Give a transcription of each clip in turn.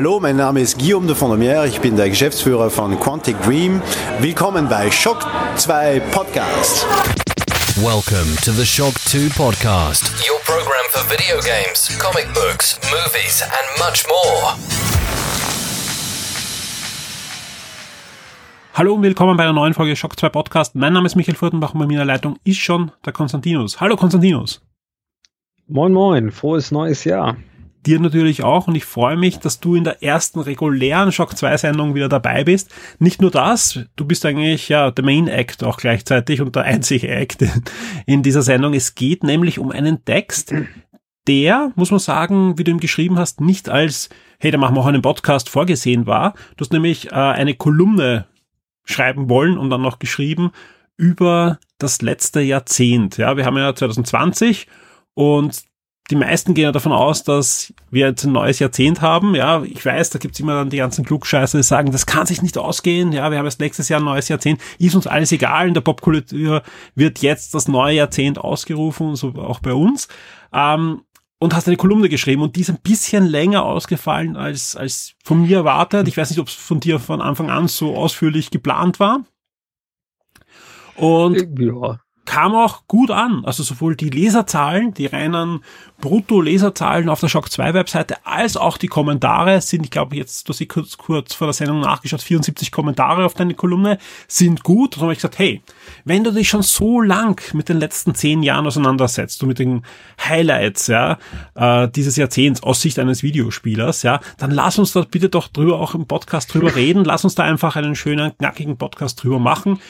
Hallo, mein Name ist Guillaume de Fondomière, ich bin der Geschäftsführer von Quantic Dream. Willkommen bei Shock 2 Podcast. Welcome to the Shock 2 Podcast, your program for video games, comic books, movies, and much more. Hallo und willkommen bei einer neuen Folge Shock 2 Podcast. Mein Name ist Michael Furtenbach und bei mir in der Leitung ist schon der Konstantinus. Hallo Konstantinus. Moin Moin, frohes neues Jahr dir natürlich auch und ich freue mich, dass du in der ersten regulären Shock 2 Sendung wieder dabei bist. Nicht nur das, du bist eigentlich ja der Main Act auch gleichzeitig und der einzige Act in dieser Sendung. Es geht nämlich um einen Text, der, muss man sagen, wie du ihm geschrieben hast, nicht als, hey, da machen wir auch einen Podcast vorgesehen war. Du hast nämlich äh, eine Kolumne schreiben wollen und dann noch geschrieben über das letzte Jahrzehnt. Ja, wir haben ja 2020 und die meisten gehen ja davon aus, dass wir jetzt ein neues Jahrzehnt haben. Ja, ich weiß, da gibt's immer dann die ganzen Klugscheiße, die sagen, das kann sich nicht ausgehen. Ja, wir haben jetzt nächstes Jahr ein neues Jahrzehnt. Ist uns alles egal. In der Popkultur wird jetzt das neue Jahrzehnt ausgerufen, so auch bei uns. Ähm, und hast eine Kolumne geschrieben und die ist ein bisschen länger ausgefallen als, als von mir erwartet. Ich weiß nicht, ob es von dir von Anfang an so ausführlich geplant war. Und ja kam auch gut an. Also sowohl die Leserzahlen, die reinen Brutto-Leserzahlen auf der Shock 2 Webseite, als auch die Kommentare sind, ich glaube jetzt, du hast kurz, kurz vor der Sendung nachgeschaut, 74 Kommentare auf deine Kolumne sind gut. Und habe ich gesagt, hey, wenn du dich schon so lang mit den letzten zehn Jahren auseinandersetzt, du mit den Highlights, ja, äh, dieses Jahrzehnts aus Sicht eines Videospielers, ja, dann lass uns da bitte doch drüber auch im Podcast drüber reden. Lass uns da einfach einen schönen, knackigen Podcast drüber machen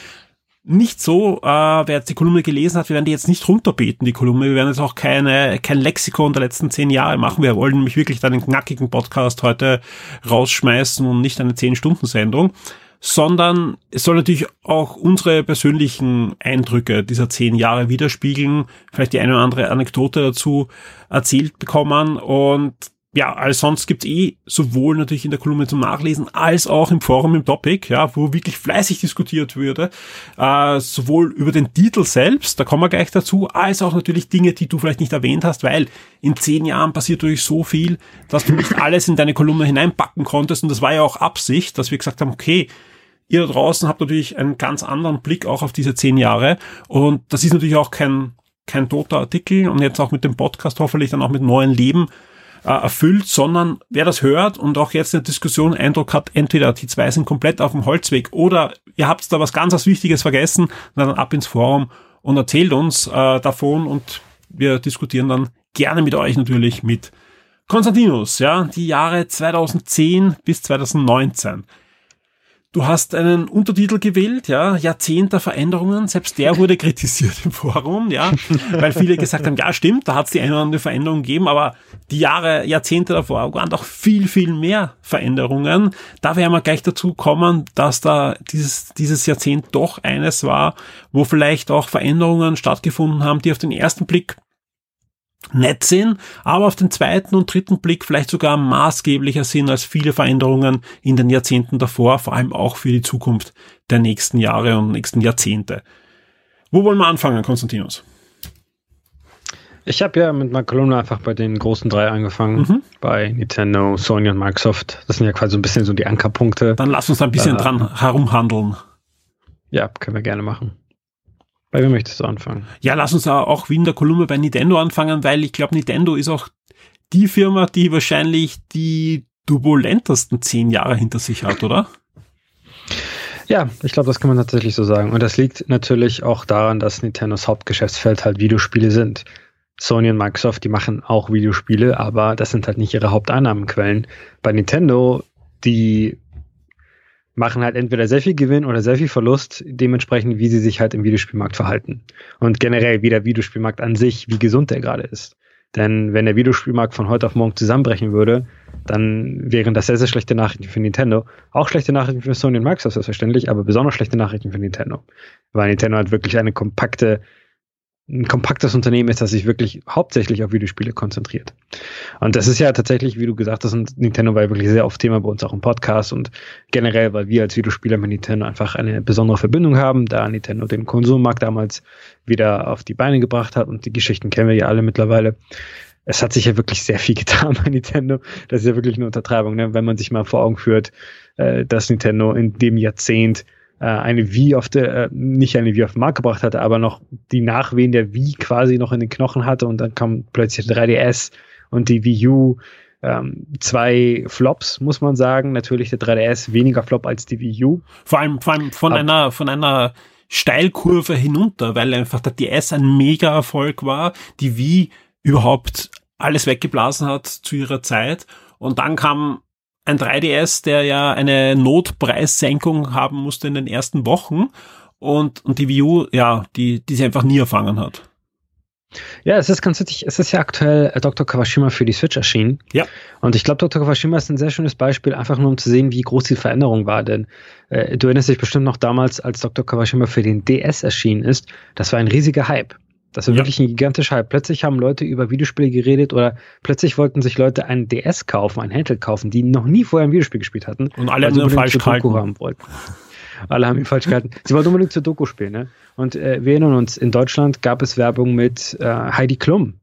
nicht so, äh, wer jetzt die Kolumne gelesen hat, wir werden die jetzt nicht runterbeten, die Kolumne. Wir werden jetzt auch keine, kein Lexikon der letzten zehn Jahre machen. Wir wollen nämlich wirklich einen knackigen Podcast heute rausschmeißen und nicht eine zehn Stunden Sendung, sondern es soll natürlich auch unsere persönlichen Eindrücke dieser zehn Jahre widerspiegeln, vielleicht die eine oder andere Anekdote dazu erzählt bekommen und ja, als sonst gibt's eh sowohl natürlich in der Kolumne zum Nachlesen als auch im Forum im Topic, ja, wo wirklich fleißig diskutiert würde, äh, sowohl über den Titel selbst, da kommen wir gleich dazu, als auch natürlich Dinge, die du vielleicht nicht erwähnt hast, weil in zehn Jahren passiert natürlich so viel, dass du nicht alles in deine Kolumne hineinpacken konntest. Und das war ja auch Absicht, dass wir gesagt haben, okay, ihr da draußen habt natürlich einen ganz anderen Blick auch auf diese zehn Jahre. Und das ist natürlich auch kein kein toter Artikel. Und jetzt auch mit dem Podcast hoffentlich dann auch mit neuen Leben äh, erfüllt, sondern wer das hört und auch jetzt in der Diskussion Eindruck hat, entweder die zwei sind komplett auf dem Holzweg oder ihr habt da was ganz was Wichtiges vergessen, dann ab ins Forum und erzählt uns äh, davon und wir diskutieren dann gerne mit euch natürlich mit. Konstantinus, ja, die Jahre 2010 bis 2019. Du hast einen Untertitel gewählt, ja, Jahrzehnte Veränderungen. Selbst der wurde kritisiert im Forum, ja, weil viele gesagt haben, ja, stimmt, da hat es die eine oder andere Veränderung gegeben, aber die Jahre, Jahrzehnte davor waren doch viel, viel mehr Veränderungen. Da werden wir gleich dazu kommen, dass da dieses, dieses Jahrzehnt doch eines war, wo vielleicht auch Veränderungen stattgefunden haben, die auf den ersten Blick nett sind, aber auf den zweiten und dritten Blick vielleicht sogar maßgeblicher sind als viele Veränderungen in den Jahrzehnten davor, vor allem auch für die Zukunft der nächsten Jahre und nächsten Jahrzehnte. Wo wollen wir anfangen, Konstantinos? Ich habe ja mit meiner einfach bei den großen drei angefangen. Mhm. Bei Nintendo, Sony und Microsoft. Das sind ja quasi so ein bisschen so die Ankerpunkte. Dann lass uns da ein bisschen äh, dran herumhandeln. Ja, können wir gerne machen. Bei wem möchtest du anfangen? Ja, lass uns auch wie in der Kolumne bei Nintendo anfangen, weil ich glaube, Nintendo ist auch die Firma, die wahrscheinlich die turbulentesten zehn Jahre hinter sich hat, oder? Ja, ich glaube, das kann man tatsächlich so sagen. Und das liegt natürlich auch daran, dass Nintendos Hauptgeschäftsfeld halt Videospiele sind. Sony und Microsoft, die machen auch Videospiele, aber das sind halt nicht ihre Haupteinnahmenquellen. Bei Nintendo, die machen halt entweder sehr viel Gewinn oder sehr viel Verlust, dementsprechend, wie sie sich halt im Videospielmarkt verhalten. Und generell, wie der Videospielmarkt an sich, wie gesund der gerade ist. Denn wenn der Videospielmarkt von heute auf morgen zusammenbrechen würde, dann wären das sehr, sehr schlechte Nachrichten für Nintendo. Auch schlechte Nachrichten für Sony und Microsoft, selbstverständlich, aber besonders schlechte Nachrichten für Nintendo. Weil Nintendo hat wirklich eine kompakte ein kompaktes Unternehmen ist, das sich wirklich hauptsächlich auf Videospiele konzentriert. Und das ist ja tatsächlich, wie du gesagt hast, und Nintendo war ja wirklich sehr oft Thema bei uns auch im Podcast und generell, weil wir als Videospieler mit Nintendo einfach eine besondere Verbindung haben, da Nintendo den Konsummarkt damals wieder auf die Beine gebracht hat und die Geschichten kennen wir ja alle mittlerweile. es hat sich ja wirklich sehr viel getan bei Nintendo. Das ist ja wirklich eine Untertreibung, ne? wenn man sich mal vor Augen führt, äh, dass Nintendo in dem Jahrzehnt äh, eine Wii auf der, äh, nicht eine Wii auf den Markt gebracht hatte, aber noch die Nachwehen der Wii quasi noch in den Knochen hatte und dann kam plötzlich der 3DS und die Wii U. Ähm, zwei Flops, muss man sagen. Natürlich der 3DS weniger Flop als die Wii U. Vor allem, vor allem von Ab einer, von einer Steilkurve hinunter, weil einfach der DS ein mega Erfolg war, die Wii überhaupt alles weggeblasen hat zu ihrer Zeit. Und dann kam ein 3DS, der ja eine Notpreissenkung haben musste in den ersten Wochen und, und die Wii U, ja, die, die sie einfach nie erfangen hat. Ja, es ist ganz witzig. Es ist ja aktuell äh, Dr. Kawashima für die Switch erschienen. Ja. Und ich glaube, Dr. Kawashima ist ein sehr schönes Beispiel, einfach nur um zu sehen, wie groß die Veränderung war. Denn äh, du erinnerst dich bestimmt noch damals, als Dr. Kawashima für den DS erschienen ist. Das war ein riesiger Hype. Das war ja. wirklich ein gigantischer Hype. Plötzlich haben Leute über Videospiele geredet oder plötzlich wollten sich Leute einen DS kaufen, ein Handheld kaufen, die noch nie vorher ein Videospiel gespielt hatten. Und alle haben falsch gehalten. haben wollten. Alle haben ihn falsch gehalten. Sie wollten unbedingt zur Doku spielen, ne? Und äh, wir erinnern uns, in Deutschland gab es Werbung mit äh, Heidi Klum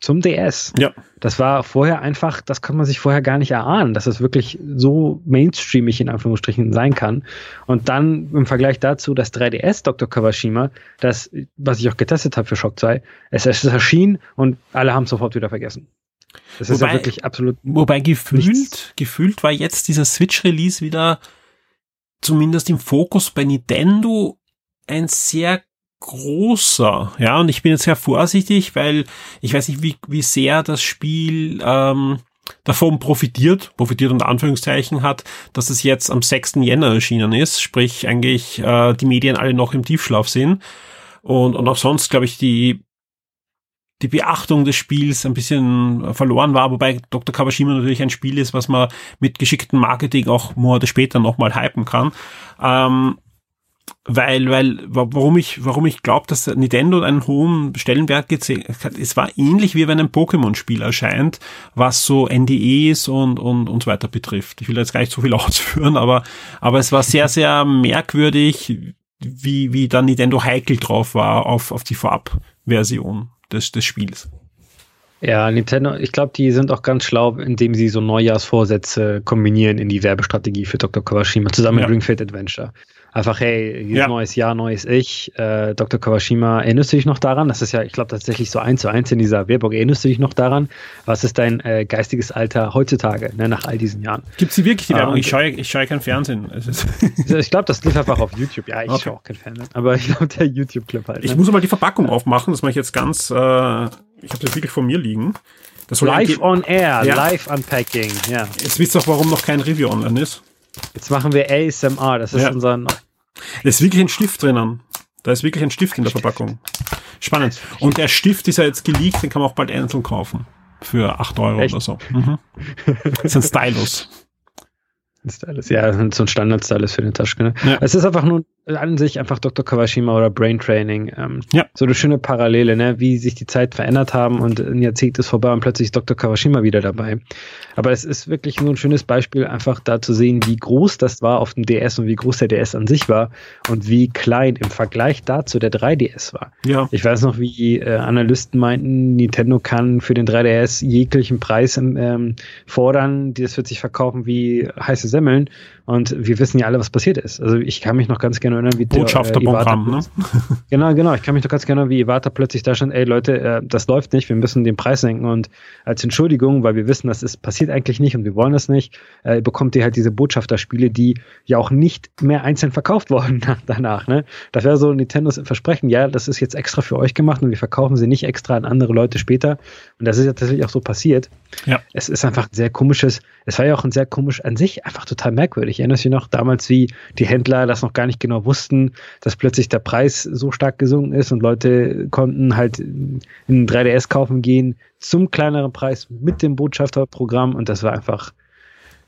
zum DS. Ja. Das war vorher einfach, das kann man sich vorher gar nicht erahnen, dass es wirklich so mainstreamig in Anführungsstrichen sein kann. Und dann im Vergleich dazu das 3DS Dr. Kawashima, das, was ich auch getestet habe für Shock 2, es, es erschien und alle haben es sofort wieder vergessen. Das ist wobei, ja wirklich absolut. Wobei gefühlt, gefühlt war jetzt dieser Switch-Release wieder zumindest im Fokus bei Nintendo ein sehr großer, ja, und ich bin jetzt sehr vorsichtig, weil ich weiß nicht, wie, wie sehr das Spiel ähm, davon profitiert, profitiert unter Anführungszeichen hat, dass es jetzt am 6. Jänner erschienen ist, sprich eigentlich äh, die Medien alle noch im Tiefschlaf sind und, und auch sonst, glaube ich, die die Beachtung des Spiels ein bisschen verloren war, wobei Dr. Kawashima natürlich ein Spiel ist, was man mit geschicktem Marketing auch Monate später nochmal hypen kann. Ähm, weil, weil, warum ich, warum ich glaube, dass Nintendo einen hohen Stellenwert gesehen hat, es war ähnlich wie wenn ein Pokémon-Spiel erscheint, was so NDEs und, und, und so weiter betrifft. Ich will jetzt gar nicht so viel ausführen, aber, aber es war sehr, sehr merkwürdig, wie, wie dann Nintendo heikel drauf war auf, auf die Vorabversion des, des Spiels. Ja, Nintendo, ich glaube, die sind auch ganz schlau, indem sie so Neujahrsvorsätze kombinieren in die Werbestrategie für Dr. Kawashima zusammen ja. mit Ring Fit Adventure. Einfach, hey, ja. neues Jahr, neues Ich. Äh, Dr. Kawashima, erinnerst du dich noch daran? Das ist ja, ich glaube, tatsächlich so eins zu eins in dieser Werbung. Erinnerst du dich noch daran? Was ist dein äh, geistiges Alter heutzutage, ne, nach all diesen Jahren? Gibt sie wirklich die Werbung? Uh, ich schaue ich schau kein Fernsehen. ich glaube, das lief einfach auf YouTube. Ja, ich okay. schaue auch kein Fernsehen. Aber ich glaube, der YouTube-Clip halt. Ne? Ich muss mal die Verpackung aufmachen. Das mache ich jetzt ganz, äh, ich habe das wirklich vor mir liegen. Das live on air, ja. live unpacking, ja. Jetzt wisst ihr auch, warum noch kein Review online ist. Jetzt machen wir ASMR, das ist ja. unser. Da ist wirklich ein Stift drinnen. Da ist wirklich ein Stift in der Verpackung. Spannend. Und der Stift ist ja jetzt geleakt, den kann man auch bald einzeln kaufen. Für 8 Euro Echt? oder so. Mhm. Das ist ein Stylus. Ein Stylus, ja, so ein Standard-Stylus für den Taschenrechner. Ja. Es ist einfach nur an sich einfach Dr. Kawashima oder Brain Training. Ähm, ja. So eine schöne Parallele, ne? wie sich die Zeit verändert haben und ein Jahrzehnt ist vorbei und plötzlich ist Dr. Kawashima wieder dabei. Aber es ist wirklich nur ein schönes Beispiel, einfach da zu sehen, wie groß das war auf dem DS und wie groß der DS an sich war und wie klein im Vergleich dazu der 3DS war. Ja. Ich weiß noch, wie äh, Analysten meinten, Nintendo kann für den 3DS jeglichen Preis ähm, fordern, das wird sich verkaufen wie heiße Semmeln und wir wissen ja alle, was passiert ist. Also ich kann mich noch ganz gerne erinnern, wie Botschafterprogramm, äh, ne? genau, genau. Ich kann mich noch ganz gerne erinnern, wie Iwata plötzlich da stand, ey Leute, äh, das läuft nicht, wir müssen den Preis senken und als Entschuldigung, weil wir wissen, das ist passiert eigentlich nicht und wir wollen das nicht, äh, bekommt ihr halt diese Botschafterspiele, die ja auch nicht mehr einzeln verkauft wurden danach. Ne? Das wäre so Nintendos Versprechen, ja, das ist jetzt extra für euch gemacht und wir verkaufen sie nicht extra an andere Leute später. Und das ist ja tatsächlich auch so passiert. Ja. Es ist einfach ein sehr komisches, es war ja auch ein sehr komisch an sich, einfach total merkwürdig ich erinnere mich noch damals, wie die Händler das noch gar nicht genau wussten, dass plötzlich der Preis so stark gesunken ist und Leute konnten halt in 3DS kaufen gehen zum kleineren Preis mit dem Botschafterprogramm und das war einfach,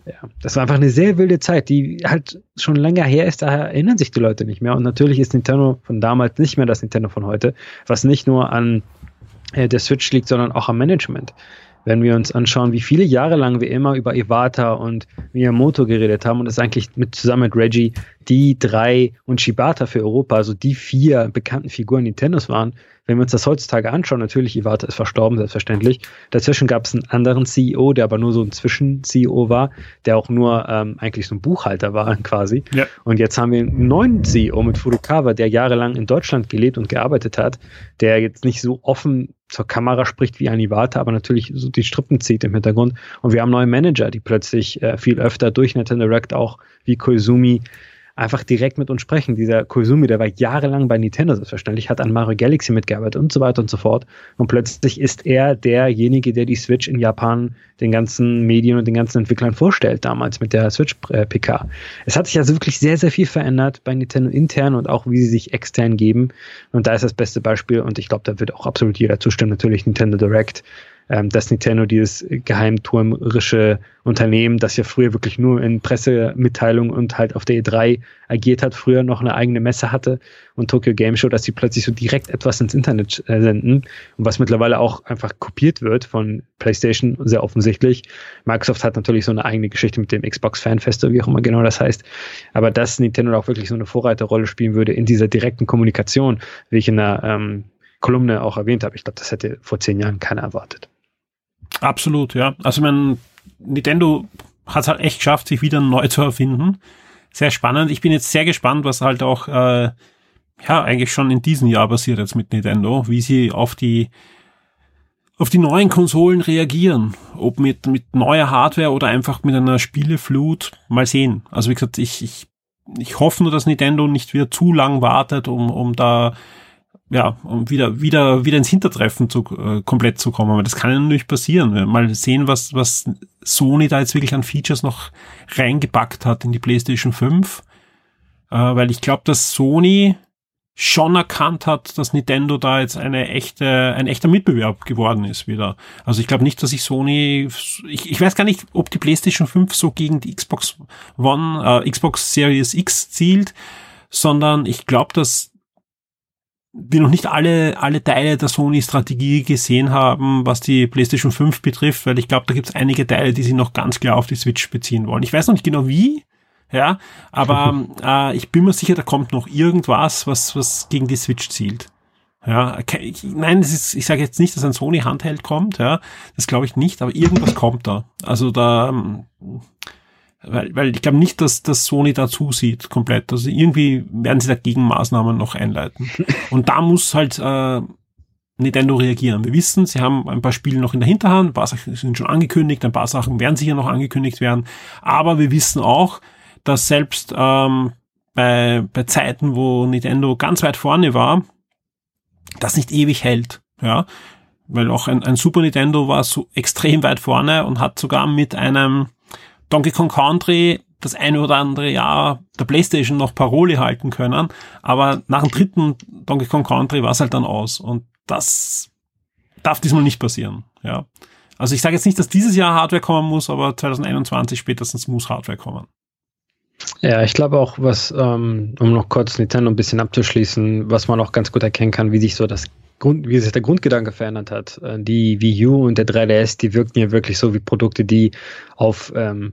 ja, das war einfach eine sehr wilde Zeit, die halt schon länger her ist, daher erinnern sich die Leute nicht mehr. Und natürlich ist Nintendo von damals nicht mehr das Nintendo von heute, was nicht nur an äh, der Switch liegt, sondern auch am Management. Wenn wir uns anschauen, wie viele Jahre lang wir immer über Iwata und Miyamoto geredet haben und es eigentlich mit zusammen mit Reggie die drei und Shibata für Europa, also die vier bekannten Figuren Nintendos waren. Wenn wir uns das heutzutage anschauen, natürlich, Iwata ist verstorben, selbstverständlich. Dazwischen gab es einen anderen CEO, der aber nur so ein Zwischen-CEO war, der auch nur ähm, eigentlich so ein Buchhalter war quasi. Ja. Und jetzt haben wir einen neuen CEO mit Furukawa, der jahrelang in Deutschland gelebt und gearbeitet hat, der jetzt nicht so offen zur Kamera spricht wie ein Iwata, aber natürlich so die Strippen zieht im Hintergrund. Und wir haben neue Manager, die plötzlich äh, viel öfter durch Nintendo Direct auch wie Koizumi einfach direkt mit uns sprechen. Dieser Koizumi, der war jahrelang bei Nintendo selbstverständlich, hat an Mario Galaxy mitgearbeitet und so weiter und so fort. Und plötzlich ist er derjenige, der die Switch in Japan den ganzen Medien und den ganzen Entwicklern vorstellt, damals mit der Switch-PK. Es hat sich also wirklich sehr, sehr viel verändert bei Nintendo intern und auch wie sie sich extern geben. Und da ist das beste Beispiel und ich glaube, da wird auch absolut jeder zustimmen, natürlich Nintendo Direct ähm, dass Nintendo dieses geheimturmerische Unternehmen, das ja früher wirklich nur in Pressemitteilungen und halt auf der E3 agiert hat, früher noch eine eigene Messe hatte und Tokyo Game Show, dass sie plötzlich so direkt etwas ins Internet äh, senden und was mittlerweile auch einfach kopiert wird von PlayStation, sehr offensichtlich. Microsoft hat natürlich so eine eigene Geschichte mit dem Xbox Fanfest, wie auch immer genau das heißt. Aber dass Nintendo auch wirklich so eine Vorreiterrolle spielen würde in dieser direkten Kommunikation, wie ich in der ähm, Kolumne auch erwähnt habe, ich glaube, das hätte vor zehn Jahren keiner erwartet. Absolut, ja. Also man, Nintendo hat es halt echt geschafft, sich wieder neu zu erfinden. Sehr spannend. Ich bin jetzt sehr gespannt, was halt auch äh, ja eigentlich schon in diesem Jahr passiert jetzt mit Nintendo, wie sie auf die auf die neuen Konsolen reagieren. Ob mit, mit neuer Hardware oder einfach mit einer Spieleflut. Mal sehen. Also wie gesagt, ich, ich, ich hoffe nur, dass Nintendo nicht wieder zu lang wartet, um, um da ja, um wieder, wieder, wieder ins Hintertreffen zu, äh, komplett zu kommen. Aber das kann ja natürlich passieren. Mal sehen, was, was Sony da jetzt wirklich an Features noch reingepackt hat in die PlayStation 5. Äh, weil ich glaube, dass Sony schon erkannt hat, dass Nintendo da jetzt eine echte, ein echter Mitbewerb geworden ist wieder. Also ich glaube nicht, dass ich Sony, ich, ich weiß gar nicht, ob die PlayStation 5 so gegen die Xbox One, äh, Xbox Series X zielt, sondern ich glaube, dass wir noch nicht alle, alle Teile der Sony-Strategie gesehen haben, was die PlayStation 5 betrifft, weil ich glaube, da gibt es einige Teile, die sie noch ganz klar auf die Switch beziehen wollen. Ich weiß noch nicht genau wie, ja, aber äh, ich bin mir sicher, da kommt noch irgendwas, was, was gegen die Switch zielt. Ja, ich, nein, das ist, ich sage jetzt nicht, dass ein Sony Handheld kommt, ja, das glaube ich nicht, aber irgendwas kommt da. Also da, ähm, weil, weil ich glaube nicht, dass, dass Sony da zusieht komplett. Also irgendwie werden sie dagegen Maßnahmen noch einleiten. Und da muss halt äh, Nintendo reagieren. Wir wissen, sie haben ein paar Spiele noch in der Hinterhand, ein paar Sachen sind schon angekündigt, ein paar Sachen werden sicher noch angekündigt werden. Aber wir wissen auch, dass selbst ähm, bei, bei Zeiten, wo Nintendo ganz weit vorne war, das nicht ewig hält. Ja, weil auch ein, ein Super Nintendo war so extrem weit vorne und hat sogar mit einem Donkey Kong Country das eine oder andere Jahr der Playstation noch Parole halten können, aber nach dem dritten Donkey Kong Country war es halt dann aus und das darf diesmal nicht passieren, ja. Also ich sage jetzt nicht, dass dieses Jahr Hardware kommen muss, aber 2021 spätestens muss Hardware kommen. Ja, ich glaube auch, was, ähm, um noch kurz Nintendo ein bisschen abzuschließen, was man auch ganz gut erkennen kann, wie sich so das Grund, wie sich der Grundgedanke verändert hat. Äh, die Wii U und der 3DS, die wirkten ja wirklich so wie Produkte, die auf ähm,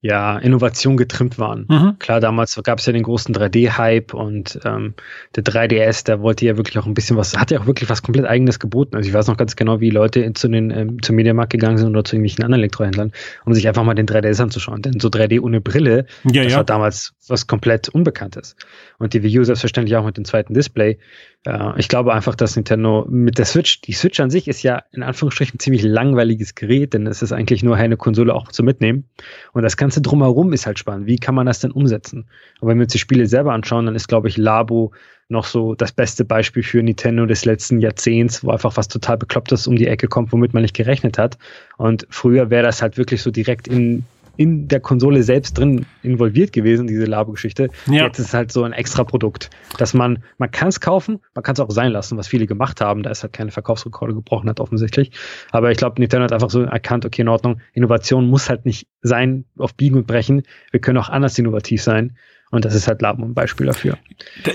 ja, Innovation getrimmt waren. Mhm. Klar, damals gab es ja den großen 3D-Hype und ähm, der 3DS, der wollte ja wirklich auch ein bisschen was, hat ja auch wirklich was komplett eigenes geboten. Also ich weiß noch ganz genau, wie Leute zu den ähm, zum Mediamarkt gegangen sind oder zu irgendwelchen anderen Elektrohändlern, um sich einfach mal den 3DS anzuschauen. Denn so 3D ohne Brille, ja, das ja. war damals was komplett Unbekanntes. Und die Wii U selbstverständlich auch mit dem zweiten Display. Äh, ich glaube einfach, dass Nintendo mit der Switch, die Switch an sich ist ja in Anführungsstrichen ein ziemlich langweiliges Gerät, denn es ist eigentlich nur eine Konsole auch zu mitnehmen. Und das Ganze drumherum ist halt spannend. Wie kann man das denn umsetzen? Und wenn wir uns die Spiele selber anschauen, dann ist, glaube ich, Labo noch so das beste Beispiel für Nintendo des letzten Jahrzehnts, wo einfach was total Beklopptes um die Ecke kommt, womit man nicht gerechnet hat. Und früher wäre das halt wirklich so direkt in in der Konsole selbst drin involviert gewesen, diese Labo-Geschichte. Ja. Jetzt ist es halt so ein extra Produkt, dass man, man kann es kaufen, man kann es auch sein lassen, was viele gemacht haben, da ist halt keine Verkaufsrekorde gebrochen hat offensichtlich. Aber ich glaube, Nintendo hat einfach so erkannt, okay, in Ordnung, Innovation muss halt nicht sein auf Biegen und Brechen, wir können auch anders innovativ sein. Und das ist halt Labo ein Beispiel dafür.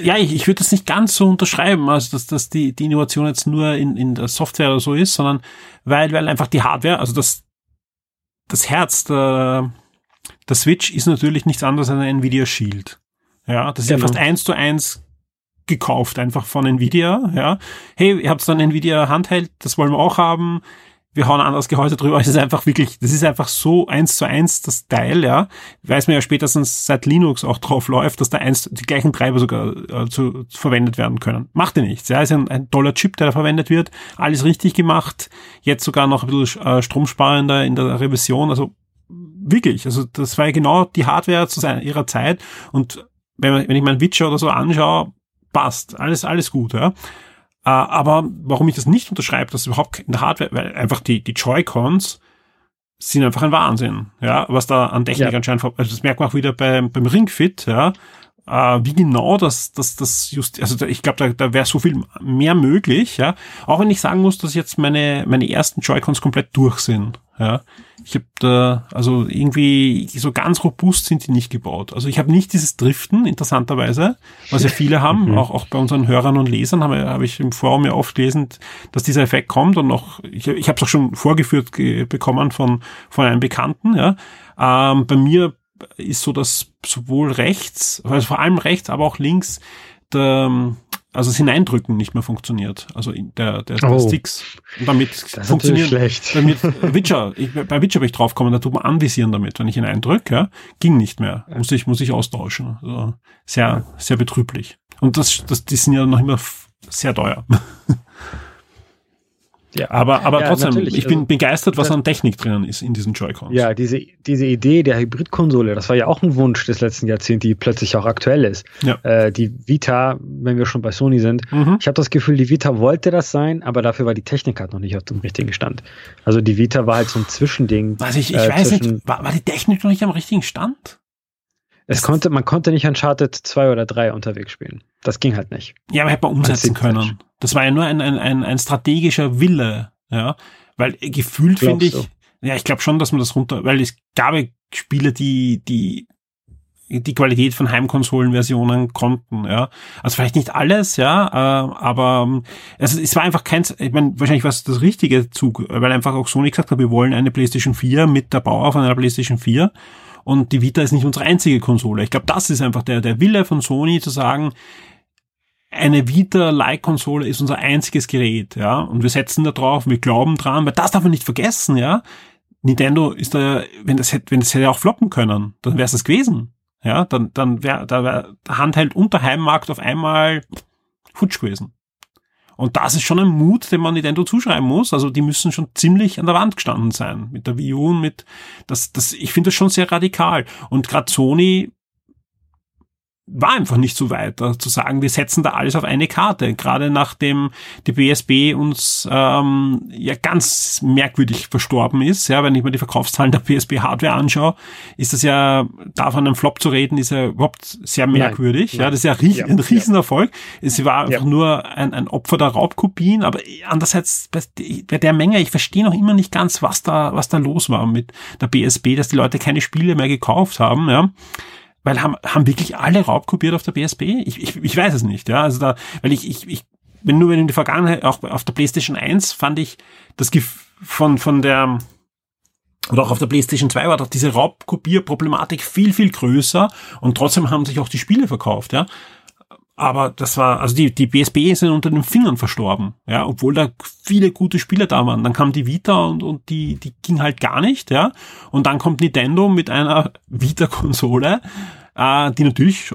Ja, ich, ich würde das nicht ganz so unterschreiben, also dass, dass die, die Innovation jetzt nur in, in der Software oder so ist, sondern weil, weil einfach die Hardware, also das, das Herz der, der Switch ist natürlich nichts anderes als ein Nvidia Shield. Ja, das ist ja Genau. fast eins zu eins gekauft einfach von Nvidia, ja. Hey, ihr habt dann Nvidia Handheld, das wollen wir auch haben. Wir hauen ein anderes Gehäuse drüber. Es ist einfach wirklich, das ist einfach so eins zu eins das Teil, ja. Weiß man ja spätestens seit Linux auch drauf läuft, dass da eins, die gleichen Treiber sogar äh, zu, verwendet werden können. Macht ja nichts, ja. Ist ein, ein toller Chip, der da verwendet wird. Alles richtig gemacht. Jetzt sogar noch ein bisschen äh, stromsparender in der Revision. Also wirklich, also das war ja genau die Hardware zu seiner, ihrer Zeit. Und wenn, man, wenn ich meinen Witcher oder so anschaue, passt. Alles, alles gut, ja. Äh, aber warum ich das nicht unterschreibe, dass überhaupt in der Hardware, weil einfach die, die Joy-Cons sind einfach ein Wahnsinn, ja, was da an Technik Ja. anscheinend, also das merkt man auch wieder beim, beim Ringfit, ja, äh, wie genau das, das, das just, also da, ich glaube, da, da wäre so viel mehr möglich, ja, auch wenn ich sagen muss, dass jetzt meine, meine ersten Joy-Cons komplett durch sind, ja. Ich habe da, also irgendwie so ganz robust sind die nicht gebaut. Also ich habe nicht dieses Driften, interessanterweise, was ja viele haben, auch, auch bei unseren Hörern und Lesern habe hab ich im Forum ja oft gelesen, dass dieser Effekt kommt und noch, ich, ich habe es auch schon vorgeführt ge bekommen von, von einem Bekannten, ja. Ähm, bei mir ist so, dass sowohl rechts, also vor allem rechts, aber auch links, der, also das Hineindrücken nicht mehr funktioniert. Also der, der, der Oh. Sticks. Und damit Das funktioniert. schlecht. Bei, mir, Witcher, ich, bei Witcher bin ich draufgekommen, da tut man anvisieren damit, wenn ich ihn eindrücke, ja, ging nicht mehr. Muss ich, muss ich austauschen. Also sehr, sehr betrüblich. Und das, das, die sind ja noch immer sehr teuer. Ja. Aber, aber Ja, trotzdem, natürlich. ich bin Also, begeistert, was an Technik drinnen ist in diesen Joy-Cons. Ja, diese, diese Idee der Hybridkonsole, das war ja auch ein Wunsch des letzten Jahrzehnts, die plötzlich auch aktuell ist. Ja. Äh, die Vita, wenn wir schon bei Sony sind, Mhm. ich habe das Gefühl, die Vita wollte das sein, aber dafür war die Technik halt noch nicht auf dem richtigen Stand. Also die Vita war halt so ein Zwischending. Was ich, ich äh, weiß nicht, war, war die Technik noch nicht am richtigen Stand? Es konnte, man konnte nicht Uncharted 2 oder 3 unterwegs spielen. Das ging halt nicht. Ja, aber hätte man umsetzen können. Das war ja nur ein, ein, ein, ein strategischer Wille, ja. Weil gefühlt finde ich, du? ja, ich glaube schon, dass man das runter, weil es gab ja Spiele, die, die die Qualität von Heimkonsolenversionen konnten, ja. Also vielleicht nicht alles, ja, äh, aber also es war einfach kein, ich meine, wahrscheinlich war es das richtige Zug, weil einfach auch Sony gesagt hat, wir wollen eine PlayStation 4 mit der Bauer von einer PlayStation 4 und die Vita ist nicht unsere einzige Konsole. Ich glaube, das ist einfach der, der Wille von Sony zu sagen, eine Vita-like-Konsole ist unser einziges Gerät, ja, und wir setzen da drauf, wir glauben dran, weil das darf man nicht vergessen, ja. Nintendo ist da, wenn das hätte, wenn das hätte auch floppen können, dann wäre es das gewesen, ja, dann, dann wäre, da der Handheld und der Heimmarkt auf einmal futsch gewesen. Und das ist schon ein Mut, den man Nintendo zuschreiben muss. Also die müssen schon ziemlich an der Wand gestanden sein mit der Wii U und mit das, das. Ich finde das schon sehr radikal. Und gerade Sony war einfach nicht so weit, da zu sagen, wir setzen da alles auf eine Karte. Gerade nachdem die BSB uns ähm, ja ganz merkwürdig verstorben ist, ja, wenn ich mir die Verkaufszahlen der BSB Hardware anschaue, ist das ja, davon einem Flop zu reden, ist ja überhaupt sehr merkwürdig. Nein, ja, das ist ja ries Ja, ein ja. Riesenerfolg. Es war einfach Ja. nur ein, ein Opfer der Raubkopien, aber andererseits bei, bei der Menge, ich verstehe noch immer nicht ganz, was da, was da los war mit der BSB, dass die Leute keine Spiele mehr gekauft haben, ja. Weil haben, haben wirklich alle raubkopiert auf der BSB? Ich, ich, ich weiß es nicht, ja. Also da, weil ich, ich, ich, wenn nur wenn in der Vergangenheit, auch auf der PlayStation 1 fand ich das von, von der, oder auch auf der PlayStation 2 war doch diese Raubkopierproblematik viel, viel größer und trotzdem haben sich auch die Spiele verkauft, ja. Aber das war, also die, die BSB sind unter den Fingern verstorben, ja, obwohl da viele gute Spiele da waren. Dann kam die Vita und, und die, die ging halt gar nicht, ja. Und dann kommt Nintendo mit einer Vita-Konsole, äh, die natürlich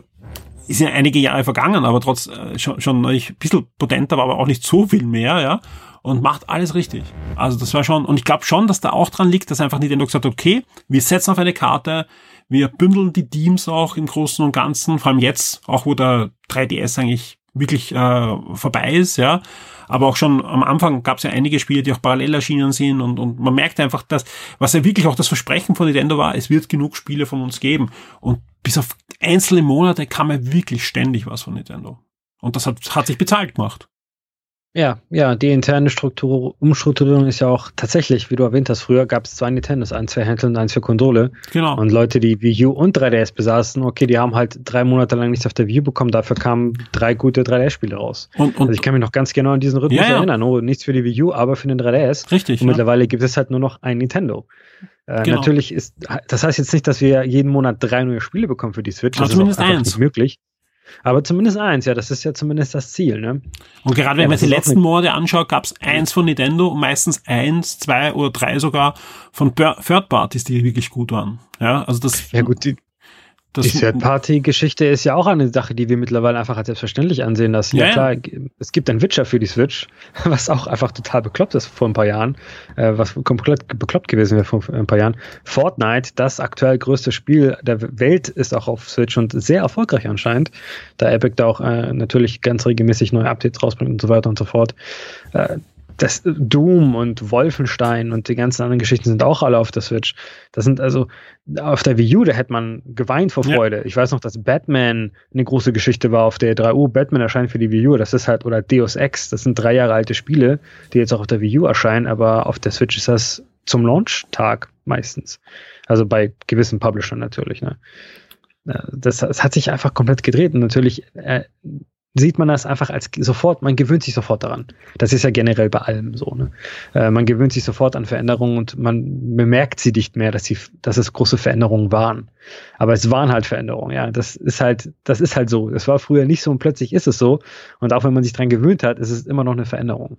ist ja einige Jahre vergangen, aber trotz äh, schon, schon ein bisschen potenter, aber auch nicht so viel mehr, ja. Und macht alles richtig. Also das war schon, und ich glaube schon, dass da auch dran liegt, dass einfach Nintendo gesagt hat, okay, wir setzen auf eine Karte, wir bündeln die Teams auch im Großen und Ganzen, vor allem jetzt, auch wo der 3DS eigentlich wirklich äh, vorbei ist, ja. Aber auch schon am Anfang gab es ja einige Spiele, die auch parallel erschienen sind und, und man merkt einfach, dass, was ja wirklich auch das Versprechen von Nintendo war, es wird genug Spiele von uns geben. Und bis auf einzelne Monate kam ja wirklich ständig was von Nintendo. Und das hat, hat sich bezahlt gemacht. Ja, ja, die interne Struktur, Umstrukturierung ist ja auch tatsächlich, wie du erwähnt hast, früher gab es zwei Nintendos, eins für Handheld und eins für Konsole. Genau. Und Leute, die Wii U und 3DS besaßen, okay, die haben halt drei Monate lang nichts auf der Wii U bekommen, dafür kamen drei gute 3DS-Spiele raus. Und, und also ich kann mich noch ganz genau an diesen Rhythmus Ja, ja. erinnern. Oh, nichts für die Wii U, aber für den 3DS. richtig. Und Ja. mittlerweile gibt es halt nur noch ein Nintendo. Äh, Genau. Natürlich ist, das heißt jetzt nicht, dass wir jeden Monat drei neue Spiele bekommen für die Switch. Das zumindest ist einfach eins. nicht möglich. Aber zumindest eins, ja, das ist ja zumindest das Ziel, ne? Und gerade wenn Ja, man das die letzten Monate anschaut, gab es eins von Nintendo und meistens eins, zwei oder drei sogar von Third Parties, die wirklich gut waren. Ja, also das, Ja gut, die, das die Third-Party-Geschichte ist ja auch eine Sache, die wir mittlerweile einfach als selbstverständlich ansehen lassen. Ja, Ja, ja. klar, es gibt ein Witcher für die Switch, was auch einfach total bekloppt ist vor ein paar Jahren, äh, was komplett bekloppt gewesen wäre vor ein paar Jahren. Fortnite, das aktuell größte Spiel der Welt, ist auch auf Switch und sehr erfolgreich anscheinend, da Epic da auch äh, natürlich ganz regelmäßig neue Updates rausbringt und so weiter und so fort. Äh, das Doom und Wolfenstein und die ganzen anderen Geschichten sind auch alle auf der Switch. Das sind also auf der Wii U, da hätte man geweint vor Ja. Freude. Ich weiß noch, dass Batman eine große Geschichte war auf der 3U. Batman erscheint für die Wii U. Das ist halt, oder Deus Ex, das sind drei Jahre alte Spiele, die jetzt auch auf der Wii U erscheinen, aber auf der Switch ist das zum Launch-Tag meistens. Also bei gewissen Publishern natürlich. Ne? Ja, Das, das hat sich einfach komplett gedreht und natürlich äh, sieht man das einfach als sofort, man gewöhnt sich sofort daran. Das ist ja generell bei allem so. Ne? Äh, man gewöhnt sich sofort an Veränderungen und man bemerkt sie nicht mehr, dass sie, dass es große Veränderungen waren. Aber es waren halt Veränderungen, ja. Das ist halt, das ist halt so. Es war früher nicht so und plötzlich ist es so. Und auch wenn man sich dran gewöhnt hat, ist es immer noch eine Veränderung.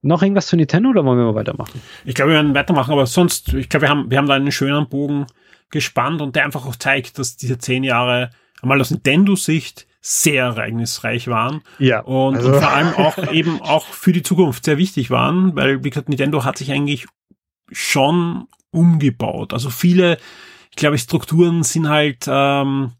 Noch irgendwas zu Nintendo oder wollen wir mal weitermachen? Ich glaube, wir werden weitermachen, aber sonst, ich glaube, wir haben, wir haben da einen schönen Bogen gespannt und der einfach auch zeigt, dass diese zehn Jahre einmal aus Nintendo-Sicht sehr ereignisreich waren Ja. und, also- und vor allem auch eben auch für die Zukunft sehr wichtig waren, weil, wie gesagt, Nintendo hat sich eigentlich schon umgebaut. Also viele, ich glaube, Strukturen sind halt ähm,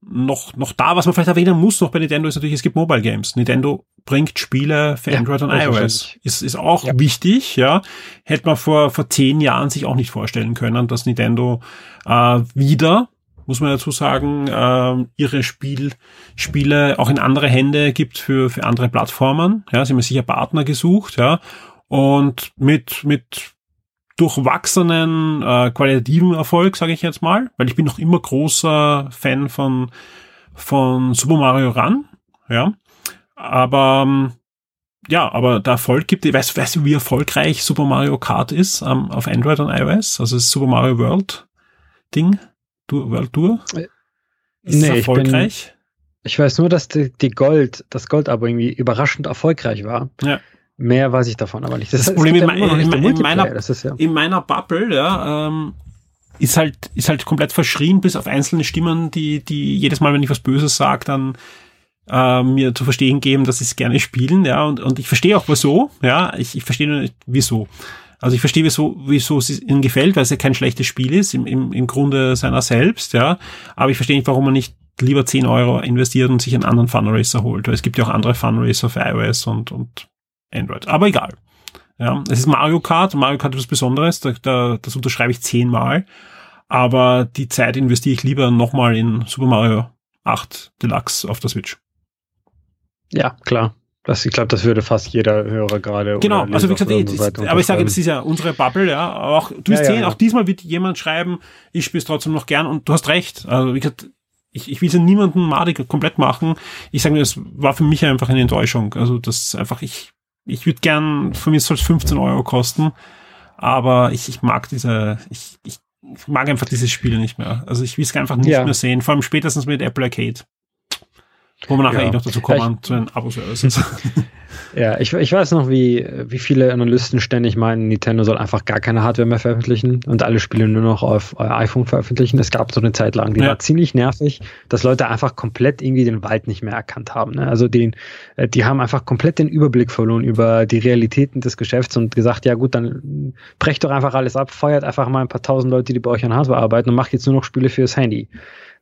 noch, noch da. Was man vielleicht erwähnen muss noch bei Nintendo ist natürlich, es gibt Mobile Games. Nintendo bringt Spiele für Ja, Android und iOS. Ist, ist auch Ja. wichtig, ja. Hätte man vor, vor zehn Jahren sich auch nicht vorstellen können, dass Nintendo äh, wieder, muss man dazu sagen, äh, ihre Spiel, Spiele auch in andere Hände gibt für, für andere Plattformen. Ja, sie haben sicher Partner gesucht, ja. Und mit, mit durchwachsenen äh, qualitativen Erfolg, sage ich jetzt mal, weil ich bin noch immer großer Fan von von Super Mario Run, ja, aber ähm, ja, aber der Erfolg gibt, weißt, weißt du, wie erfolgreich Super Mario Kart ist ähm, auf Android und iOS? Also das Super Mario World Ding, World Tour? Ist Nee, es ich bin- erfolgreich? Ich weiß nur, dass die, die Gold, das Gold-Abo irgendwie überraschend erfolgreich war. Ja. Mehr weiß ich davon aber nicht. Das es Problem in ja in in meiner- das ist ja. in meiner Bubble, ja, ähm, ist halt, ist halt komplett verschrien, bis auf einzelne Stimmen, die, die jedes Mal, wenn ich was Böses sage, dann äh, mir zu verstehen geben, dass sie es gerne spielen, ja, und, und ich verstehe auch wieso, ja, ich, ich verstehe nur nicht wieso. Also ich verstehe, wieso, wieso es ihnen gefällt, weil es ja kein schlechtes Spiel ist, im, im, im Grunde seiner selbst, ja, aber ich verstehe nicht, warum man nicht lieber 10 Euro investiert und sich einen anderen Funracer holt, weil es gibt ja auch andere Funracer für iOS und, und Android, aber egal. Ja, es ist Mario Kart. Mario Kart ist was Besonderes. Da, da, das unterschreibe ich zehnmal. Aber die Zeit investiere ich lieber nochmal in Super Mario 8 Deluxe auf der Switch. Ja, klar. Das, ich glaube, das würde fast jeder Hörer gerade. Genau, also wie gesagt, so eh, weiter das, aber ich sage, das ist ja unsere Bubble, ja. Aber auch, du wirst Ja, sehen, ja. auch diesmal wird jemand schreiben, ich spiele es trotzdem noch gern und du hast recht. Also wie gesagt, ich, ich will ja niemanden madig komplett machen. Ich sage nur, es war für mich einfach eine Enttäuschung. Also das einfach, ich, ich würde gern, für mich soll es 15 Euro kosten, aber ich, ich mag diese, ich, ich, ich mag einfach dieses Spiel nicht mehr. Also ich will es einfach nicht mehr sehen, vor allem spätestens mit Apple Arcade. Wo wir nachher Ja. eh noch dazu kommen, zu den Abo-Services. Ja, ich, ich weiß noch, wie, wie viele Analysten ständig meinen, Nintendo soll einfach gar keine Hardware mehr veröffentlichen und alle Spiele nur noch auf äh, iPhone veröffentlichen. Es gab so eine Zeit lang, die Ja. war ziemlich nervig, dass Leute einfach komplett irgendwie den Wald nicht mehr erkannt haben. Ne? Also den, äh, die haben einfach komplett den Überblick verloren über die Realitäten des Geschäfts und gesagt, ja gut, dann brecht doch einfach alles ab, feuert einfach mal ein paar tausend Leute, die bei euch an Hardware arbeiten und macht jetzt nur noch Spiele fürs Handy.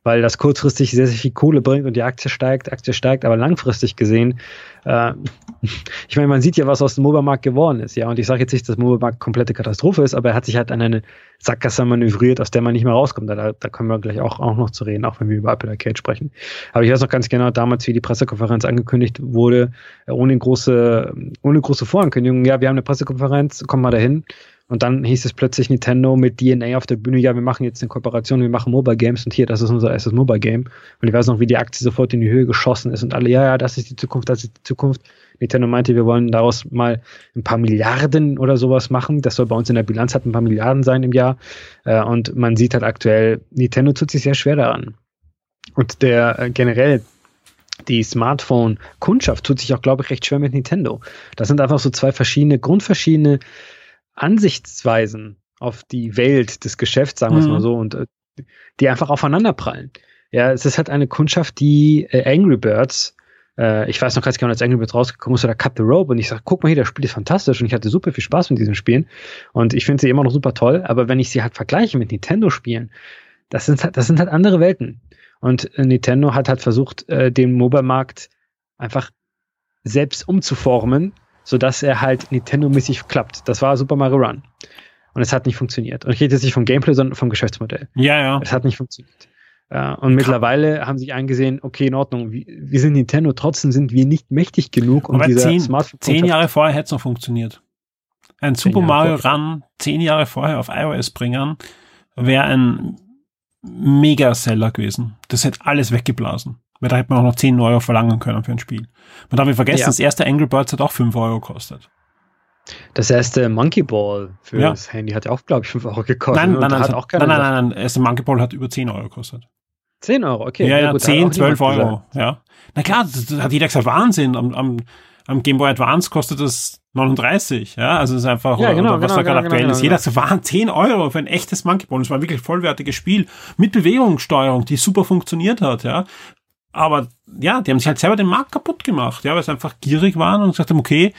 Weil das kurzfristig sehr, sehr viel Kohle bringt und die Aktie steigt, Aktie steigt, aber langfristig gesehen, äh, ich meine, man sieht ja, was aus dem MOBA-Markt geworden ist, ja, und ich sage jetzt nicht, dass MOBA-Markt komplette Katastrophe ist, aber er hat sich halt an eine Sackgasse manövriert, aus der man nicht mehr rauskommt. Da, da können wir gleich auch, auch noch zu reden, auch wenn wir über Apple Arcade sprechen. Aber ich weiß noch ganz genau, damals, wie die Pressekonferenz angekündigt wurde, ohne große, ohne große Vorankündigung, ja, wir haben eine Pressekonferenz, komm mal dahin. Und dann hieß es plötzlich Nintendo mit DNA auf der Bühne, ja, wir machen jetzt eine Kooperation, wir machen Mobile Games und hier, das ist unser erstes Mobile Game. Und ich weiß noch, wie die Aktie sofort in die Höhe geschossen ist und alle, ja, ja, das ist die Zukunft, das ist die Zukunft. Nintendo meinte, wir wollen daraus mal ein paar Milliarden oder sowas machen. Das soll bei uns in der Bilanz halt ein paar Milliarden sein im Jahr. Äh, und man sieht halt aktuell, Nintendo tut sich sehr schwer daran. Und der äh, generell die Smartphone-Kundschaft tut sich auch, glaube ich, recht schwer mit Nintendo. Das sind einfach so zwei verschiedene, grundverschiedene Ansichtsweisen auf die Welt des Geschäfts, sagen wir es mhm. mal so, und äh, die einfach aufeinanderprallen. Ja, es ist halt eine Kundschaft, die äh, Angry Birds, äh, ich weiß noch ganz genau, als Angry Birds rausgekommen ist, oder Cut the Rope, und ich sage, guck mal hier, das Spiel ist fantastisch und ich hatte super viel Spaß mit diesen Spielen und ich finde sie immer noch super toll, aber wenn ich sie halt vergleiche mit Nintendo-Spielen, das sind halt, das sind halt andere Welten. Und äh, Nintendo hat halt versucht, äh, den Mobile-Markt einfach selbst umzuformen sodass er halt Nintendo-mäßig klappt. Das war Super Mario Run. Und es hat nicht funktioniert. Und ich rede jetzt nicht vom Gameplay, sondern vom Geschäftsmodell. Ja, ja. Es hat nicht funktioniert. Uh, und mittlerweile haben sich eingesehen, okay, in Ordnung, wir, wir, sind Nintendo, trotzdem sind wir nicht mächtig genug, um Aber dieser zehn, Smartphone. Zehn Jahre vorher hätte es noch funktioniert. Ein Super Mario vorher. Run zehn Jahre vorher auf iOS bringen, wäre ein Mega-Seller gewesen. Das hätte alles weggeblasen. Weil da hätte man auch noch 10 Euro verlangen können für ein Spiel. Man darf nicht vergessen, ja. das erste Angry Birds hat auch 5 Euro gekostet. Das erste Monkey Ball für ja. das Handy hat ja auch, glaube ich, 5 Euro gekostet. Nein, nein, nein, hat auch nein, nein, nein, nein, das erste Monkey Ball hat über 10 Euro gekostet. 10 Euro, okay. Ja, ja, gut, 10, 12 Euro, ja. Na klar, das, das, hat jeder gesagt, Wahnsinn. Am, am, am Game Boy Advance kostet das 39, ja, also es ist einfach, ja, genau, oder was genau, da gerade genau, aktuell genau, ist. Jeder sagt, waren 10 Euro für ein echtes Monkey Ball. Es war ein wirklich vollwertiges Spiel mit Bewegungssteuerung, die super funktioniert hat, ja. Aber ja, die haben sich halt selber den Markt kaputt gemacht, ja, weil sie einfach gierig waren und gesagt haben, okay,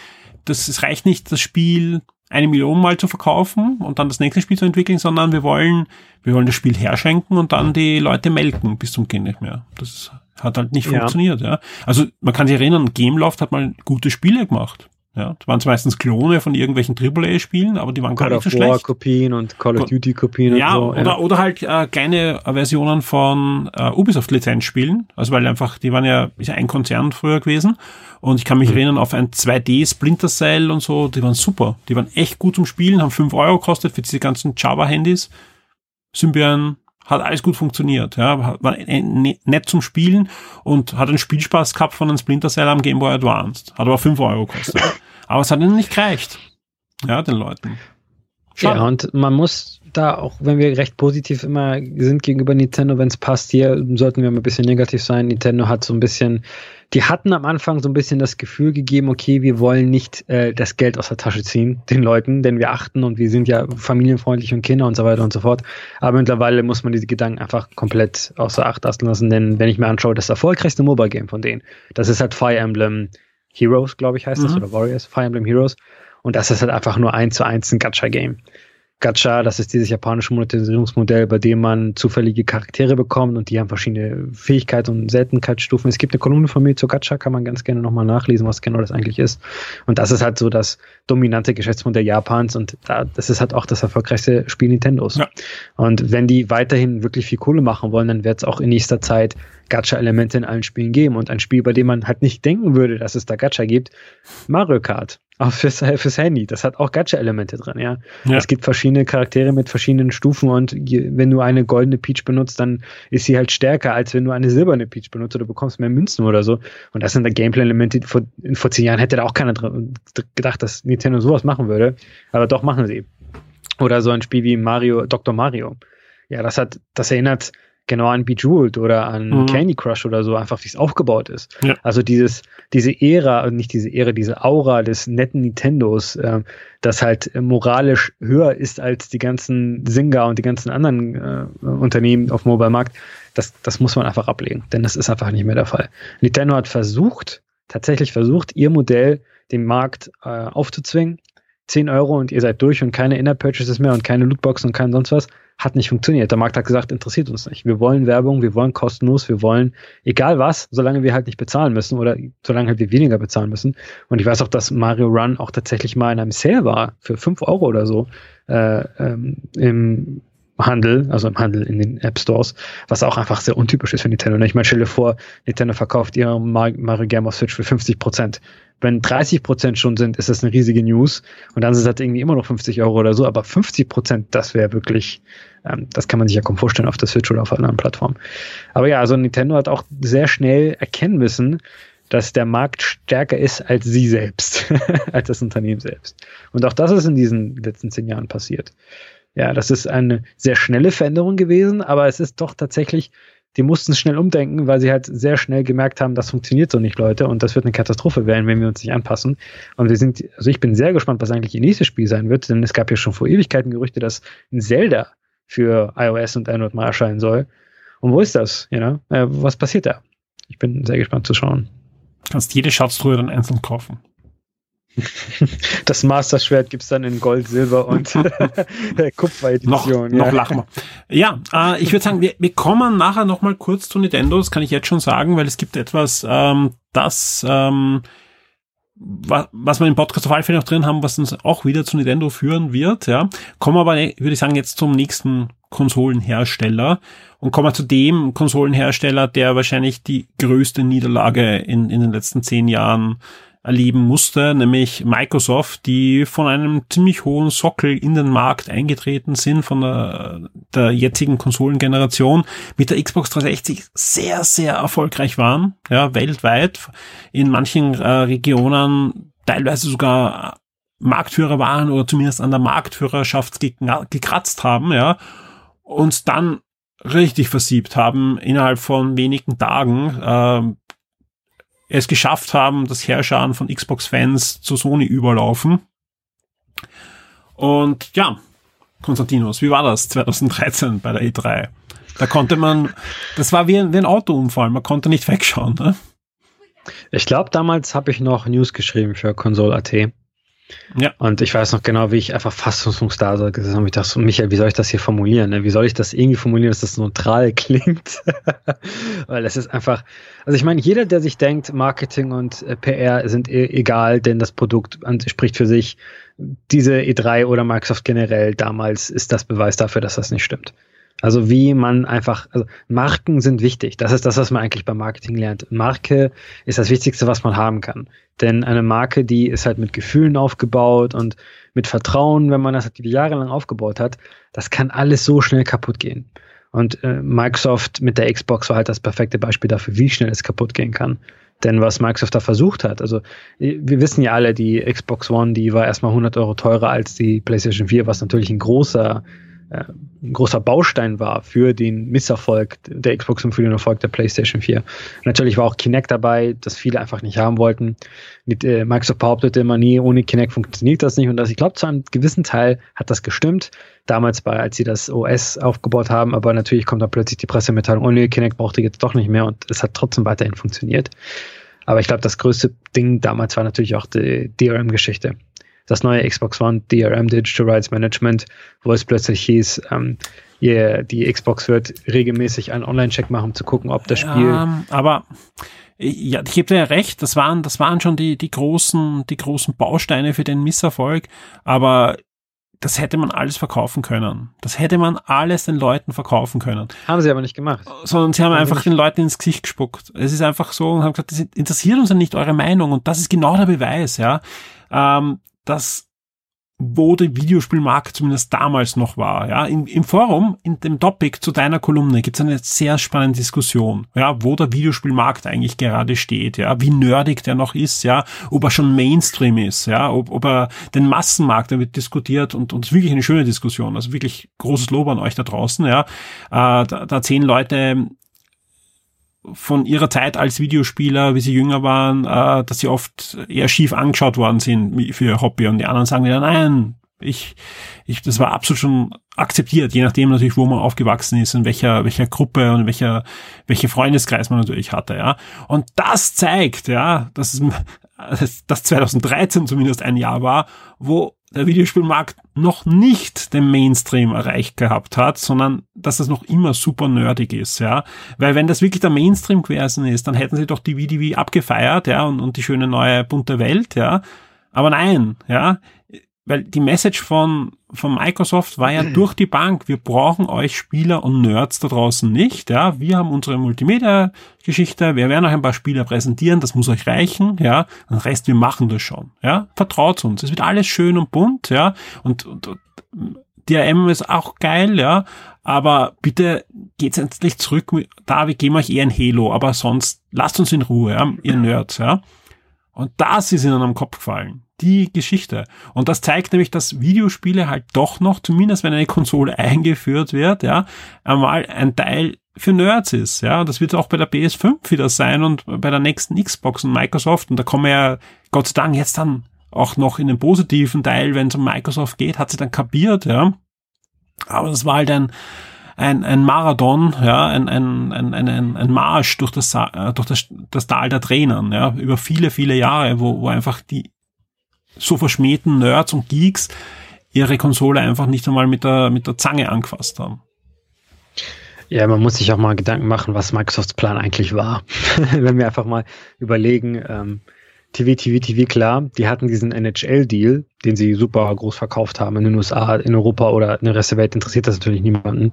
das, es reicht nicht, das Spiel eine Million mal zu verkaufen und dann das nächste Spiel zu entwickeln, sondern wir wollen, wir wollen das Spiel herschenken und dann die Leute melken bis zum Kind nicht mehr. Das hat halt nicht ja. funktioniert, ja. Also man kann sich erinnern, Gameloft hat mal gute Spiele gemacht. Ja, das waren meistens Klone von irgendwelchen AAA-Spielen, aber die waren gar nicht so schlecht. Kopien und Call of Duty Kopien ja, und so. Oder, ja. oder halt äh, kleine Versionen von äh, Ubisoft Lizenzspielen. Also weil einfach, die waren ja, ist ja ein Konzern früher gewesen. Und ich kann mich mhm. erinnern auf ein 2D Splinter Cell und so, die waren super. Die waren echt gut zum Spielen, haben 5 Euro gekostet für diese ganzen Java-Handys. Symbian hat alles gut funktioniert, ja, war ne, nett zum Spielen und hat einen Spielspaß gehabt von einem Splinter Cell am Game Boy Advanced. Hat aber 5 Euro gekostet. aber es hat ihnen nicht gereicht. Ja, den Leuten. Schade. Ja, und man muss da auch, wenn wir recht positiv immer sind gegenüber Nintendo, wenn es passt, hier sollten wir mal ein bisschen negativ sein. Nintendo hat so ein bisschen, die hatten am Anfang so ein bisschen das Gefühl gegeben, okay, wir wollen nicht äh, das Geld aus der Tasche ziehen, den Leuten, denn wir achten und wir sind ja familienfreundlich und Kinder und so weiter und so fort. Aber mittlerweile muss man diese Gedanken einfach komplett außer Acht lassen, denn wenn ich mir anschaue, das erfolgreichste Mobile Game von denen, das ist halt Fire Emblem Heroes, glaube ich, heißt mhm. das, oder Warriors, Fire Emblem Heroes. Und das ist halt einfach nur eins zu eins ein Gacha-Game. Gacha, das ist dieses japanische Monetarisierungsmodell, bei dem man zufällige Charaktere bekommt und die haben verschiedene Fähigkeiten und Seltenheitsstufen. Es gibt eine Kolumne von mir zu Gacha, kann man ganz gerne nochmal nachlesen, was genau das eigentlich ist. Und das ist halt so das dominante Geschäftsmodell Japans und da, das ist halt auch das erfolgreichste Spiel Nintendos. Ja. Und wenn die weiterhin wirklich viel Kohle machen wollen, dann wird es auch in nächster Zeit Gacha-Elemente in allen Spielen geben. Und ein Spiel, bei dem man halt nicht denken würde, dass es da Gacha gibt, Mario Kart. Auch fürs, fürs Handy. Das hat auch Gacha-Elemente drin, ja? ja. Es gibt verschiedene Charaktere mit verschiedenen Stufen und wenn du eine goldene Peach benutzt, dann ist sie halt stärker, als wenn du eine silberne Peach benutzt oder bekommst mehr Münzen oder so. Und das sind da Gameplay-Elemente, vor, vor zehn Jahren hätte da auch keiner gedacht, dass Nintendo sowas machen würde. Aber doch machen sie. Oder so ein Spiel wie Mario, Dr. Mario. Ja, das hat, das erinnert genau an Bejeweled oder an mhm. Candy Crush oder so, einfach wie es aufgebaut ist. Ja. Also dieses, diese Ära, nicht diese Ära, diese Aura des netten Nintendos, äh, das halt moralisch höher ist als die ganzen Singer und die ganzen anderen äh, Unternehmen auf Mobile-Markt, das, das muss man einfach ablegen, denn das ist einfach nicht mehr der Fall. Nintendo hat versucht, tatsächlich versucht, ihr Modell dem Markt äh, aufzuzwingen. 10 Euro und ihr seid durch und keine Inner-Purchases mehr und keine Lootboxen und kein sonst was, hat nicht funktioniert. Der Markt hat gesagt, interessiert uns nicht. Wir wollen Werbung, wir wollen kostenlos, wir wollen egal was, solange wir halt nicht bezahlen müssen oder solange halt wir weniger bezahlen müssen. Und ich weiß auch, dass Mario Run auch tatsächlich mal in einem Sale war für 5 Euro oder so äh, ähm, im Handel, also im Handel in den App Stores, was auch einfach sehr untypisch ist für Nintendo. Ich meine, stell dir vor, Nintendo verkauft ihr Mario Game auf Switch für 50 Prozent. Wenn 30 Prozent schon sind, ist das eine riesige News. Und dann sind es halt irgendwie immer noch 50 Euro oder so. Aber 50 Prozent, das wäre wirklich, ähm, das kann man sich ja kaum vorstellen auf der Switch oder auf anderen Plattform. Aber ja, also Nintendo hat auch sehr schnell erkennen müssen, dass der Markt stärker ist als sie selbst, als das Unternehmen selbst. Und auch das ist in diesen letzten zehn Jahren passiert. Ja, das ist eine sehr schnelle Veränderung gewesen, aber es ist doch tatsächlich, die mussten schnell umdenken, weil sie halt sehr schnell gemerkt haben, das funktioniert so nicht, Leute, und das wird eine Katastrophe werden, wenn wir uns nicht anpassen. Und wir sind, also ich bin sehr gespannt, was eigentlich ihr nächstes Spiel sein wird, denn es gab ja schon vor Ewigkeiten Gerüchte, dass ein Zelda für iOS und Android mal erscheinen soll. Und wo ist das? You know? Äh, was passiert da? Ich bin sehr gespannt zu schauen. Kannst jede Schatztruhe dann einzeln kaufen. Das Master-Schwert gibt es dann in Gold, Silber und Kupfer-Edition. Noch, ja. noch lachen wir. Ja, äh, ich würde sagen, wir, wir kommen nachher noch mal kurz zu Nintendo, das kann ich jetzt schon sagen, weil es gibt etwas, ähm, das, ähm, was, was wir im Podcast auf alle Fälle noch drin haben, was uns auch wieder zu Nintendo führen wird. Ja, Kommen wir aber, würde ich sagen, jetzt zum nächsten Konsolenhersteller und kommen wir zu dem Konsolenhersteller, der wahrscheinlich die größte Niederlage in, in den letzten zehn Jahren erleben musste, nämlich Microsoft, die von einem ziemlich hohen Sockel in den Markt eingetreten sind von der, der jetzigen Konsolengeneration mit der Xbox 360 sehr, sehr erfolgreich waren, ja, weltweit, in manchen äh, Regionen teilweise sogar Marktführer waren oder zumindest an der Marktführerschaft gekratzt haben, ja, und dann richtig versiebt haben innerhalb von wenigen Tagen, äh, es geschafft haben, das Herrscharen von Xbox-Fans zu Sony überlaufen. Und ja, Konstantinos, wie war das 2013 bei der E3? Da konnte man, das war wie ein, wie ein Autounfall, man konnte nicht wegschauen. Ne? Ich glaube, damals habe ich noch News geschrieben für Console.at. Ja. Und ich weiß noch genau, wie ich einfach fassungslos da gesessen habe. Ich dachte so, Michael, wie soll ich das hier formulieren? Ne? Wie soll ich das irgendwie formulieren, dass das neutral klingt? Weil es ist einfach, also ich meine, jeder, der sich denkt, Marketing und äh, PR sind e egal, denn das Produkt spricht für sich, diese E3 oder Microsoft generell damals ist das Beweis dafür, dass das nicht stimmt. Also wie man einfach, also Marken sind wichtig. Das ist das, was man eigentlich beim Marketing lernt. Marke ist das Wichtigste, was man haben kann. Denn eine Marke, die ist halt mit Gefühlen aufgebaut und mit Vertrauen, wenn man das halt jahrelang aufgebaut hat, das kann alles so schnell kaputt gehen. Und äh, Microsoft mit der Xbox war halt das perfekte Beispiel dafür, wie schnell es kaputt gehen kann. Denn was Microsoft da versucht hat, also wir wissen ja alle, die Xbox One, die war erstmal 100 Euro teurer als die PlayStation 4, was natürlich ein großer äh, ein großer Baustein war für den Misserfolg der Xbox und für den Erfolg der PlayStation 4. Natürlich war auch Kinect dabei, das viele einfach nicht haben wollten. Äh, Microsoft behauptete immer nie, ohne Kinect funktioniert das nicht. Und das, ich glaube, zu einem gewissen Teil hat das gestimmt. Damals bei, als sie das OS aufgebaut haben, aber natürlich kommt dann plötzlich die Pressemitteilung, ohne Kinect brauchte jetzt doch nicht mehr und es hat trotzdem weiterhin funktioniert. Aber ich glaube, das größte Ding damals war natürlich auch die DRM-Geschichte das neue Xbox One DRM Digital Rights Management, wo es plötzlich hieß, ähm, yeah, die Xbox wird regelmäßig einen Online-Check machen, um zu gucken, ob das Spiel. Ja, aber ja, ich gebe dir ja recht, das waren, das waren schon die, die großen, die großen Bausteine für den Misserfolg, aber das hätte man alles verkaufen können. Das hätte man alles den Leuten verkaufen können. Haben sie aber nicht gemacht. Sondern sie haben, haben einfach den Leuten ins Gesicht gespuckt. Es ist einfach so und haben gesagt, das interessiert uns ja nicht eure Meinung und das ist genau der Beweis, ja. Ähm, dass wo der Videospielmarkt zumindest damals noch war. Ja, Im, im Forum, in dem Topic zu deiner Kolumne gibt es eine sehr spannende Diskussion, ja, wo der Videospielmarkt eigentlich gerade steht, ja, wie nerdig der noch ist, ja, ob er schon Mainstream ist, ja, ob, ob er den Massenmarkt, da wird diskutiert und, und es ist wirklich eine schöne Diskussion, also wirklich großes Lob an euch da draußen, ja. Äh, da, da zehn Leute von ihrer Zeit als Videospieler, wie sie jünger waren, äh, dass sie oft eher schief angeschaut worden sind für ihr Hobby und die anderen sagen wieder, nein, ich, ich, das war absolut schon akzeptiert, je nachdem natürlich, wo man aufgewachsen ist, in welcher, welcher Gruppe und welcher, welche Freundeskreis man natürlich hatte, ja. Und das zeigt, ja, dass, dass 2013 zumindest ein Jahr war, wo der Videospielmarkt noch nicht den Mainstream erreicht gehabt hat, sondern dass das noch immer super nerdig ist, ja. Weil wenn das wirklich der Mainstream gewesen ist, dann hätten sie doch die VDV abgefeiert, ja, und, und die schöne neue bunte Welt, ja. Aber nein, ja weil die Message von, von Microsoft war ja durch die Bank, wir brauchen euch Spieler und Nerds da draußen nicht, ja, wir haben unsere Multimedia-Geschichte, wir werden euch ein paar Spieler präsentieren, das muss euch reichen, ja, den Rest, wir machen das schon, ja, vertraut uns, es wird alles schön und bunt, ja, und, und, und DRM ist auch geil, ja, aber bitte geht's endlich zurück, da, wir geben euch eher ein Halo, aber sonst lasst uns in Ruhe, ja, ihr Nerds, ja. Und das ist ihnen am Kopf gefallen die Geschichte. Und das zeigt nämlich, dass Videospiele halt doch noch, zumindest wenn eine Konsole eingeführt wird, ja, einmal ein Teil für Nerds ist, ja. Das wird auch bei der PS5 wieder sein und bei der nächsten Xbox und Microsoft. Und da kommen wir ja Gott sei Dank jetzt dann auch noch in den positiven Teil, wenn es um Microsoft geht, hat sie dann kapiert, ja. Aber das war halt ein, ein, ein Marathon, ja, ein, ein, ein, ein, ein Marsch durch das, äh, durch das, das Tal der Tränen, ja, über viele, viele Jahre, wo, wo einfach die so verschmähten Nerds und Geeks ihre Konsole einfach nicht einmal mit der, mit der Zange angefasst haben. Ja, man muss sich auch mal Gedanken machen, was Microsofts Plan eigentlich war. Wenn wir einfach mal überlegen, ähm, TV, TV, TV, klar, die hatten diesen NHL-Deal, den sie super groß verkauft haben in den USA, in Europa oder in der Rest der Welt interessiert das natürlich niemanden.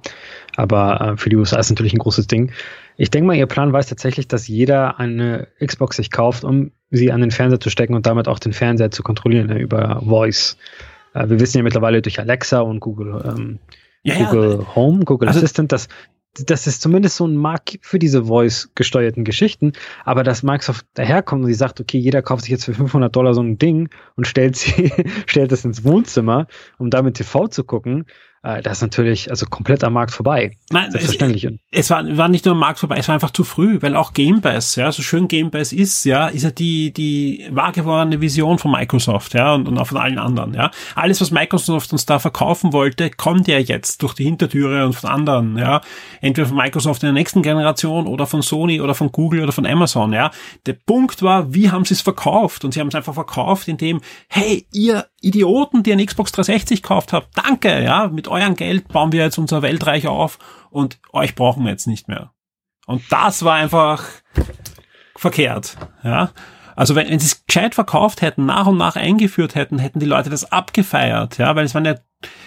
Aber äh, für die USA ist natürlich ein großes Ding. Ich denke mal, ihr Plan war es tatsächlich, dass jeder eine Xbox sich kauft, um sie an den Fernseher zu stecken und damit auch den Fernseher zu kontrollieren ne, über Voice. Äh, wir wissen ja mittlerweile durch Alexa und Google, ähm, ja, Google ja. Home, Google also, Assistant, dass das ist zumindest so ein Markt für diese Voice-gesteuerten Geschichten, aber dass Microsoft daherkommt und sie sagt, okay, jeder kauft sich jetzt für 500 Dollar so ein Ding und stellt sie, stellt es ins Wohnzimmer, um damit TV zu gucken, äh, das ist natürlich also komplett am Markt vorbei. Nein, Selbstverständlich. Es, es war, war nicht nur am Markt vorbei, es war einfach zu früh, weil auch Game Pass, ja, so schön Game Pass ist, ja, ist ja die, die wahrgewordene Vision von Microsoft, ja, und, und auch von allen anderen, ja. Alles, was Microsoft uns da verkaufen wollte, kommt ja jetzt durch die Hintertüre und von anderen, ja. Entweder von Microsoft in der nächsten Generation oder von Sony oder von Google oder von Amazon, ja. Der Punkt war, wie haben sie es verkauft? Und sie haben es einfach verkauft, indem, hey, ihr Idioten, die ein Xbox 360 gekauft habt, danke, ja, mit eurem Geld bauen wir jetzt unser Weltreich auf und euch brauchen wir jetzt nicht mehr. Und das war einfach verkehrt, ja. Also wenn, wenn sie es gescheit verkauft hätten, nach und nach eingeführt hätten, hätten die Leute das abgefeiert, ja, weil es waren ja,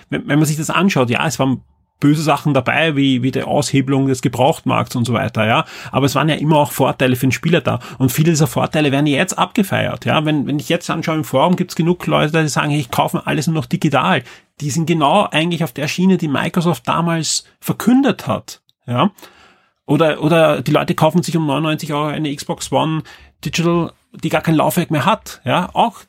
wenn, wenn man sich das anschaut, ja, es waren böse Sachen dabei, wie, wie die Aushebelung des Gebrauchtmarkts und so weiter, ja. Aber es waren ja immer auch Vorteile für den Spieler da. Und viele dieser Vorteile werden jetzt abgefeiert, ja. Wenn, wenn ich jetzt anschaue im Forum, gibt es genug Leute, die sagen, ich kaufe alles nur noch digital. Die sind genau eigentlich auf der Schiene, die Microsoft damals verkündet hat, ja. Oder, oder die Leute kaufen sich um 99 Euro eine Xbox One Digital, die gar kein Laufwerk mehr hat, ja. Auch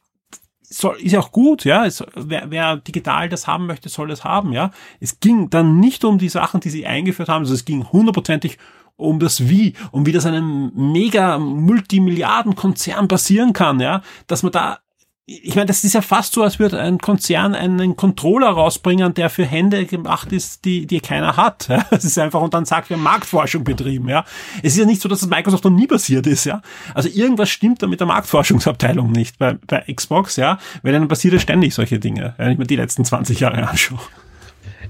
soll, ist auch gut, ja. Es, wer, wer digital das haben möchte, soll es haben, ja. Es ging dann nicht um die Sachen, die sie eingeführt haben, also es ging hundertprozentig um das Wie, um wie das einem mega Multimilliarden-Konzern passieren kann, ja, dass man da ich meine, das ist ja fast so, als würde ein Konzern einen Controller rausbringen, der für Hände gemacht ist, die, die keiner hat. Ja? Das ist einfach, und dann sagt, wir haben Marktforschung betrieben. Ja? Es ist ja nicht so, dass das Microsoft noch nie passiert ist. Ja? Also irgendwas stimmt da mit der Marktforschungsabteilung nicht bei, bei Xbox, ja, weil dann passiert ja ständig solche Dinge, wenn ich mir die letzten 20 Jahre anschaue.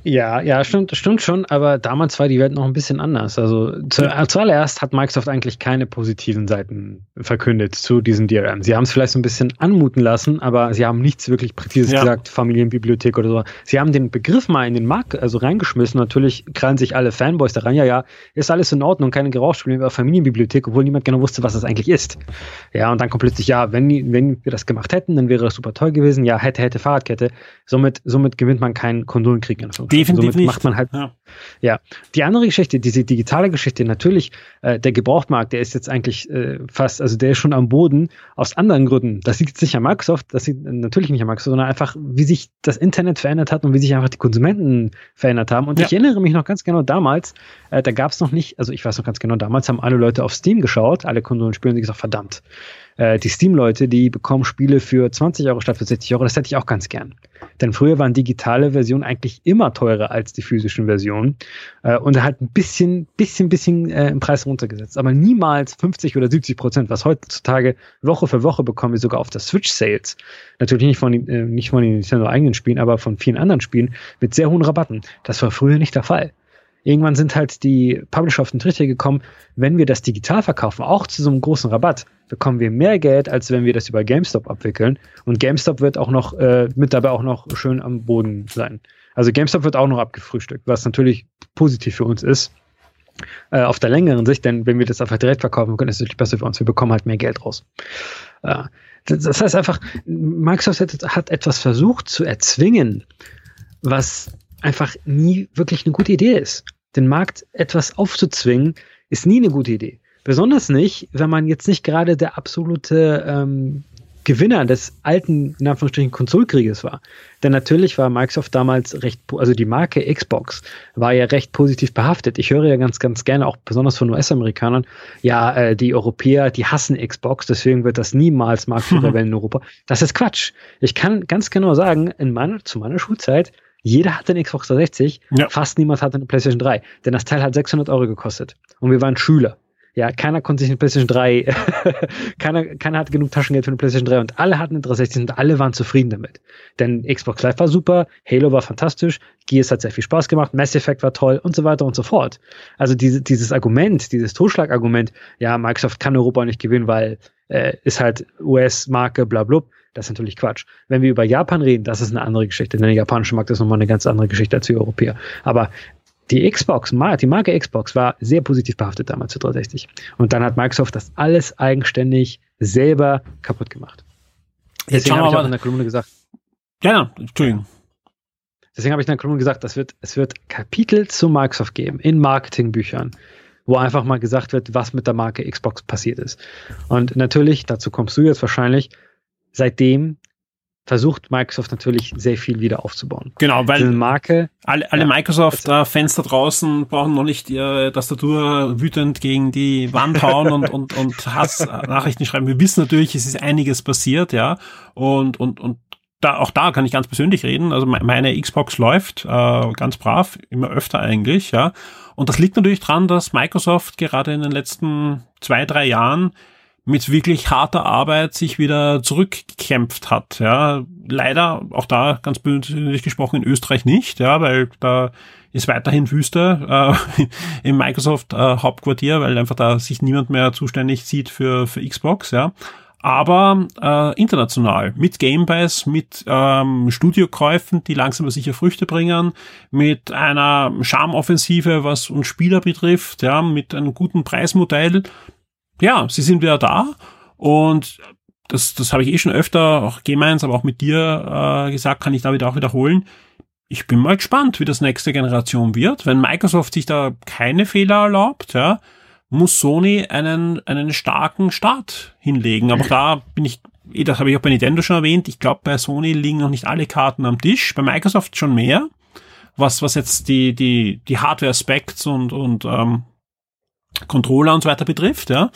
Ja, ja, stimmt, stimmt schon, aber damals war die Welt noch ein bisschen anders. Also zu, ja. zuallererst hat Microsoft eigentlich keine positiven Seiten verkündet zu diesem DRM. Sie haben es vielleicht so ein bisschen anmuten lassen, aber sie haben nichts wirklich präzises ja. gesagt, Familienbibliothek oder so. Sie haben den Begriff mal in den Markt also reingeschmissen. Natürlich krallen sich alle Fanboys daran, ja, ja, ist alles in Ordnung, keine Gebrauchsspiele über Familienbibliothek, obwohl niemand genau wusste, was das eigentlich ist. Ja, und dann kommt plötzlich, ja, wenn, wenn wir das gemacht hätten, dann wäre das super toll gewesen. Ja, hätte, hätte, Fahrradkette. Somit, somit gewinnt man keinen Kondolenkrieg. Definitiv Somit macht man halt. Ja. ja. Die andere Geschichte, diese digitale Geschichte, natürlich, äh, der Gebrauchtmarkt, der ist jetzt eigentlich äh, fast, also der ist schon am Boden aus anderen Gründen. Das liegt nicht an Microsoft, das liegt natürlich nicht an Microsoft, sondern einfach, wie sich das Internet verändert hat und wie sich einfach die Konsumenten verändert haben. Und ja. ich erinnere mich noch ganz genau damals, äh, da gab es noch nicht, also ich weiß noch ganz genau, damals haben alle Leute auf Steam geschaut, alle Konsolen spielen und gesagt, verdammt äh, die Steam-Leute, die bekommen Spiele für 20 Euro statt für 60 Euro. Das hätte ich auch ganz gern. Denn früher waren digitale Versionen eigentlich immer teurer als die physischen Versionen äh, und halt ein bisschen, bisschen, bisschen äh, im Preis runtergesetzt, aber niemals 50 oder 70 Prozent, was heutzutage Woche für Woche bekommen wir sogar auf der Switch Sales. Natürlich nicht von, äh, nicht von den Nintendo eigenen Spielen, aber von vielen anderen Spielen mit sehr hohen Rabatten. Das war früher nicht der Fall. Irgendwann sind halt die Publisher auf den Trichter gekommen, wenn wir das digital verkaufen, auch zu so einem großen Rabatt, bekommen wir mehr Geld, als wenn wir das über GameStop abwickeln. Und GameStop wird auch noch, äh, mit dabei auch noch schön am Boden sein. Also GameStop wird auch noch abgefrühstückt, was natürlich positiv für uns ist. Äh, auf der längeren Sicht, denn wenn wir das einfach direkt verkaufen können, ist es natürlich besser für uns. Wir bekommen halt mehr Geld raus. Äh, das heißt einfach, Microsoft hat, hat etwas versucht zu erzwingen, was einfach nie wirklich eine gute Idee ist den Markt etwas aufzuzwingen, ist nie eine gute Idee. Besonders nicht, wenn man jetzt nicht gerade der absolute ähm, Gewinner des alten, in Anführungsstrichen, Konsolkrieges war. Denn natürlich war Microsoft damals recht, also die Marke Xbox war ja recht positiv behaftet. Ich höre ja ganz, ganz gerne, auch besonders von US-Amerikanern, ja, äh, die Europäer, die hassen Xbox, deswegen wird das niemals Marktführer werden in Europa. Das ist Quatsch. Ich kann ganz genau sagen, in meiner, zu meiner Schulzeit jeder hatte eine Xbox 360, ja. fast niemand hatte eine PlayStation 3, denn das Teil hat 600 Euro gekostet. Und wir waren Schüler. Ja, keiner konnte sich eine PlayStation 3, keiner, keiner hatte genug Taschengeld für eine PlayStation 3 und alle hatten eine 360 und alle waren zufrieden damit. Denn Xbox Live war super, Halo war fantastisch, Gears hat sehr viel Spaß gemacht, Mass Effect war toll und so weiter und so fort. Also diese, dieses Argument, dieses Totschlagargument, ja, Microsoft kann Europa nicht gewinnen, weil äh, ist halt US-Marke, bla, bla, das ist natürlich Quatsch. Wenn wir über Japan reden, das ist eine andere Geschichte. Denn der japanische Markt ist nochmal eine ganz andere Geschichte als die Europäer. Aber die Xbox, die Marke Xbox war sehr positiv behaftet damals zu 360. Und dann hat Microsoft das alles eigenständig selber kaputt gemacht. Jetzt Deswegen habe ich auch in der Kolumne gesagt. Ja, Entschuldigung. Deswegen habe ich in der Kolumne gesagt, das wird, es wird Kapitel zu Microsoft geben in Marketingbüchern, wo einfach mal gesagt wird, was mit der Marke Xbox passiert ist. Und natürlich, dazu kommst du jetzt wahrscheinlich, seitdem versucht Microsoft natürlich sehr viel wieder aufzubauen. Genau, weil Marke, alle, alle ja, Microsoft-Fans da draußen brauchen noch nicht ihre Tastatur wütend gegen die Wand hauen und, und, und Hass-Nachrichten schreiben. Wir wissen natürlich, es ist einiges passiert, ja, und, und, und da, auch da kann ich ganz persönlich reden. Also meine Xbox läuft äh, ganz brav, immer öfter eigentlich, ja. Und das liegt natürlich dran, dass Microsoft gerade in den letzten zwei, drei Jahren mit wirklich harter Arbeit sich wieder zurückgekämpft hat. Ja, leider auch da ganz persönlich gesprochen in Österreich nicht, ja, weil da ist weiterhin Wüste äh, im Microsoft äh, Hauptquartier, weil einfach da sich niemand mehr zuständig sieht für für Xbox, ja. Aber äh, international mit Gamepass, mit ähm, Studiokäufen, die langsam sicher Früchte bringen, mit einer Charmoffensive, was uns Spieler betrifft, ja, mit einem guten Preismodell ja, sie sind wieder da und das, das habe ich eh schon öfter auch gemeint, aber auch mit dir äh, gesagt, kann ich da wieder auch wiederholen. Ich bin mal gespannt, wie das nächste Generation wird. Wenn Microsoft sich da keine Fehler erlaubt, ja, muss Sony einen, einen starken Start hinlegen. Aber da bin ich, eh, das habe ich auch bei Nintendo schon erwähnt, ich glaube, bei Sony liegen noch nicht alle Karten am Tisch, bei Microsoft schon mehr, was, was jetzt die, die, die Hardware-Specs und, und ähm, Controller und so weiter betrifft, ja.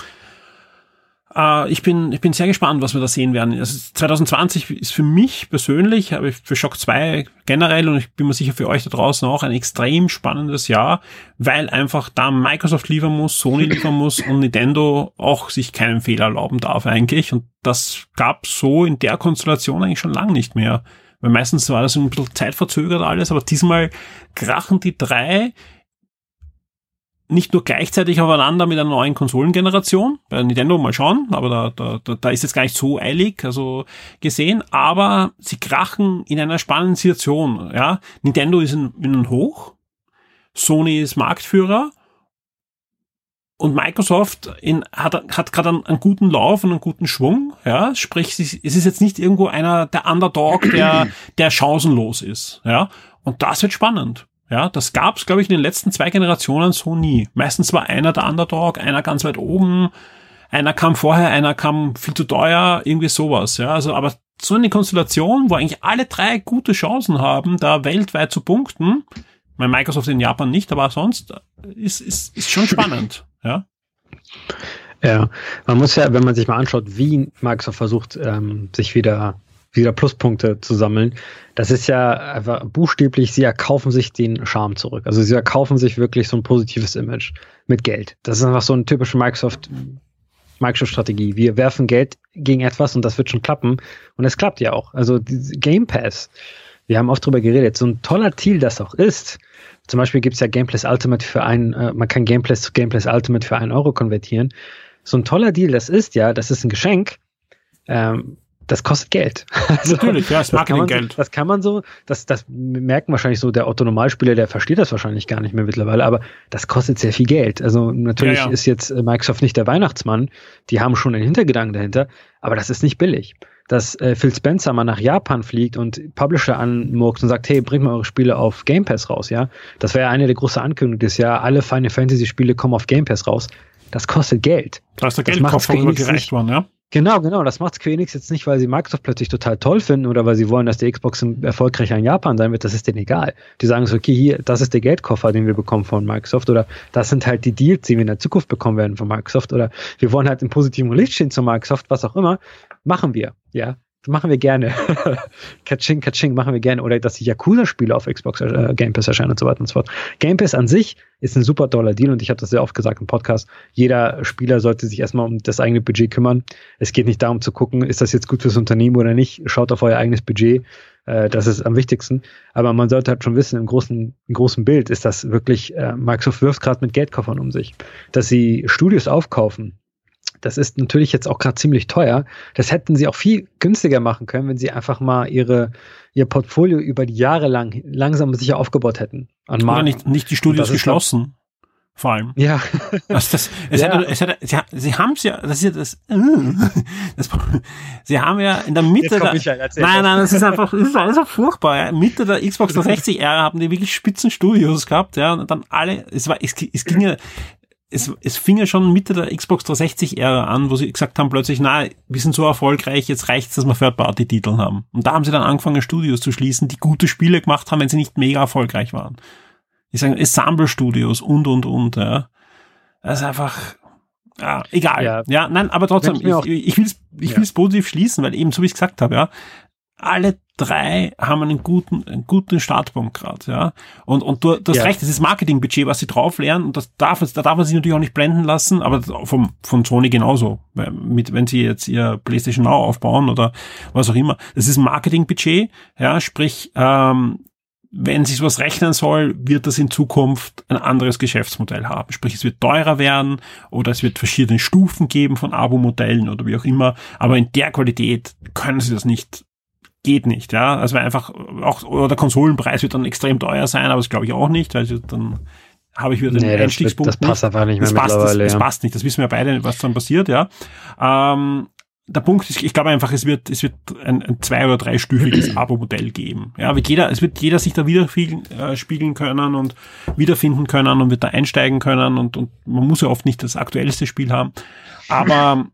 Äh, ich bin, ich bin sehr gespannt, was wir da sehen werden. Also 2020 ist für mich persönlich, aber für Shock 2 generell und ich bin mir sicher für euch da draußen auch ein extrem spannendes Jahr, weil einfach da Microsoft liefern muss, Sony liefern muss und Nintendo auch sich keinen Fehler erlauben darf eigentlich. Und das gab so in der Konstellation eigentlich schon lang nicht mehr. Weil meistens war das ein bisschen zeitverzögert alles, aber diesmal krachen die drei nicht nur gleichzeitig aufeinander mit einer neuen Konsolengeneration. Bei Nintendo mal schauen, aber da, da, da ist jetzt gar nicht so eilig, also gesehen. Aber sie krachen in einer spannenden Situation. Ja, Nintendo ist in, in einem Hoch, Sony ist Marktführer und Microsoft in, hat, hat gerade einen, einen, guten Lauf und einen guten Schwung. Ja, sprich, es ist jetzt nicht irgendwo einer der Underdog, der der chancenlos ist. Ja, und das wird spannend. Ja, das gab's, glaube ich, in den letzten zwei Generationen so nie. Meistens war einer der Underdog, einer ganz weit oben, einer kam vorher, einer kam viel zu teuer, irgendwie sowas. Ja, also, aber so eine Konstellation, wo eigentlich alle drei gute Chancen haben, da weltweit zu punkten, mein Microsoft in Japan nicht, aber sonst ist, ist, ist schon spannend. Ja. Ja, man muss ja, wenn man sich mal anschaut, wie Microsoft versucht, ähm, sich wieder wieder Pluspunkte zu sammeln. Das ist ja einfach buchstäblich, sie erkaufen sich den Charme zurück. Also sie erkaufen sich wirklich so ein positives Image mit Geld. Das ist einfach so eine typische Microsoft, Microsoft-Strategie. Wir werfen Geld gegen etwas und das wird schon klappen. Und es klappt ja auch. Also Game Pass, wir haben oft drüber geredet, so ein toller Deal das auch ist. Zum Beispiel gibt es ja Gameplays Ultimate für einen, äh, man kann Gameplays zu Gameplays Ultimate für einen Euro konvertieren. So ein toller Deal das ist, ja, das ist ein Geschenk. Ähm, das kostet Geld. Also, Natürlich, ja, das Marketinggeld. Das kann man so, das, das merkt wahrscheinlich so der Otto-Normalspieler, der versteht das wahrscheinlich gar nicht mehr mittlerweile, aber das kostet sehr viel Geld. Also natürlich ja, ja. ist jetzt äh, Microsoft nicht der Weihnachtsmann, die haben schon einen Hintergedanken dahinter, aber das ist nicht billig. Dass äh, Phil Spencer mal nach Japan fliegt und Publisher anmurkt und sagt, hey, bringt mal eure Spiele auf Game Pass raus, ja. Das wäre ja eine der großen Ankündigungen des Jahr. Alle Final Fantasy Spiele kommen auf Game Pass raus. Das kostet Geld. Da ist der Geldkopf gerecht worden, ja. Genau, genau. Das macht Square Enix jetzt nicht, weil sie Microsoft plötzlich total toll finden oder weil sie wollen, dass die Xbox erfolgreicher in Japan sein wird. Das ist denen egal. Die sagen so, okay, hier, das ist der Geldkoffer, den wir bekommen von Microsoft oder das sind halt die Deals, die wir in der Zukunft bekommen werden von Microsoft oder wir wollen halt im positiven Licht stehen zu Microsoft, was auch immer. Machen wir, ja machen wir gerne. Kaching, Kaching machen wir gerne. Oder dass die Yakuza-Spiele auf Xbox äh, Game Pass erscheinen und so weiter und so fort. Game Pass an sich ist ein super toller Deal und ich habe das sehr oft gesagt im Podcast. Jeder Spieler sollte sich erstmal um das eigene Budget kümmern. Es geht nicht darum zu gucken, ist das jetzt gut fürs Unternehmen oder nicht. Schaut auf euer eigenes Budget. Äh, das ist am wichtigsten. Aber man sollte halt schon wissen, im großen, im großen Bild ist das wirklich, äh, Microsoft wirft gerade mit Geldkoffern um sich. Dass sie Studios aufkaufen, das ist natürlich jetzt auch gerade ziemlich teuer. Das hätten sie auch viel günstiger machen können, wenn sie einfach mal ihre, ihr Portfolio über die Jahre lang langsam sicher aufgebaut hätten. An Oder nicht, nicht die Studios geschlossen. Vor allem. Ja. Also das, es ja. Hätte, es hätte, sie, sie haben es ja, das ist ja das, äh, das, sie haben ja in der Mitte der, halt, nein, nein, das ist einfach, das ist alles furchtbar, ja. Mitte der Xbox 360-Ära haben die wirklich spitzen Studios gehabt, ja, und dann alle, es war, es, es ging ja, es, es fing ja schon Mitte der Xbox 360-Ära an, wo sie gesagt haben plötzlich, na, wir sind so erfolgreich, jetzt reicht's, dass wir Third-Party-Titel haben. Und da haben sie dann angefangen, Studios zu schließen, die gute Spiele gemacht haben, wenn sie nicht mega erfolgreich waren. Ich sage Ensemble-Studios und, und, und, ja. Das ist einfach, ja, egal. Ja, ja nein, aber trotzdem, ich, ich, ich will es ich will's positiv schließen, weil eben, so wie ich gesagt habe, ja, alle drei haben einen guten, einen guten Startpunkt gerade, ja. Und, und du, du hast ja. recht, das ist Marketingbudget, was sie drauf lernen und das darf, da darf man sich natürlich auch nicht blenden lassen, aber vom, von Sony genauso. Mit, wenn sie jetzt ihr PlayStation Now aufbauen oder was auch immer. Das ist Marketingbudget, ja, sprich, ähm, wenn sich sowas rechnen soll, wird das in Zukunft ein anderes Geschäftsmodell haben. Sprich, es wird teurer werden oder es wird verschiedene Stufen geben von Abo-Modellen oder wie auch immer. Aber in der Qualität können sie das nicht geht nicht, ja. Also einfach auch oder der Konsolenpreis wird dann extrem teuer sein, aber das glaube ich auch nicht, weil dann habe ich wieder den nee, Einstiegspunkt. Das, das passt einfach nicht mehr das passt, das, das passt nicht. Das wissen wir beide, was dann passiert, ja. Ähm, der Punkt ist, ich glaube einfach, es wird, es wird ein, ein zwei- oder dreistufiges Abo-Modell geben. Ja, wird jeder, es wird jeder sich da widerspiegeln äh, spiegeln können und wiederfinden können und wird da einsteigen können und, und man muss ja oft nicht das aktuellste Spiel haben. Aber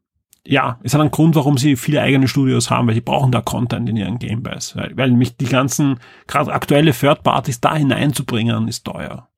ja, ist ein Grund, warum sie viele eigene Studios haben, weil sie brauchen da Content in ihren Gamepass. Weil, weil mich die ganzen, gerade aktuelle Third-Parties da hineinzubringen, ist teuer.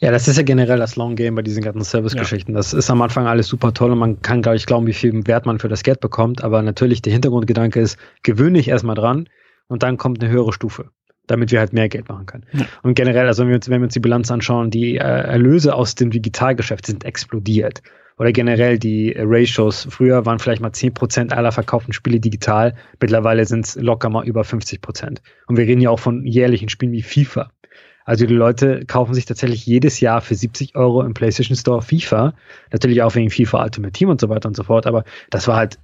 Ja, das ist ja generell das Long Game bei diesen ganzen Service-Geschichten. Ja. Das ist am Anfang alles super toll und man kann gar nicht glauben, wie viel Wert man für das Geld bekommt. Aber natürlich der Hintergrundgedanke ist, gewöhne dich erstmal dran und dann kommt eine höhere Stufe, damit wir halt mehr Geld machen können. Ja. Und generell, also wenn wir, uns, wenn wir uns die Bilanz anschauen, die äh, Erlöse aus dem Digitalgeschäft sind explodiert oder generell die Ratios. Früher waren vielleicht mal 10% aller verkauften Spiele digital, mittlerweile sind es locker mal über 50%. Und wir reden ja auch von jährlichen Spielen wie FIFA. Also die Leute kaufen sich tatsächlich jedes Jahr für 70 Euro im PlayStation Store FIFA. Natürlich auch wegen FIFA Ultimate Team und so weiter und so fort. Aber das war halt,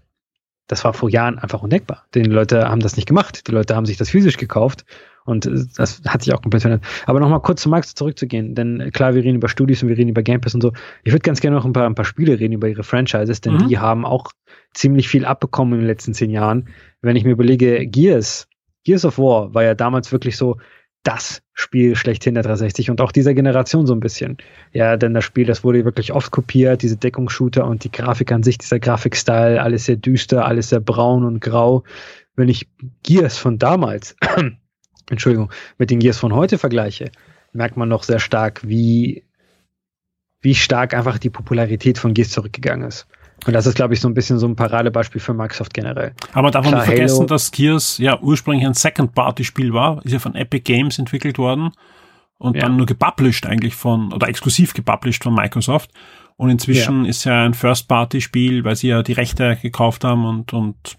das war vor Jahren einfach undenkbar. Denn die Leute haben das nicht gemacht. Die Leute haben sich das physisch gekauft und äh, das hat sich auch komplett verändert. Aber nochmal kurz zu Max zurückzugehen, denn äh, klar, wir reden über Studios und wir reden über Game Pass und so. Ich würde ganz gerne noch ein paar, ein paar Spiele reden über ihre Franchises, denn mhm. die haben auch ziemlich viel abbekommen in den letzten zehn Jahren. Wenn ich mir überlege, Gears, Gears of War war ja damals wirklich so das Spiel schlechthin der 360 und auch dieser Generation so ein bisschen. Ja, denn das Spiel, das wurde wirklich oft kopiert, diese Deckungsshooter und die Grafik an sich, dieser Grafikstyle, alles sehr düster, alles sehr braun und grau. Wenn ich Gears von damals Entschuldigung, mit den Gears von heute vergleiche, merkt man noch sehr stark, wie, wie stark einfach die Popularität von Gears zurückgegangen ist. Und das ist, glaube ich, so ein bisschen so ein Paradebeispiel für Microsoft generell. Aber man darf Klar, nicht vergessen, Halo, dass Gears ja ursprünglich ein Second-Party-Spiel war, ist ja von Epic Games entwickelt worden und ja. dann nur gepublished eigentlich von, oder exklusiv gepublished von Microsoft. Und inzwischen ja. ist ja ein First-Party-Spiel, weil sie ja die Rechte gekauft haben und, und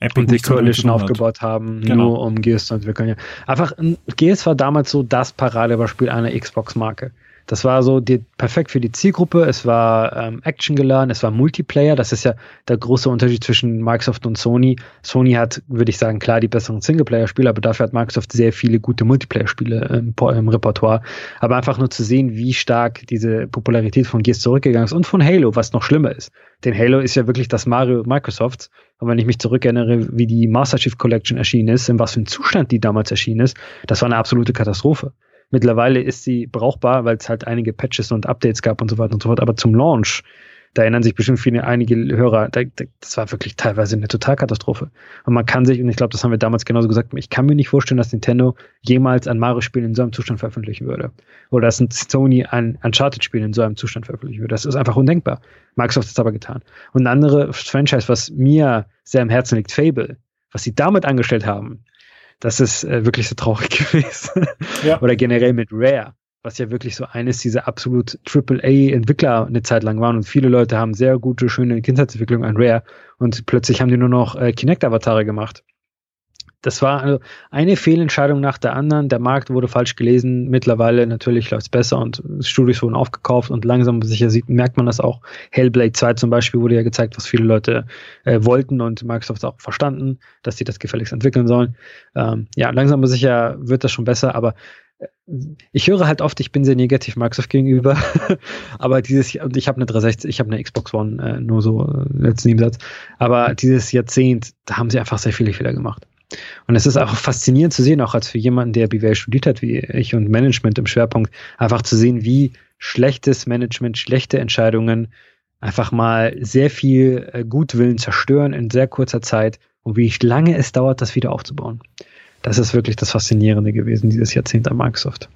Epic und die Coalition aufgebaut haben, genau. nur um Gears zu entwickeln. Ja. Einfach, Gears war damals so das Paradebeispiel einer Xbox-Marke. Das war so die, perfekt für die Zielgruppe. Es war ähm, Action geladen, es war Multiplayer. Das ist ja der große Unterschied zwischen Microsoft und Sony. Sony hat, würde ich sagen, klar die besseren Singleplayer-Spiele, aber dafür hat Microsoft sehr viele gute Multiplayer-Spiele im, im, Repertoire. Aber einfach nur zu sehen, wie stark diese Popularität von Gears zurückgegangen ist und von Halo, was noch schlimmer ist. Denn Halo ist ja wirklich das Mario Microsofts. Und wenn ich mich zurückerinnere, wie die Master Chief Collection erschienen ist, in was für einem Zustand die damals erschienen ist, das war eine absolute Katastrophe. Mittlerweile ist sie brauchbar, weil es halt einige Patches und Updates gab und so weiter und so fort. Aber zum Launch, da erinnern sich bestimmt viele, einige Hörer, da, da, das war wirklich teilweise eine Totalkatastrophe. Und man kann sich, und ich glaube, das haben wir damals genauso gesagt, ich kann mir nicht vorstellen, dass Nintendo jemals ein Mario-Spiel in so einem Zustand veröffentlichen würde. Oder dass ein Sony ein Uncharted-Spiel in so einem Zustand veröffentlichen würde. Das ist einfach undenkbar. Microsoft hat es aber getan. Und ein anderes Franchise, was mir sehr am Herzen liegt, Fable, was sie damit angestellt haben, das ist äh, wirklich so traurig gewesen. Ja. Oder generell mit Rare, was ja wirklich so eines dieser absolut AAA-Entwickler eine Zeit lang waren. Und viele Leute haben sehr gute, schöne Kindheitsentwicklung an Rare. Und plötzlich haben die nur noch äh, Kinect-Avatare gemacht. Das war also eine Fehlentscheidung nach der anderen. Der Markt wurde falsch gelesen. Mittlerweile natürlich läuft es besser und Studios wurden aufgekauft und langsam sicher sieht, merkt man das auch. Hellblade 2 zum Beispiel wurde ja gezeigt, was viele Leute äh, wollten und Microsoft auch verstanden, dass sie das gefälligst entwickeln sollen. Ähm, ja, langsam aber sicher wird das schon besser, aber äh, ich höre halt oft, ich bin sehr negativ Microsoft gegenüber, aber dieses, und ich habe eine 360, ich habe eine Xbox One, äh, nur so äh, letzten Nebensatz, aber dieses Jahrzehnt, da haben sie einfach sehr viele Fehler gemacht. Und es ist auch faszinierend zu sehen, auch als für jemanden, der BWL studiert hat, wie ich und Management im Schwerpunkt, einfach zu sehen, wie schlechtes Management, schlechte Entscheidungen einfach mal sehr viel äh, Gutwillen zerstören in sehr kurzer Zeit und wie lange es dauert, das wieder aufzubauen. Das ist wirklich das Faszinierende gewesen, dieses Jahrzehnt an Microsoft.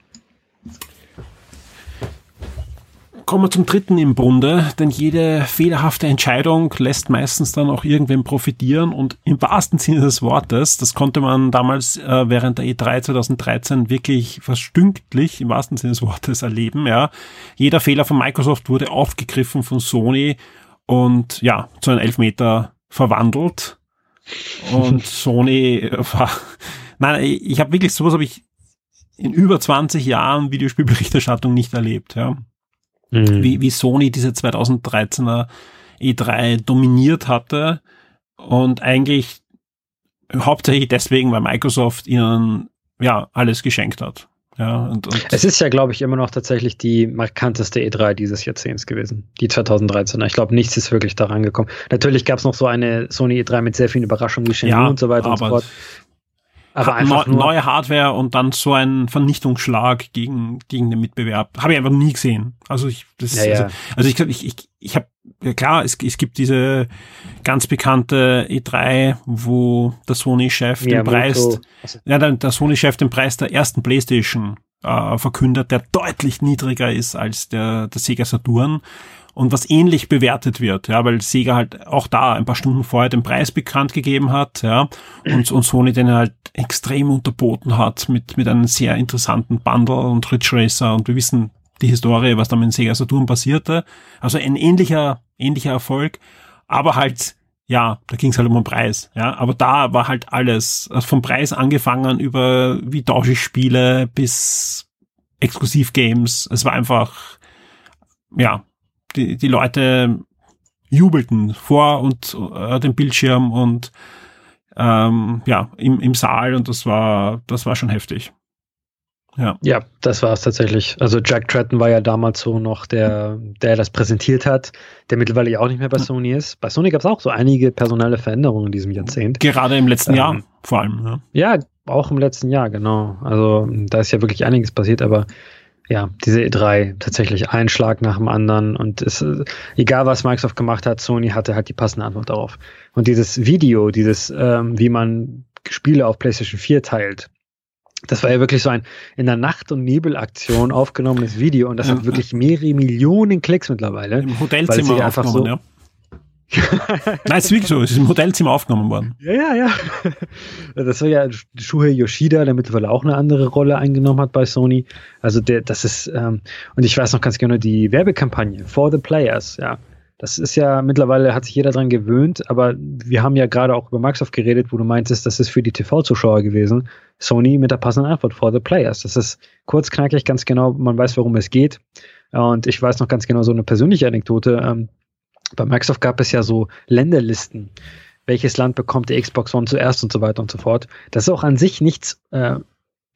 Kommen wir zum dritten im Bunde, denn jede fehlerhafte Entscheidung lässt meistens dann auch irgendwem profitieren und im wahrsten Sinne des Wortes, das konnte man damals äh, während der E3 2013 wirklich verstünktlich im wahrsten Sinne des Wortes erleben, ja. Jeder Fehler von Microsoft wurde aufgegriffen von Sony und ja, zu einem Elfmeter verwandelt und Sony war, nein, ich habe wirklich sowas habe ich in über 20 Jahren Videospielberichterstattung nicht erlebt, ja mhm. wie, wie Sony diese 2013er E3 dominiert hatte und eigentlich hauptsächlich deswegen, weil Microsoft ihnen ja alles geschenkt hat. Ja, und, und es ist ja, glaube ich, immer noch tatsächlich die markanteste E3 dieses Jahrzehnts gewesen, die 2013er. Ich glaube, nichts ist wirklich daran gekommen. Natürlich gab es noch so eine Sony E3 mit sehr vielen Überraschungen wie Shenmue ja, und so weiter und so fort. Aber einfach neu, neue Hardware und dann so ein Vernichtungsschlag gegen, gegen den Mitbewerb. Habe ich einfach nie gesehen. Also ich, das, ja, ja. also, also ich, ich, ich, ich habe, ja klar, es, es gibt diese ganz bekannte E3, wo der Sony-Chef den Preis, also. ja, der, der Sony-Chef den Preis der ersten Playstation äh, verkündet, der deutlich niedriger ist als der, der Sega Saturn und was ähnlich bewertet wird, ja, weil Sega halt auch da ein paar Stunden vorher den Preis bekannt gegeben hat, ja, und, und Sony den halt extrem unterboten hat mit, mit einem sehr interessanten Bundle und Ridge Racer und wir wissen die Historie, was da mit Sega Saturn passierte. Also ein ähnlicher, ähnlicher Erfolg, aber halt, ja, da ging es halt um den Preis, ja, aber da war halt alles, also vom Preis angefangen über wie tausche ich Spiele bis Exklusivgames, es war einfach, ja, die, die Leute jubelten vor und äh, dem Bildschirm und ähm, ja, im, im Saal und das war, das war schon heftig. Ja. ja, das war es tatsächlich. Also Jack Tratton war ja damals so noch der, der das präsentiert hat, der mittlerweile ja auch nicht mehr bei Sony ist. Bei Sony gab es auch so einige personelle Veränderungen in diesem Jahrzehnt. Gerade im letzten ähm, Jahr vor allem. Ja. ja, auch im letzten Jahr, genau. Also da ist ja wirklich einiges passiert, aber ja, diese E3 tatsächlich ein Schlag nach dem anderen und es, egal was Microsoft gemacht hat, Sony hatte halt die passende Antwort darauf. Und dieses Video, dieses, ähm, wie man Spiele auf PlayStation 4 teilt, das war ja wirklich so ein in der Nacht- und Nebelaktion aufgenommenes Video und das ja, hat wirklich mehrere Millionen Klicks mittlerweile. Im Hotelzimmer einfach so, ja. Nein, es ist wirklich so. Es ist im Hotelzimmer aufgenommen worden. Ja, ja, ja. Das war ja Shuhei Yoshida, der mittlerweile auch eine andere Rolle eingenommen hat bei Sony. Also der, das ist, ähm, und ich weiß noch ganz genau die Werbekampagne For the Players, ja. Das ist ja mittlerweile hat sich jeder dran gewöhnt, aber wir haben ja gerade auch über Microsoft geredet, wo du meintest, das ist für die TV-Zuschauer gewesen. Sony mit der passenden Antwort for the players. Das ist kurz knackig, ganz genau, man weiß, worum es geht. Und ich weiß noch ganz genau so eine persönliche Anekdote. Ähm, bei Microsoft gab es ja so Länderlisten. Welches Land bekommt die Xbox One zuerst und so weiter und so fort. Das ist auch an sich nichts äh,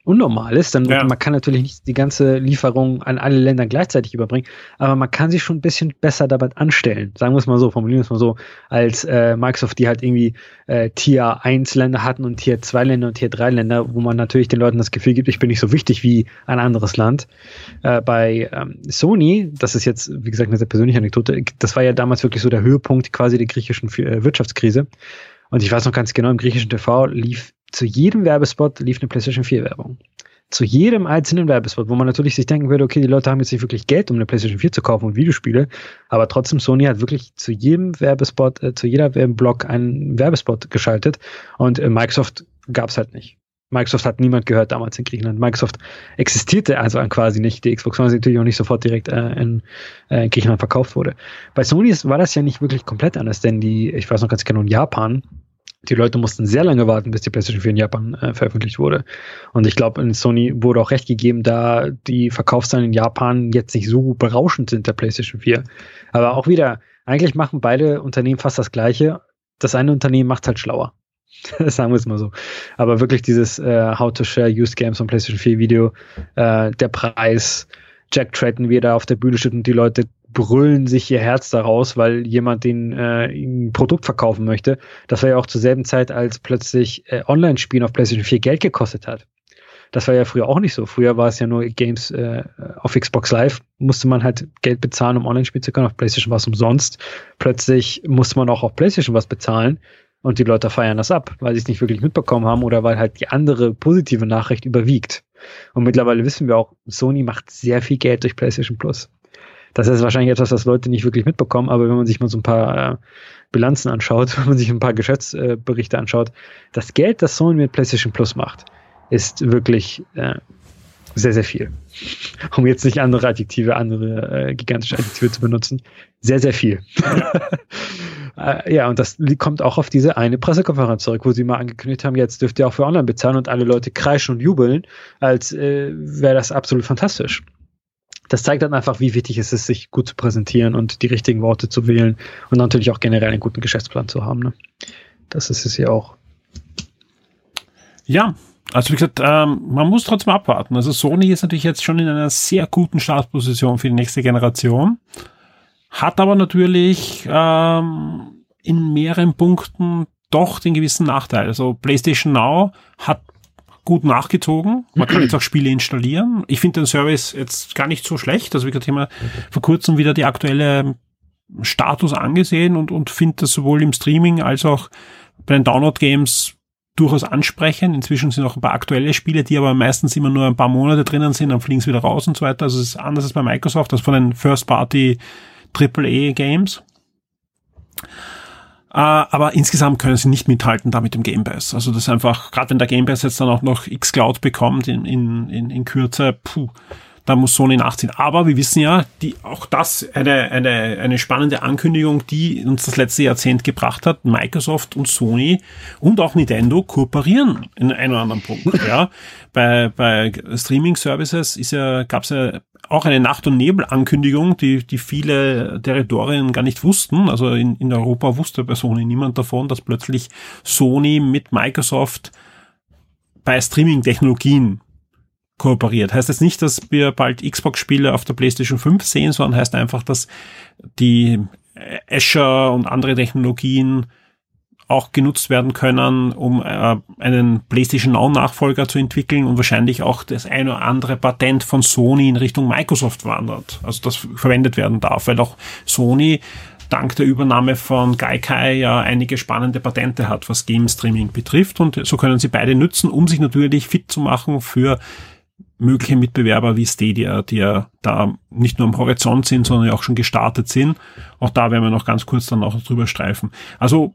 unnormal ist. Dann ja. man kann natürlich nicht die ganze Lieferung an alle Länder gleichzeitig überbringen, aber man kann sich schon ein bisschen besser damit anstellen. Sagen wir es mal so, formulieren wir es mal so, als äh, Microsoft, die halt irgendwie äh, Tier 1 Länder hatten und Tier 2 Länder und Tier 3 Länder, wo man natürlich den Leuten das Gefühl gibt, ich bin nicht so wichtig wie ein anderes Land. Äh, bei ähm, Sony, das ist jetzt, wie gesagt, eine sehr persönliche Anekdote, das war ja damals wirklich so der Höhepunkt quasi der griechischen äh, Wirtschaftskrise. Und ich weiß noch ganz genau, im griechischen TV lief zu jedem Werbespot lief eine PlayStation 4 Werbung. Zu jedem einzelnen Werbespot, wo man natürlich sich denken würde, okay, die Leute haben jetzt nicht wirklich Geld, um eine PlayStation 4 zu kaufen und Videospiele, aber trotzdem Sony hat wirklich zu jedem Werbespot, äh, zu jeder Werbeblock einen Werbespot geschaltet und äh, Microsoft gab es halt nicht. Microsoft hat niemand gehört damals in Griechenland. Microsoft existierte also quasi nicht. Die Xbox One natürlich auch nicht sofort direkt äh, in, äh, in Griechenland verkauft wurde. Bei Sony war das ja nicht wirklich komplett anders, denn die, ich weiß noch ganz genau, in Japan die Leute mussten sehr lange warten, bis die PlayStation 4 in Japan äh, veröffentlicht wurde. Und ich glaube, in Sony wurde auch recht gegeben, da die Verkaufszahlen in Japan jetzt nicht so berauschend sind der PlayStation 4. Aber auch wieder, eigentlich machen beide Unternehmen fast das Gleiche. Das eine Unternehmen macht halt schlauer. Sagen wir es mal so. Aber wirklich dieses äh, How to Share Used Games von PlayStation 4 Video, äh, der Preis, Jack Tratton, wie er da auf der Bühne steht und die Leute brüllen sich ihr Herz daraus, weil jemand den äh, ein Produkt verkaufen möchte. Das war ja auch zur selben Zeit, als plötzlich äh, Online-Spielen auf PlayStation 4 Geld gekostet hat. Das war ja früher auch nicht so. Früher war es ja nur Games äh, auf Xbox Live, musste man halt Geld bezahlen, um online spielen zu können. Auf PlayStation war es umsonst. Plötzlich musste man auch auf PlayStation was bezahlen und die Leute feiern das ab, weil sie es nicht wirklich mitbekommen haben oder weil halt die andere positive Nachricht überwiegt. Und mittlerweile wissen wir auch, Sony macht sehr viel Geld durch PlayStation Plus. Das ist wahrscheinlich etwas, was Leute nicht wirklich mitbekommen, aber wenn man sich mal so ein paar äh, Bilanzen anschaut, wenn man sich ein paar Geschäftsberichte anschaut, das Geld, das Sony mit PlayStation Plus macht, ist wirklich äh, sehr, sehr viel. Um jetzt nicht andere Adjektive, andere äh, gigantische Adjektive zu benutzen. Sehr, sehr viel. äh, ja, und das kommt auch auf diese eine Pressekonferenz zurück, wo sie mal angekündigt haben, jetzt dürft ihr auch für online bezahlen und alle Leute kreischen und jubeln, als äh, wäre das absolut fantastisch das zeigt dann einfach, wie wichtig es ist, sich gut zu präsentieren und die richtigen Worte zu wählen und natürlich auch generell einen guten Geschäftsplan zu haben. Ne? Das ist es ja auch. Ja, also wie gesagt, ähm, man muss trotzdem abwarten. Also Sony ist natürlich jetzt schon in einer sehr guten Startposition für die nächste Generation, hat aber natürlich ähm, in mehreren Punkten doch den gewissen Nachteil. Also PlayStation Now hat gut nachgezogen. Man kann jetzt auch Spiele installieren. Ich finde den Service jetzt gar nicht so schlecht. Also wie gesagt, ich habe vor kurzem wieder die aktuelle Status angesehen und, und finde das sowohl im Streaming als auch bei den Download-Games durchaus ansprechen. Inzwischen sind auch ein paar aktuelle Spiele, die aber meistens immer nur ein paar Monate drinnen sind, dann fliegen sie wieder raus und so weiter. Also es ist anders als bei Microsoft, als von den First-Party AAA-Games. Äh, aber insgesamt können sie nicht mithalten da mit dem Game Pass. Also das ist einfach, gerade wenn der Game Pass jetzt dann auch noch xCloud bekommt in, in, in, in Kürze, puh, da muss Sony nachziehen. Aber wir wissen ja, die, auch das eine, eine, eine spannende Ankündigung, die uns das letzte Jahrzehnt gebracht hat. Microsoft und Sony und auch Nintendo kooperieren in einem oder anderen Punkt. Ja, bei, bei Streaming Services ist ja, gab es ja auch eine Nacht- und Nebel-Ankündigung, die, die viele Territorien gar nicht wussten. Also in, in Europa wusste bei Sony niemand davon, dass plötzlich Sony mit Microsoft bei Streaming-Technologien kooperiert. Heißt das nicht, dass wir bald Xbox-Spiele auf der PlayStation 5 sehen, sondern heißt einfach, dass die Azure und andere Technologien auch genutzt werden können, um äh, einen PlayStation Now Nachfolger zu entwickeln und wahrscheinlich auch das eine oder andere Patent von Sony in Richtung Microsoft wandert. Also das verwendet werden darf, weil auch Sony dank der Übernahme von Gaikai ja einige spannende Patente hat, was Game Streaming betrifft und so können sie beide nützen, um sich natürlich fit zu machen für mögliche Mitbewerber wie Stadia, die ja da nicht nur am Horizont sind, sondern ja auch schon gestartet sind. Auch da werden wir noch ganz kurz dann auch drüber streifen. Also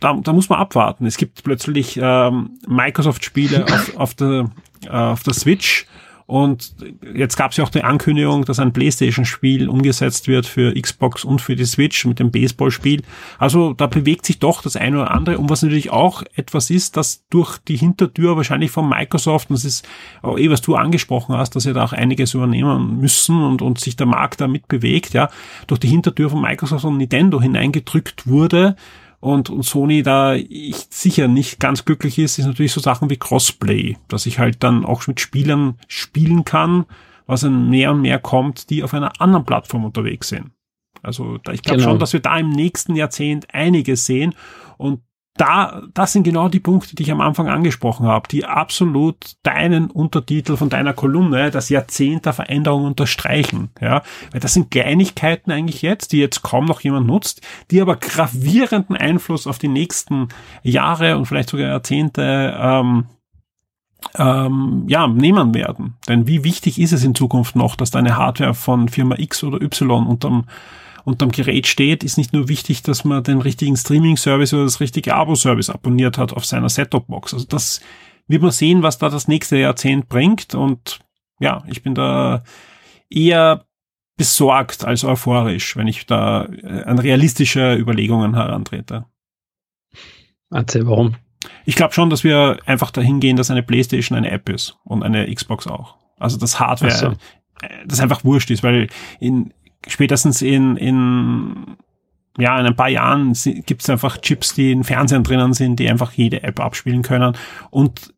da, da muss man abwarten. Es gibt plötzlich ähm, Microsoft-Spiele auf, auf, der, äh, auf der Switch und jetzt gab es ja auch die Ankündigung, dass ein PlayStation-Spiel umgesetzt wird für Xbox und für die Switch mit dem Baseball-Spiel. Also da bewegt sich doch das eine oder andere. Und was natürlich auch etwas ist, dass durch die Hintertür wahrscheinlich von Microsoft, und das ist auch eh, was du angesprochen hast, dass sie da auch einiges übernehmen müssen und, und sich der Markt da mitbewegt, ja, durch die Hintertür von Microsoft und Nintendo hineingedrückt wurde, und, und Sony da ich sicher nicht ganz glücklich ist, ist natürlich so Sachen wie Crossplay, dass ich halt dann auch mit Spielern spielen kann, was dann mehr und mehr kommt, die auf einer anderen Plattform unterwegs sind. Also da, ich glaube genau. schon, dass wir da im nächsten Jahrzehnt einiges sehen und da, das sind genau die Punkte, die ich am Anfang angesprochen habe, die absolut deinen Untertitel von deiner Kolumne, das Jahrzehnt der Veränderung unterstreichen, ja. Weil das sind Kleinigkeiten eigentlich jetzt, die jetzt kaum noch jemand nutzt, die aber gravierenden Einfluss auf die nächsten Jahre und vielleicht sogar Jahrzehnte, ähm, ähm, ja, nehmen werden. Denn wie wichtig ist es in Zukunft noch, dass deine Hardware von Firma X oder Y unterm unterm Gerät steht, ist nicht nur wichtig, dass man den richtigen Streaming-Service oder das richtige Abo-Service abonniert hat auf seiner Set-Top-Box. Also das wird man sehen, was da das nächste Jahrzehnt bringt. Und ja, ich bin da eher besorgt als euphorisch, wenn ich da äh, an realistische Überlegungen herantrete. Erzähl, warum? Ich glaube schon, dass wir einfach dahin gehen, dass eine Playstation eine App ist und eine Xbox auch. Also das Hardware, so. Äh, das einfach wurscht ist, weil in, spätestens in, in ja, in ein paar Jahren gibt es einfach Chips, die in Fernsehen drinnen sind, die einfach jede App abspielen können und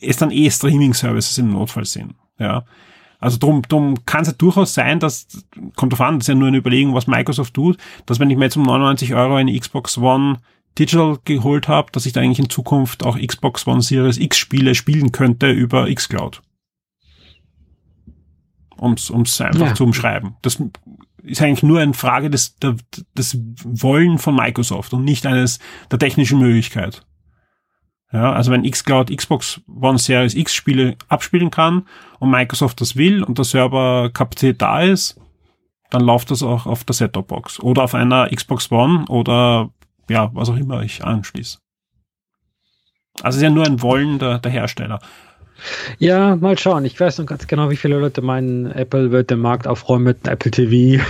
es dann eh Streaming-Services im Notfall sind. Ja. Also drum, drum kann es ja durchaus sein, dass, kommt drauf an, das ist ja nur eine Überlegung, was Microsoft tut, dass wenn ich mir jetzt um 99 Euro eine Xbox One Digital geholt habe, dass ich da eigentlich in Zukunft auch Xbox One Series X Spiele spielen könnte über xCloud um es einfach ja. zu umschreiben. Das ist eigentlich nur eine Frage des, der, des Wollen von Microsoft und nicht eines der technischen Möglichkeit. Ja, also wenn xCloud Xbox One Series X Spiele abspielen kann und Microsoft das will und der Serverkapazität da ist, dann läuft das auch auf der Set-Top-Box oder auf einer Xbox One oder ja, was auch immer ich anschließe. Also es ist ja nur ein Wollen der, der Hersteller. Ja, mal schauen. Ich weiß noch ganz genau, wie viele Leute meinen, Apple wird den Markt aufräumen mit Apple TV.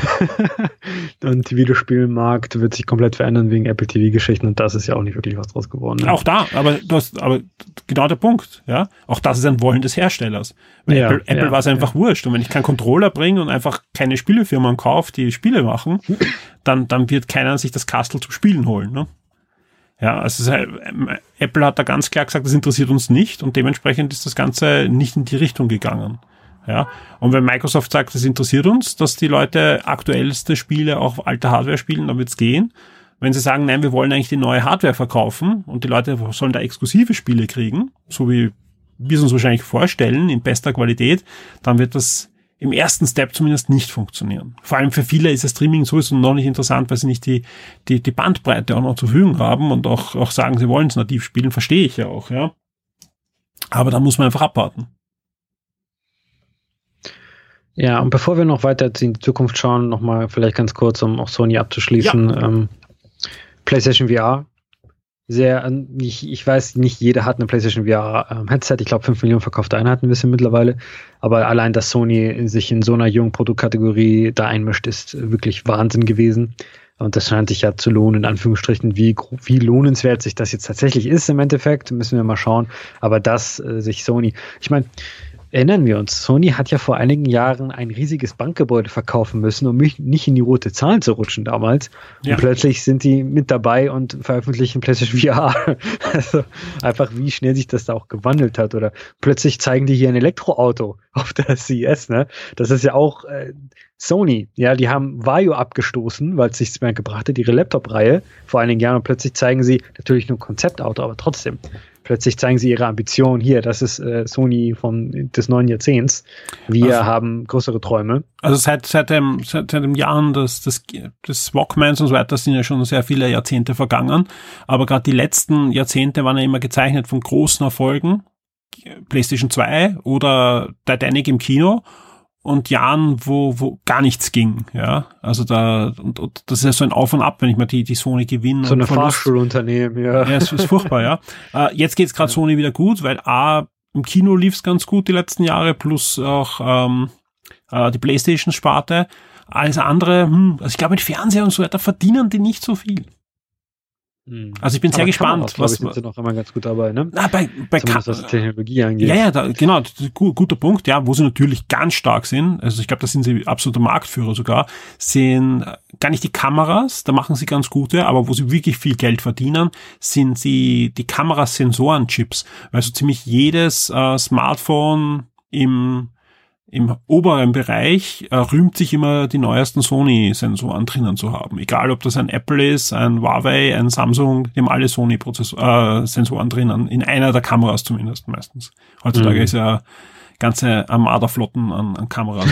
und Videospielmarkt wird sich komplett verändern wegen Apple TV-Geschichten und das ist ja auch nicht wirklich was draus geworden. Ne? Auch da, aber du hast, aber genau der Punkt, ja. Auch das ist ein Wollen des Herstellers. Ja, Apple, Apple ja, war es einfach ja. wurscht. Und wenn ich keinen Controller bringe und einfach keine Spielefirmen kaufe, die Spiele machen, dann, dann wird keiner sich das Castle zum Spielen holen, ne? Ja, also Apple hat da ganz klar gesagt, das interessiert uns nicht und dementsprechend ist das Ganze nicht in die Richtung gegangen. Ja, und wenn Microsoft sagt, das interessiert uns, dass die Leute aktuellste Spiele auf alter Hardware spielen, dann wird's gehen. Wenn sie sagen, nein, wir wollen eigentlich die neue Hardware verkaufen und die Leute sollen da exklusive Spiele kriegen, so wie wir es uns wahrscheinlich vorstellen, in bester Qualität, dann wird das im ersten Step zumindest nicht funktionieren. Vor allem für viele ist das Streaming sowieso noch nicht interessant, weil sie nicht die, die, die Bandbreite auch noch zur Verfügung haben und auch, auch sagen, sie wollen es nativ spielen, verstehe ich ja auch, ja. Aber da muss man einfach abwarten. Ja, und bevor wir noch weiter in die Zukunft schauen, nochmal vielleicht ganz kurz, um auch Sony abzuschließen. Ja. Ähm, PlayStation VR sehr, ich, ich weiß, nicht jeder hat eine PlayStation VR ähm, Headset. Ich glaube, 5 Millionen verkaufte Einheiten wissen mittlerweile. Aber allein, dass Sony sich in so einer jungen Produktkategorie da einmischt, ist wirklich Wahnsinn gewesen. Und das scheint sich ja zu lohnen, in Anführungsstrichen. Wie, wie lohnenswert sich das jetzt tatsächlich ist im Endeffekt, müssen wir mal schauen. Aber dass äh, sich Sony, ich meine, Erinnern wir uns, Sony hat ja vor einigen Jahren ein riesiges Bankgebäude verkaufen müssen, um nicht in die rote Zahlen zu rutschen damals. Ja. Und plötzlich sind die mit dabei und veröffentlichen PlayStation VR. Also einfach, wie schnell sich das da auch gewandelt hat. Oder plötzlich zeigen die hier ein Elektroauto auf der CES. Ne? Das ist ja auch äh, Sony. Ja, die haben Vario abgestoßen, weil es nichts mehr gebracht hat, ihre Laptop-Reihe vor einigen Jahren. Und plötzlich zeigen sie natürlich nur ein Konzeptauto, aber trotzdem plötzlich zeigen sie ihre Ambition. Hier, das ist äh, Sony von des neuen Jahrzehnts. Wir also, haben größere Träume. Also seit seit dem seit, seit dem Jahren des, des des Walkmans und so weiter sind ja schon sehr viele Jahrzehnte vergangen. Aber gerade die letzten Jahrzehnte waren ja immer gezeichnet von großen Erfolgen PlayStation 2 oder Titanic im Kino und Jahren, wo, wo gar nichts ging, ja. Also da, und, und das ist ja so ein Auf und Ab, wenn ich mal die, die Sony gewinne. So eine Fahrschulunternehmen, ja. Ja, es ist furchtbar, ja. Äh, jetzt geht's gerade Sony wieder gut, weil A, im Kino lief's ganz gut die letzten Jahre, plus auch ähm, äh, die Playstation-Sparte. Alles andere, hm, also ich glaube mit Fernseher und so weiter verdienen die nicht so viel. Hm. Also ich bin Aber sehr gespannt, was sind sie noch immer ganz gut dabei, ne? Na, bei, bei Zumindest was Technologie angeht. Ja, ja, da, genau, guter Punkt, ja, wo sie natürlich ganz stark sind. Also ich glaube, da sind sie absoluter Marktführer sogar. Sind äh, gar nicht die Kameras, da machen sie ganz gute, aber wo sie wirklich viel Geld verdienen, sind sie die Kamerasensoren-Chips, weil so ziemlich jedes äh, Smartphone im im oberen Bereich äh, rühmt sich immer die neuesten Sony-Sensoren drinnen zu haben. Egal, ob das ein Apple ist, ein Huawei, ein Samsung, die haben alle Sony-Sensoren äh, drinnen. In einer der Kameras zumindest meistens. Heutzutage mhm. ist ja ganze Armada-Flotten an, an Kameras.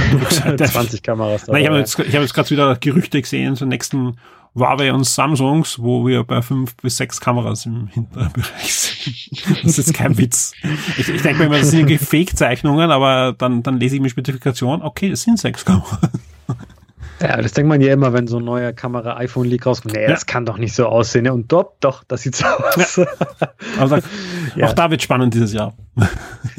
20 Kameras. Nein, ich habe jetzt, ich hab jetzt gerade wieder Gerüchte gesehen, so nächsten Huawei und Samsungs, wo wir bei fünf bis sechs Kameras im hinteren Bereich sind. Das ist kein Witz. Ich, ich denke mir immer, das sind irgendwie Fake-Zeichnungen, aber dann, dann lese ich mir Spezifikation, okay, es sind sechs Kameras. Ja, das denkt man ja immer, wenn so ein neuer Kamera-iPhone-Leak rauskommt. Nee, ja. das kann doch nicht so aussehen. Und doch, doch, das sieht so aus. Ja. Also, ja. Auch da wird spannend dieses Jahr.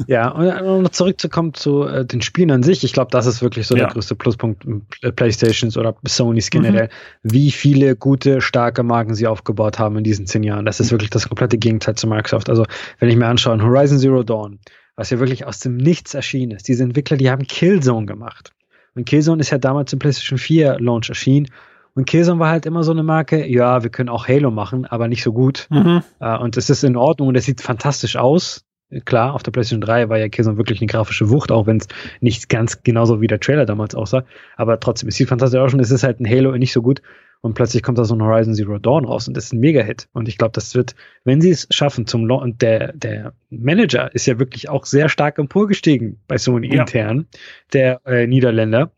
Ja, und noch zurückzukommen zu äh, den Spielen an sich. Ich glaube, das ist wirklich so der größte Pluspunkt äh, Playstations oder Sonys generell. Mhm. Wie viele gute, starke Marken sie aufgebaut haben in diesen zehn Jahren. Das ist wirklich das komplette Gegenteil zu Microsoft. Also, wenn ich mir anschaue, Horizon Zero Dawn, was ja wirklich aus dem Nichts erschienen ist. Diese Entwickler, die haben Killzone gemacht. Und Killzone ist ja damals im PlayStation 4 Launch erschienen. Und Killzone war halt immer so eine Marke, ja, wir können auch Halo machen, aber nicht so gut. Mhm. Uh, und es ist in Ordnung und es sieht fantastisch aus. Klar, auf der PlayStation 3 war ja Killzone wirklich eine grafische Wucht, auch wenn es nicht ganz genauso wie der Trailer damals aussah. Aber trotzdem, es sieht fantastisch aus und es ist halt ein Halo nicht so gut. Und plötzlich kommt da so ein Horizon Zero Dawn raus und das ist ein Mega-Hit. Und ich glaube, das wird, wenn sie es schaffen zum Launch, und der, der Manager ist ja wirklich auch sehr stark emporgestiegen bei Sony ja. intern, der äh, Niederländer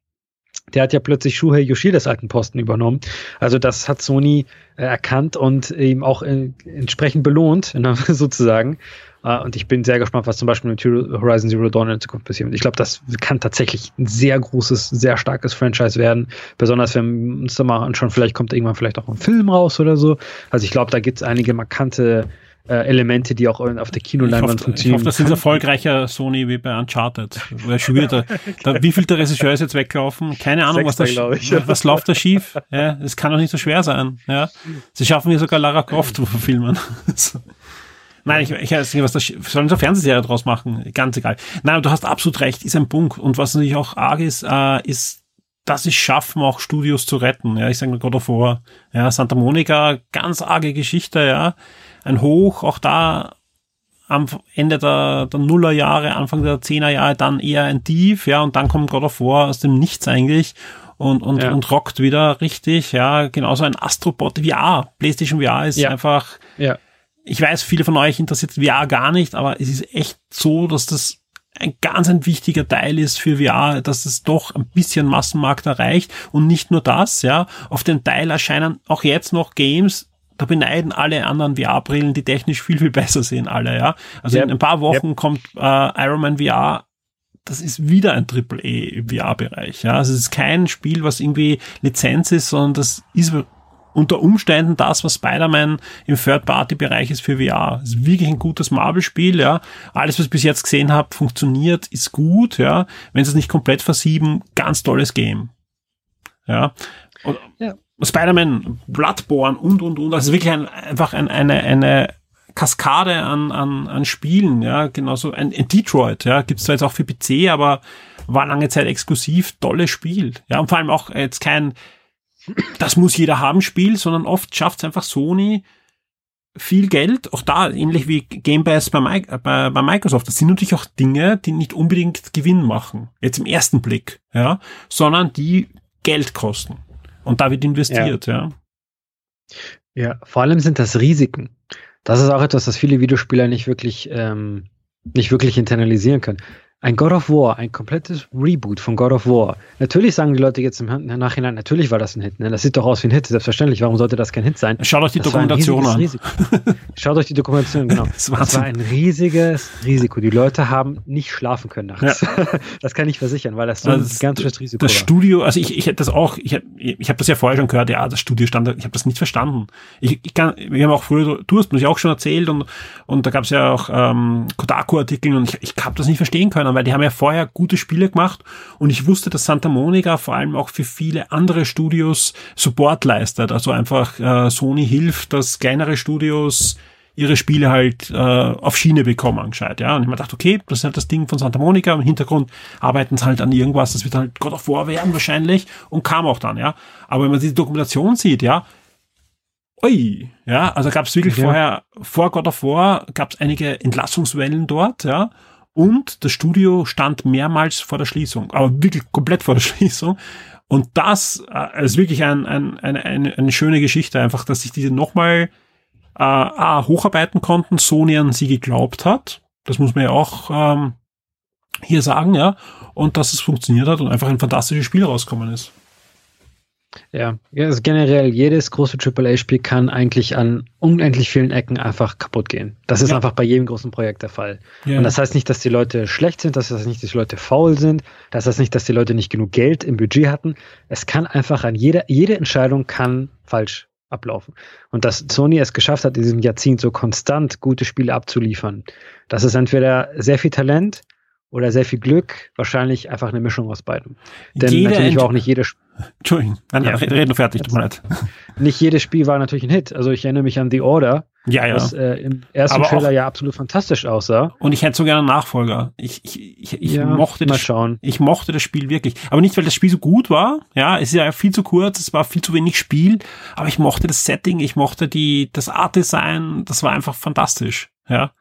der hat ja plötzlich Shuhei Yoshidas alten Posten übernommen. Also das hat Sony äh, erkannt und ihm auch äh, entsprechend belohnt, sozusagen. Uh, und ich bin sehr gespannt, was zum Beispiel mit Horizon Zero Dawn in Zukunft passiert. Ich glaube, das kann tatsächlich ein sehr großes, sehr starkes Franchise werden. Besonders wenn wir uns da mal anschauen, vielleicht kommt irgendwann vielleicht auch ein Film raus oder so. Also ich glaube, da gibt es einige markante äh, Elemente, die auch auf der Kinoleinwand funktionieren. Ich hoffe, das ist erfolgreicher Sony wie bei Uncharted. Weil schon wieder, da, wie viel der Regisseur ist jetzt weglaufen? Keine Ahnung, was, da, was läuft da schief? Ja, es kann doch nicht so schwer sein. Ja, sie schaffen hier sogar Lara Croft zu verfilmen. Nein, ich, ich weiß nicht, was da sollen eine Fernsehserie draus machen? Ganz egal. Nein, du hast absolut recht, ist ein Punkt. Und was natürlich auch arg ist, äh, ist, dass sie schaffen, auch Studios zu retten. Ja, ich sage mal God of War. Ja, Santa Monica, ganz arge Geschichte, ja ein Hoch, auch da am Ende der, der Nullerjahre, Anfang der Zehnerjahre dann eher ein Tief, ja, und dann kommt God of War aus dem Nichts eigentlich und, und, ja. und rockt wieder richtig, ja, genauso ein Astrobot VR, PlayStation VR ist ja. einfach, ja. Ich weiß, viele von euch interessiert VR gar nicht, aber es ist echt so, dass das ein ganz ein wichtiger Teil ist für VR, dass es doch ein bisschen Massenmarkt erreicht und nicht nur das, ja, auf den Teil erscheinen auch jetzt noch Games, da beneiden alle anderen VR-Brillen, die technisch viel, viel besser sehen, alle, ja. Also yep. in ein paar Wochen yep. kommt äh, Iron Man VR das ist wieder ein Triple E im VR-Bereich. Ja, also es ist kein Spiel, was irgendwie Lizenz ist, sondern das ist unter Umständen das, was Spider-Man im Third-Party-Bereich ist für VR. Es ist wirklich ein gutes Marvel-Spiel, ja. Alles, was ich bis jetzt gesehen habe, funktioniert, ist gut, ja. Wenn sie es nicht komplett versieben, ganz tolles Game. Ja. Und, ja. Spider-Man, Bloodborne und, und, und. Also wirklich ein, einfach ein, eine, eine Kaskade an, an, an Spielen, ja. Genauso ein, ein Detroit, ja. Gibt's zwar jetzt auch für PC, aber war lange Zeit exklusiv, tolles Spiel. Ja, und vor allem auch jetzt kein, das muss jeder haben Spiel, sondern oft schafft es einfach Sony, viel Geld, auch da ähnlich wie Game Pass bei, bei, bei, Microsoft. Das sind natürlich auch Dinge, die nicht unbedingt Gewinn machen, jetzt im ersten Blick, ja, sondern die Geld kosten. Und da wird investiert, ja. ja. Ja, vor allem sind das Risiken. Das ist auch etwas, das viele Videospieler nicht wirklich, ähm, nicht wirklich internalisieren können. Ein God of War, ein komplettes Reboot von God of War. Natürlich sagen die Leute jetzt im Nachhinein, natürlich war das ein Hit. Ne? Das sieht doch aus wie ein Hit, selbstverständlich. Warum sollte das kein Hit sein? Schaut euch die das Dokumentation an. Risiko. Schaut euch die Dokumentation, genau. Das, das, war ein riesiges Risiko. Die Leute haben nicht schlafen können nachts. Ja. Das kann ich versichern, weil das so also ein gigantisches Risiko Das war. Studio, also ich, ich hätte das auch, ich, ich habe das ja vorher schon gehört, ja, das Studio stand, ich habe das nicht verstanden. Ich, ich kann, wir haben auch früher, du hast mir auch schon erzählt und, und da gab es ja auch ähm, Kotaku-Artikel und ich, ich habe das nicht verstehen können, weil die haben ja vorher gute Spiele gemacht und ich wusste, dass Santa Monica vor allem auch für viele andere Studios Support leistet. Also einfach äh, Sony hilft, dass kleinere Studios ihre Spiele halt äh, auf Schiene bekommen anscheinend, ja. Und ich mir dachte, okay, das ist halt das Ding von Santa Monica, im Hintergrund arbeiten sie halt an irgendwas, das wird halt God of War werden wahrscheinlich und kam auch dann, ja. Aber wenn man die Dokumentation sieht, ja, ui, ja, also gab es wirklich ja. vorher, vor God of War gab es einige Entlassungswellen dort, ja. Und das Studio stand mehrmals vor der Schließung, aber wirklich komplett vor der Schließung. Und das äh, ist wirklich ein, ein, eine, eine, eine schöne Geschichte, einfach, dass sich diese nochmal äh, hocharbeiten konnten, Sony an sie geglaubt hat. Das muss man ja auch ähm, hier sagen, ja. Und dass es funktioniert hat und einfach ein fantastisches Spiel rausgekommen ist. Ja, also generell jedes große AAA-Spiel kann eigentlich an unendlich vielen Ecken einfach kaputt gehen. Das ist ja. einfach bei jedem großen Projekt der Fall. Ja. Und das heißt nicht, dass die Leute schlecht sind, das heißt nicht, dass die Leute faul sind, das heißt nicht, dass die Leute nicht genug Geld im Budget hatten. Es kann einfach an jeder, jede Entscheidung kann falsch ablaufen. Und dass Sony es geschafft hat, in diesem Jahrzehnt so konstant gute Spiele abzuliefern, das ist entweder sehr viel Talent oder sehr viel Glück, wahrscheinlich einfach eine Mischung aus beidem. Denn Jede natürlich war auch nicht jedes Entschuldigung, nein, ja. reden fertig, tut mir leid. Nicht jedes Spiel war natürlich ein Hit. Also ich erinnere mich an The Order, ja, ja. was äh, im ersten Aber Trailer ja absolut fantastisch aussah. Und ich hätte so gerne einen Nachfolger. Ich, ich, ich, ich ja, mochte das, schauen. ich mochte das Spiel wirklich. Aber nicht, weil das Spiel so gut war. Ja, es ist ja viel zu kurz, es war viel zu wenig Spiel. Aber ich mochte das Setting, ich mochte die, das Art Design, das war einfach fantastisch. Ja.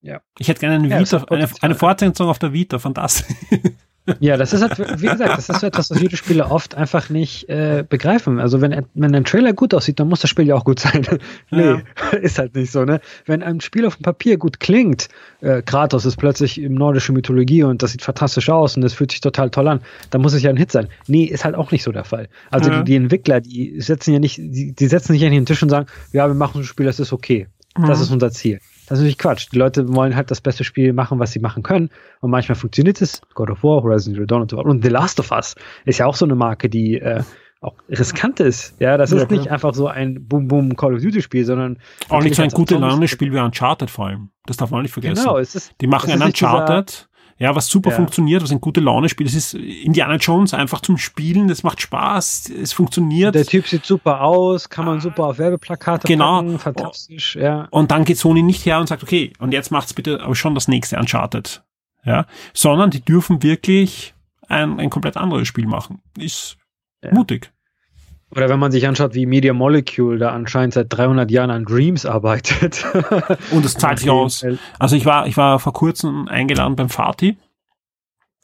Ja. Ich hätte gerne eine, ja, Vita, eine, eine Fortsetzung auf der Vita, fantastisch. Ja, das ist halt, wie gesagt, das ist so etwas, was Videospiele oft einfach nicht äh, begreifen. Also wenn, wenn ein Trailer gut aussieht, dann muss das Spiel ja auch gut sein. nee, ja. ist halt nicht so, ne? Wenn ein Spiel auf dem Papier gut klingt, äh, Kratos ist plötzlich im nordischen Mythologie und das sieht fantastisch aus und das fühlt sich total toll an, dann muss es ja ein Hit sein. Nee, ist halt auch nicht so der Fall. Also ja. die, die, Entwickler, die setzen ja nicht, die, die setzen sich an den Tisch und sagen, ja, wir machen ein Spiel, das ist okay. Das ist unser Ziel. Das ist natürlich Quatsch. Die Leute wollen halt das beste Spiel machen, was sie machen können. Und manchmal funktioniert es. God of War, Horizon Zero Dawn und so weiter. Und The Last of Us ist ja auch so eine Marke, die äh, auch riskant ist. Ja, das ja, ist nicht einfach so ein Boom-Boom Call of Duty Spiel, sondern auch nicht so ein gutes Laune-Spiel wie Uncharted vor allem. Das darf man nicht vergessen. Genau, es ist, die machen ein Uncharted ja, was super ja. funktioniert, was ein gute Laune spielt. Es ist Indiana Jones einfach zum Spielen, das macht Spaß, es funktioniert. Der Typ sieht super aus, kann man super auf Werbeplakate genau. packen, fantastisch, ja. Und dann geht Sony nicht her und sagt, okay, und jetzt macht's bitte aber schon das nächste Uncharted. Ja, sondern die dürfen wirklich ein, ein komplett anderes Spiel machen. Ist ja. mutig. Oder wenn man sich anschaut, wie Media Molecule da anscheinend seit 300 Jahren an Dreams arbeitet. Und es zahlt sich aus. Also ich war, ich war vor kurzem eingeladen beim Fatih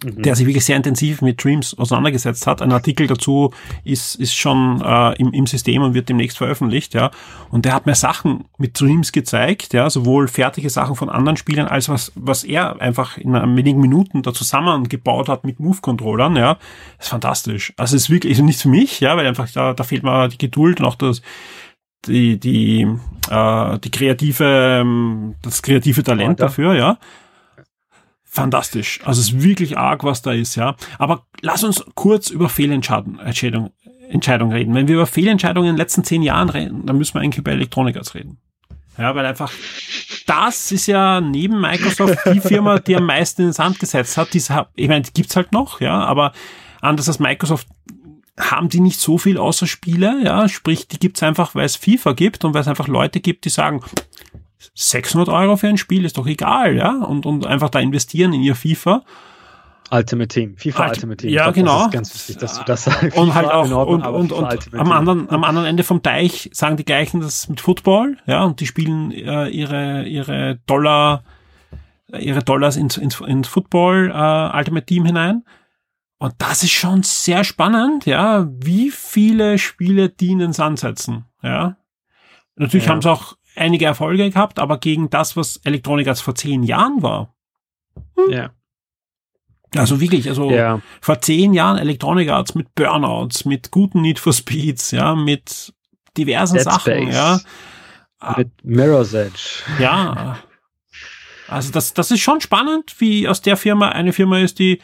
mhm. der sich wirklich sehr intensiv mit Dreams auseinandergesetzt hat. Ein Artikel dazu ist, ist schon äh, im, im System und wird demnächst veröffentlicht, ja. Und der hat mir Sachen mit Dreams gezeigt, ja, sowohl fertige Sachen von anderen Spielern, als was, was er einfach in wenigen Minuten da zusammengebaut hat mit Move-Controllern, ja. Das ist fantastisch. Also es ist wirklich, also nichts für mich, ja, weil einfach da, da fehlt mir die Geduld und auch das, die, die, äh, die kreative, ähm, das kreative Talent dafür, ja fantastisch. Also es ist wirklich arg, was da ist, ja. Aber lass uns kurz über Fehlentscheidungen Entscheidung reden. Wenn wir über Fehlentscheidungen in den letzten zehn Jahren reden, dann müssen wir eigentlich über Elektronikers reden. Ja, weil einfach das ist ja neben Microsoft die Firma, die am meisten in den Sand gesetzt hat. Diese, ich meine, die gibt's halt noch, ja, aber anders als Microsoft haben die nicht so viel außer Spiele, ja, sprich, die gibt's einfach, weil es FIFA gibt und weil es einfach Leute gibt, die sagen, 600 Euro für ein Spiel ist doch egal, ja, und, und einfach da investieren in ihr FIFA. Ultimate Team, FIFA Ultimate, Ultimate Team. Ja, glaub, genau. Das ist ganz wichtig, dass du das sagst. Und halt auch, Ordnung, und, und, und am anderen, am anderen Ende vom Teich sagen die gleichen das mit Football, ja, und die spielen äh, ihre, ihre Dollar, ihre Dollars ins, ins, ins Football äh, Ultimate Team hinein. Und das ist schon sehr spannend, ja, wie viele Spiele die in den Sand setzen, ja. Natürlich ja. haben sie auch einige Erfolge gehabt, aber gegen das, was Elektronik als vor zehn Jahren war. Hm. Ja. Also wirklich, also ja. vor zehn Jahren Electronic Arts mit Burnouts, mit guten Need for Speeds, ja, mit diversen Dead Sachen, Space. ja. Mit Mirror's Edge. Ja. Also das, das ist schon spannend, wie aus der Firma eine Firma ist, die,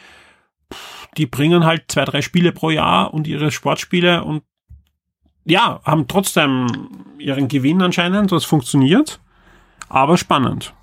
die bringen halt zwei, drei Spiele pro Jahr und ihre Sportspiele und ja, haben trotzdem ihren Gewinn anscheinend, das funktioniert, aber spannend.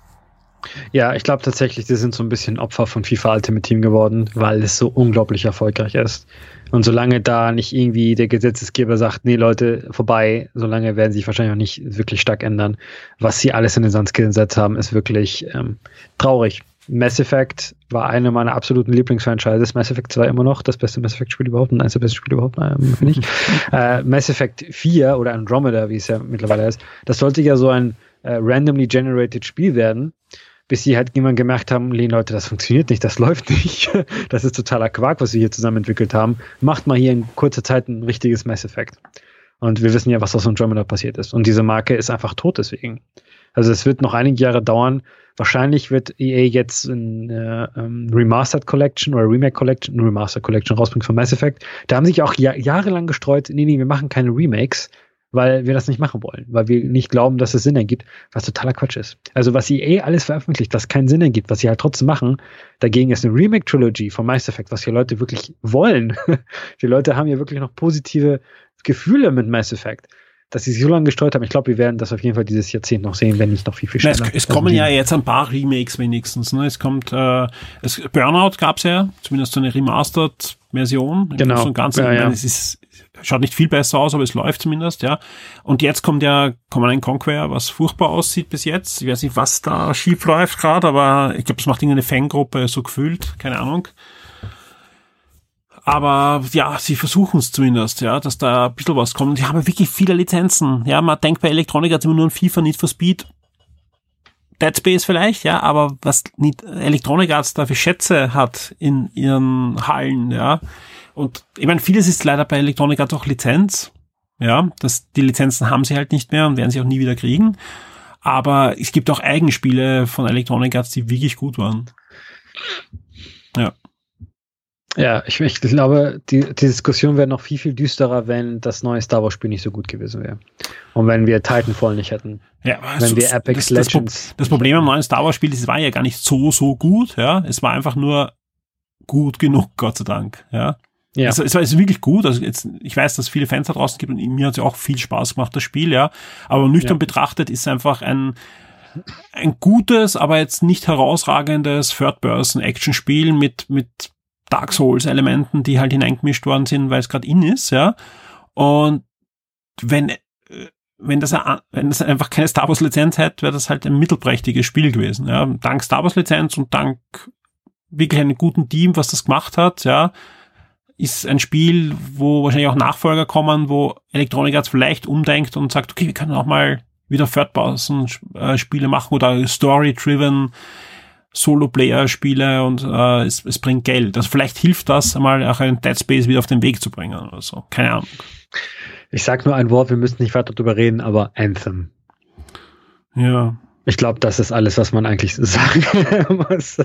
Ja, ich glaube tatsächlich, die sind so ein bisschen Opfer von FIFA Ultimate Team geworden, weil es so unglaublich erfolgreich ist. Und solange da nicht irgendwie der Gesetzesgeber sagt, nee Leute, vorbei, solange werden sich wahrscheinlich auch nicht wirklich stark ändern. Was sie alles in den Sand gesetzt haben, ist wirklich ähm, traurig. Mass Effect war eine meiner absoluten Lieblingsfranchises. Mass Effect 2 immer noch das beste Mass Effect Spiel überhaupt und eins der besten Spiele überhaupt, ähm, finde ich. äh, Mass Effect 4 oder Andromeda, wie es ja mittlerweile ist, das sollte ja so ein äh, randomly generated Spiel werden bis sie halt jemand gemerkt haben, Lehn Leute, das funktioniert nicht, das läuft nicht. Das ist totaler Quark, was wir hier zusammen entwickelt haben. Macht mal hier in kurzer Zeit ein richtiges Mass Effect. Und wir wissen ja, was aus Andromeda passiert ist. Und diese Marke ist einfach tot deswegen. Also es wird noch einige Jahre dauern. Wahrscheinlich wird EA jetzt eine ähm, Remastered Collection oder Remake Collection, Remastered Collection rausbringen von Mass Effect. Da haben sich auch ja jahrelang gestreut, nee, nee, wir machen keine Remakes, weil wir das nicht machen wollen, weil wir nicht glauben, dass es Sinn ergibt, was totaler Quatsch ist. Also was EA alles veröffentlicht, was keinen Sinn ergibt, was sie halt trotzdem machen, dagegen ist eine Remake-Trilogy von Mass Effect, was die Leute wirklich wollen. die Leute haben ja wirklich noch positive Gefühle mit Mass Effect dass sie sich so lange gestreut haben. Ich glaube, wir werden das auf jeden Fall dieses Jahrzehnt noch sehen, wenn nicht noch viel, viel schneller. Na, es, es kommen ja jetzt ein paar Remakes wenigstens. Ne? Es kommt, äh, es, Burnout gab es ja, zumindest so eine Remastered-Version. Genau. Und Ganzen. Ja, ja. Es ist, schaut nicht viel besser aus, aber es läuft zumindest, ja. Und jetzt kommt ja Command Conquer, was furchtbar aussieht bis jetzt. Ich weiß nicht, was da schief läuft gerade, aber ich glaube, es macht irgendeine Fangruppe so gefühlt, keine Ahnung. Aber ja, sie versuchen es zumindest, ja, dass da ein bisschen was kommt. Die haben wirklich viele Lizenzen. Ja, man denkt bei Electronic hat immer nur ein FIFA, Need for Speed, Dead Space vielleicht, ja, aber was Electronic Arts da für Schätze hat in ihren Hallen, ja. Und ich meine, vieles ist leider bei Electronic Arts auch Lizenz. Ja, das, die Lizenzen haben sie halt nicht mehr und werden sie auch nie wieder kriegen. Aber es gibt auch Eigenspiele von Electronic Arts, die wirklich gut waren. Ja. Ja, ich, ich glaube, die, die Diskussion wäre noch viel, viel düsterer, wenn das neue Star Wars Spiel nicht so gut gewesen wäre. Und wenn wir Titanfall nicht hätten. Ja, wenn also wir Apex das, Legends. Das, das Problem am neuen Star Wars Spiel ist, es war ja gar nicht so, so gut, ja. Es war einfach nur gut genug, Gott sei Dank, ja. Ja. Es, es war es wirklich gut. Also jetzt, ich weiß, dass es viele Fans da draußen gibt und mir hat es ja auch viel Spaß gemacht, das Spiel, ja. Aber nüchtern ja. betrachtet ist einfach ein, ein gutes, aber jetzt nicht herausragendes Third-Person-Action-Spiel mit, mit Dark Souls-Elementen, die halt hineingemischt worden sind, weil es gerade in ist, ja. Und wenn, äh, wenn das, wenn das einfach keine Star Wars-Lizenz hätte, wäre das halt ein mittelprächtiges Spiel gewesen, ja. Dank Star Wars-Lizenz und dank wirklich einem guten Team, was das gemacht hat, ja, ist ein Spiel, wo wahrscheinlich auch Nachfolger kommen, wo Electronic Arts vielleicht umdenkt und sagt, okay, wir können auch mal wieder Third-Person-Spiele machen oder Story-driven Solo-Player-Spiele und äh, es, es bringt Geld. Also vielleicht hilft das, einmal auch einen Dead Space wieder auf den Weg zu bringen oder so. Keine Ahnung. Ich sag nur ein Wort, wir müssen nicht weiter darüber reden, aber Anthem. Ja. Ich glaube, das ist alles, was man eigentlich sagen muss.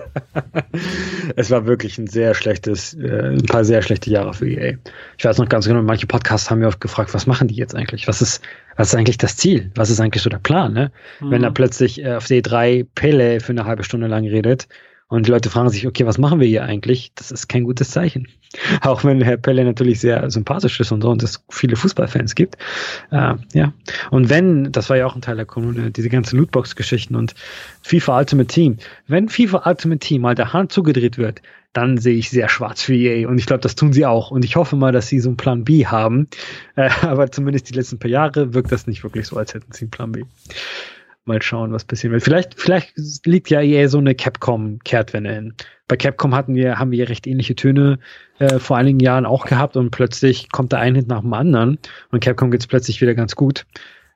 es war wirklich ein sehr schlechtes, äh, ein paar sehr schlechte Jahre für EA. Ich weiß noch ganz genau, manche Podcasts haben mir oft gefragt, was machen die jetzt eigentlich? Was ist, was ist eigentlich das Ziel? Was ist eigentlich so der Plan? Ne? Mhm. Wenn da plötzlich äh, auf D3 Pele für eine halbe Stunde lang redet und die Leute fragen sich, okay, was machen wir hier eigentlich? Das ist kein gutes Zeichen. Auch wenn Herr Pelle natürlich sehr sympathisch ist und so und es viele Fußballfans gibt. Äh, ja. Und wenn, das war ja auch ein Teil der Kommune, diese ganzen Lootbox-Geschichten und FIFA Ultimate Team. Wenn FIFA Ultimate Team mal der Hand zugedreht wird, dann sehe ich sehr schwarz für EA. Und ich glaube, das tun sie auch. Und ich hoffe mal, dass sie so einen Plan B haben. Äh, aber zumindest die letzten paar Jahre wirkt das nicht wirklich so, als hätten sie einen Plan B mal schauen, was passieren wird. Vielleicht, vielleicht liegt ja eher so eine Capcom-Kehrtwende hin. Bei Capcom hatten wir, haben wir ja recht ähnliche Töne äh, vor einigen Jahren auch gehabt und plötzlich kommt der ein Hit nach dem anderen und Capcom geht es plötzlich wieder ganz gut.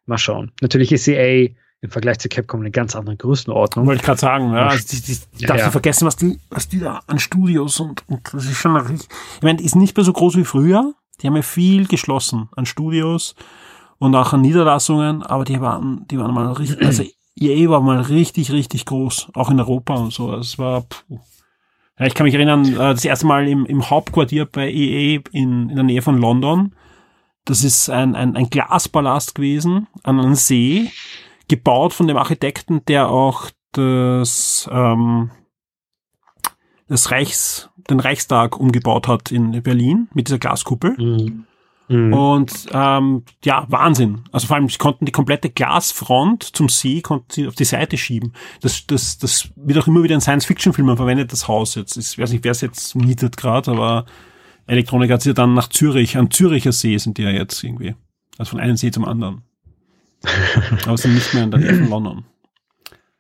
Mal schauen. Natürlich ist EA im Vergleich zu Capcom eine ganz andere Größenordnung. Wollte ich gerade sagen, ja. Also die, die, die ja, darfst ja. du vergessen, was die, was die da an Studios und, und das ist schon richtig. Ich meine, die ist nicht mehr so groß wie früher. Die haben ja viel geschlossen an Studios und auch an Niederlassungen, aber die waren, die waren mal richtig, also EA war mal richtig, richtig groß, auch in Europa und so. Also es war, puh, Ja, ich kann mich erinnern, äh, das erste Mal im, im Hauptquartier bei EA in, in der Nähe von London. Das ist ein, ein, ein Glaspalast gewesen an einem See, gebaut von dem Architekten, der auch das, ähm, das Reichs, den Reichstag umgebaut hat in Berlin mit dieser Glaskuppel. Mhm. Mhm. Und ähm, ja, Wahnsinn. Also vor allem, sie konnten die komplette Glasfront zum See konnten sie auf die Seite schieben. Das, das, das wird auch immer wieder in Science-Fiction-Filmen verwendet, das Haus jetzt. Ich weiß nicht, wer es jetzt mietet gerade, aber Elektronik hat sie dann nach Zürich, an Züricher See sind die ja jetzt irgendwie. Also von einem See zum anderen. aber sind nicht mehr in der Nähe von London.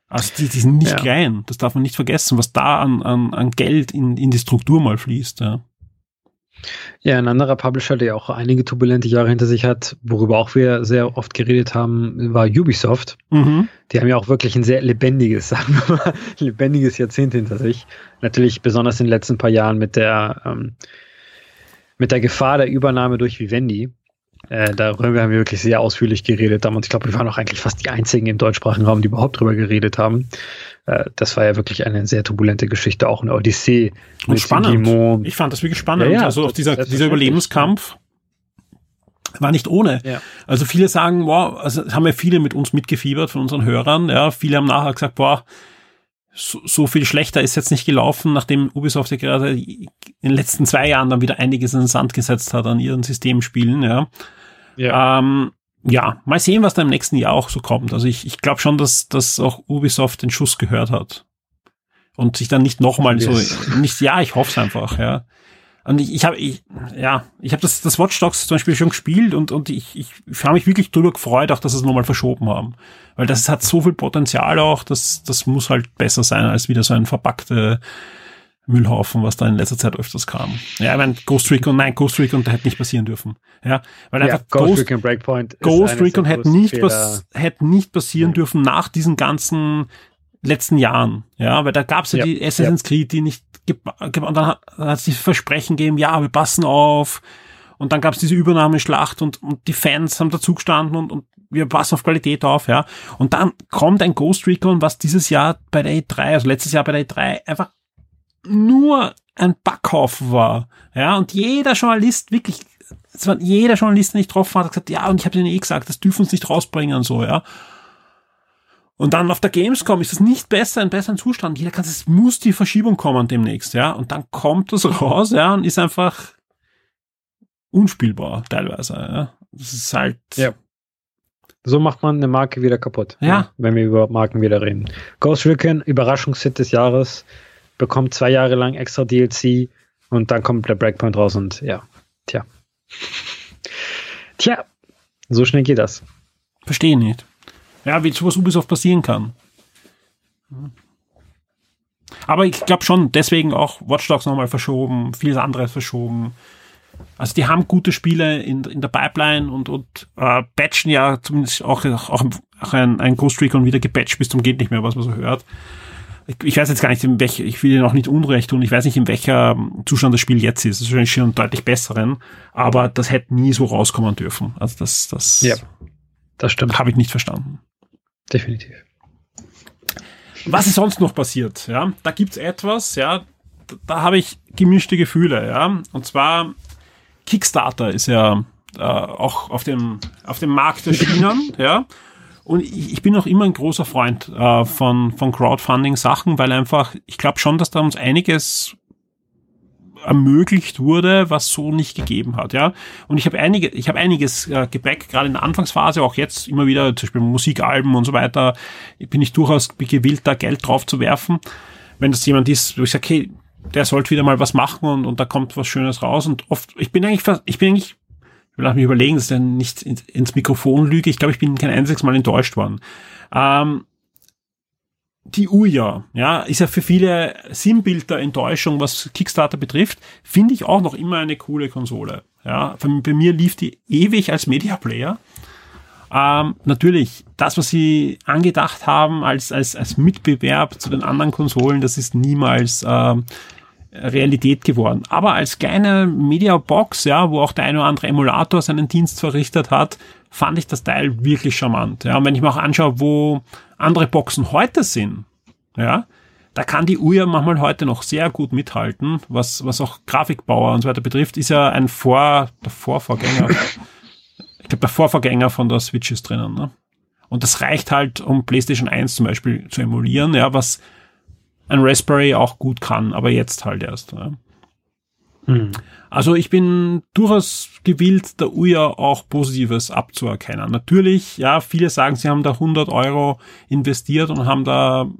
Also die, die sind nicht ja. klein, das darf man nicht vergessen, was da an, an, an Geld in, in die Struktur mal fließt. Ja. Ja, ein anderer Publisher, der auch einige turbulente Jahre hinter sich hat, worüber auch wir sehr oft geredet haben, war Ubisoft. Mhm. Die haben ja auch wirklich ein sehr lebendiges, sagen wir mal, lebendiges Jahrzehnt hinter sich. Natürlich besonders in den letzten paar Jahren mit der, ähm, mit der Gefahr der Übernahme durch Vivendi. Äh, darüber haben wir wirklich sehr ausführlich geredet damals. Ich glaube, wir waren auch eigentlich fast die einzigen im deutschsprachigen Raum, die überhaupt drüber geredet haben. Äh, das war ja wirklich eine sehr turbulente Geschichte, auch eine Odyssee. Und spannend. Guillemot. Ich fand das wirklich spannend. Ja, ja, also auch dieser, dieser Überlebenskampf war nicht ohne. Ja. Also viele sagen, wow, also haben ja viele mit uns mitgefiebert von unseren Hörern. Ja, viele haben nachher gesagt, boah, so, so viel schlechter ist jetzt nicht gelaufen, nachdem Ubisoft ja gerade in den letzten zwei Jahren dann wieder einiges in den Sand gesetzt hat an ihren Systemspielen. Ja. Ja. Ähm, ja, mal sehen, was da im nächsten Jahr auch so kommt. Also ich, ich glaube schon, dass, dass auch Ubisoft den Schuss gehört hat. Und sich dann nicht nochmal yes. so, nicht, ja, ich hoffe es einfach, ja. Und ich, ich habe, ich, ja, ich habe das, das Watch Dogs zum Beispiel schon gespielt und, und ich, ich, ich habe mich wirklich drüber gefreut, auch dass sie es nochmal verschoben haben. Weil das hat so viel Potenzial auch, dass das muss halt besser sein als wieder so ein verpackte Müllhaufen, was da in letzter Zeit öfters kam. Ja, ich meine, Ghost Recon, nein, Ghost Recon, der hätte nicht passieren dürfen. Ja, weil einfach ja, Ghost, Ghost Recon Breakpoint Ghost Recon hätte nicht, pass, hätte nicht passieren ja. dürfen nach diesen ganzen letzten Jahren. Ja, weil da gab's ja, ja die Assassin's ja. Creed, die nicht, und dann hat es die Versprechen gegeben, ja, wir passen auf. Und dann gab's diese Übernahmeschlacht und, und die Fans haben dazugestanden und, und wir passen auf Qualität auf, ja. Und dann kommt ein Ghost Recon, was dieses Jahr bei der E3, also letztes Jahr bei der E3 einfach nur ein Backhaufen war. Ja, und jeder Journalist wirklich, es war jeder Journalist, den ich getroffen hat, gesagt, ja, und ich habe denen eh gesagt, das dürfen uns nicht rausbringen und so, ja. Und dann auf der Gamescom ist es nicht besser, in besseren Zustand. Jeder kann, es muss die Verschiebung kommen demnächst, ja. Und dann kommt das raus, ja, und ist einfach unspielbar teilweise, ja. Das ist halt. Ja. So macht man eine Marke wieder kaputt. Ja. ja wenn wir über Marken wieder reden. Ghost Recon, Überraschungshit des Jahres bekommt zwei Jahre lang extra DLC und dann kommt der Breakpoint raus und ja, tja. Tja, so schnell geht das. Verstehe nicht. Ja, wie sowas Ubisoft passieren kann. Aber ich glaube schon, deswegen auch Watch Dogs nochmal verschoben, vieles anderes verschoben. Also die haben gute Spiele in, in der Pipeline und, und äh, patchen ja zumindest auch, auch, auch ein, ein Ghost Recon wieder gepatcht bis zum geht nicht mehr, was man so hört ich weiß jetzt gar nicht, in welch, ich will Ihnen auch nicht Unrecht tun, ich weiß nicht, in welcher Zustand das Spiel jetzt ist. Es ist wahrscheinlich schon deutlich besseren, aber das hätte nie so rauskommen dürfen. Also das, das, ja, das stimmt. Habe ich nicht verstanden. Definitiv. Was ist sonst noch passiert? Ja, da gibt's etwas, ja, da, da habe ich gemischte Gefühle, ja. Und zwar Kickstarter ist ja äh, auch auf dem, auf dem Markt erschienen, ja. Und ich, ich bin auch immer ein großer Freund äh, von, von Crowdfunding-Sachen, weil einfach, ich glaube schon, dass da uns einiges ermöglicht wurde, was so nicht gegeben hat, ja. Und ich habe einige, ich habe einiges äh, Gepäck, gerade in der Anfangsphase, auch jetzt immer wieder, zum Beispiel Musikalben und so weiter, bin ich durchaus gewillt, da Geld drauf zu werfen. Wenn das jemand ist, wo ich sage, okay, der sollte wieder mal was machen und, und da kommt was Schönes raus. Und oft, ich bin eigentlich, ich bin eigentlich ich will auch mich überlegen, dass ich dann nicht ins Mikrofon lüge. Ich glaube, ich bin kein einziges Mal enttäuscht worden. Ähm, die Uja, ja, ist ja für viele Sinnbild der Enttäuschung, was Kickstarter betrifft, finde ich auch noch immer eine coole Konsole. Ja, bei mir lief die ewig als Media Player. Ähm, natürlich, das, was sie angedacht haben als, als, als Mitbewerb zu den anderen Konsolen, das ist niemals ähm, Realität geworden. Aber als kleine Mediabox, ja, wo auch der eine oder andere Emulator seinen Dienst verrichtet hat, fand ich das Teil wirklich charmant. Ja, und wenn ich mir auch anschaue, wo andere Boxen heute sind, ja, da kann die Uhr manchmal heute noch sehr gut mithalten, was, was auch Grafikbauer und so weiter betrifft, ist ja ein Vor, der Vorvorgänger, ich glaube, der Vorvorgänger von der Switch ist drinnen, ne? Und das reicht halt, um PlayStation 1 zum Beispiel zu emulieren, ja, was ein Raspberry auch gut kann, aber jetzt halt erst. Ja. Hm. Also ich bin durchaus gewillt, der Uja auch Positives abzuerkennen. Natürlich, ja, viele sagen, sie haben da 100 Euro investiert und haben da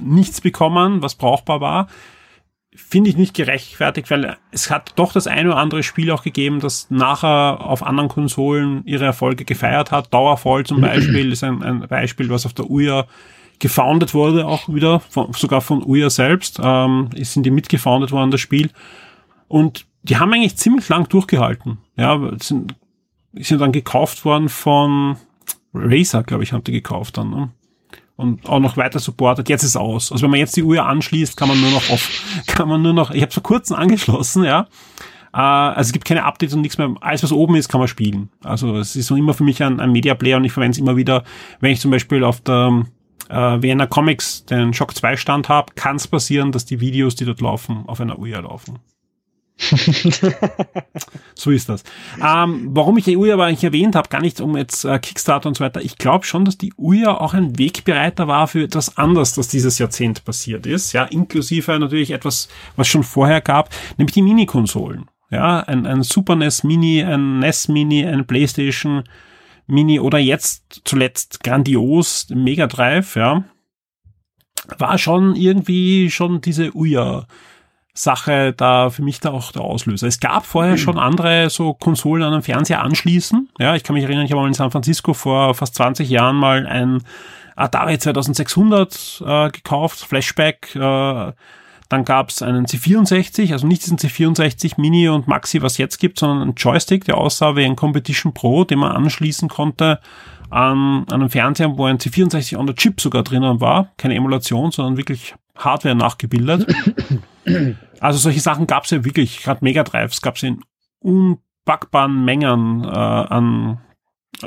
nichts bekommen, was brauchbar war. Finde ich nicht gerechtfertigt, weil es hat doch das eine oder andere Spiel auch gegeben, das nachher auf anderen Konsolen ihre Erfolge gefeiert hat. Dauervoll zum Beispiel ist ein, ein Beispiel, was auf der Uja gefoundet wurde, auch wieder, von, sogar von Uja selbst, ähm, sind die mitgefoundet worden, das Spiel. Und die haben eigentlich ziemlich lang durchgehalten. Ja, sind, sind dann gekauft worden von Razer, glaube ich, haben die gekauft dann. Ne? Und auch noch weiter supportet. Jetzt ist aus. Also wenn man jetzt die Uhr anschließt, kann man nur noch off, kann man nur noch, ich habe es vor kurzem angeschlossen, ja. Äh, also es gibt keine Updates und nichts mehr. Alles, was oben ist, kann man spielen. Also es ist noch immer für mich ein, ein Media Player und ich verwende es immer wieder, wenn ich zum Beispiel auf der äh, Vienna Comics den Shock 2 Stand habe, kann es passieren, dass die Videos, die dort laufen, auf einer Uhr laufen. so ist das. Ähm, warum ich die UIA aber eigentlich erwähnt habe, gar nicht um jetzt äh, Kickstarter und so weiter. Ich glaube schon, dass die UIA auch ein Wegbereiter war für etwas anderes, das dieses Jahrzehnt passiert ist. Ja, inklusive natürlich etwas, was schon vorher gab, nämlich die Mini-Konsolen. Ja, ein, ein Super NES Mini, ein NES Mini, ein PlayStation Mini oder jetzt zuletzt grandios Mega Drive, ja, war schon irgendwie schon diese UIA Sache da für mich da auch der Auslöser. Es gab vorher schon andere so Konsolen an den Fernseher anschließen. Ja, ich kann mich erinnern, ich habe mal in San Francisco vor fast 20 Jahren mal ein Atari 2600 äh, gekauft, Flashback. Äh, dann gab es einen C64, also nicht diesen C64 Mini und Maxi, was jetzt gibt, sondern einen Joystick, der aussah wie ein Competition Pro, den man anschließen konnte an, an einem Fernseher, wo ein C64 on the Chip sogar drinnen war. Keine Emulation, sondern wirklich Hardware nachgebildet. Also solche Sachen gab es ja wirklich, gerade Mega Drives gab es in unpackbaren Mengen äh, an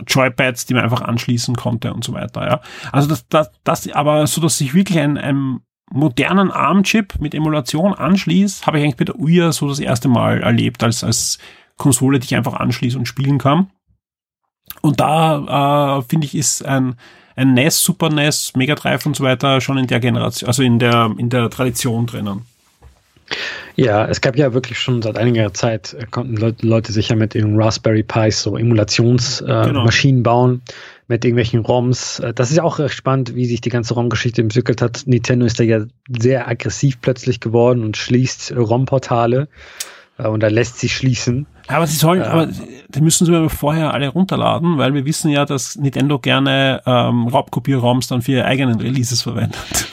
Joypads, die man einfach anschließen konnte und so weiter. Ja. Also das, das, das aber so, dass sich wirklich ein, ein modernen ARM-Chip mit Emulation anschließt, habe ich eigentlich bei der UIA so das erste Mal erlebt, als, als Konsole, die ich einfach anschließe und spielen kann. Und da äh, finde ich, ist ein, ein NES, Super NES, Mega Drive und so weiter schon in der Generation, also in der, in der Tradition drinnen. Ja, es gab ja wirklich schon seit einiger Zeit, äh, konnten Leute sich ja mit ihren Raspberry Pis so Emulationsmaschinen äh, genau. bauen, mit irgendwelchen ROMs. Äh, das ist ja auch recht spannend, wie sich die ganze ROM-Geschichte entwickelt hat. Nintendo ist da ja sehr aggressiv plötzlich geworden und schließt ROM-Portale äh, und da lässt sich schließen. Aber sie sollen, ja. aber die müssen sie vorher alle runterladen, weil wir wissen ja, dass Nintendo gerne ähm, Raubkopier-ROMs dann für ihre eigenen Releases verwendet.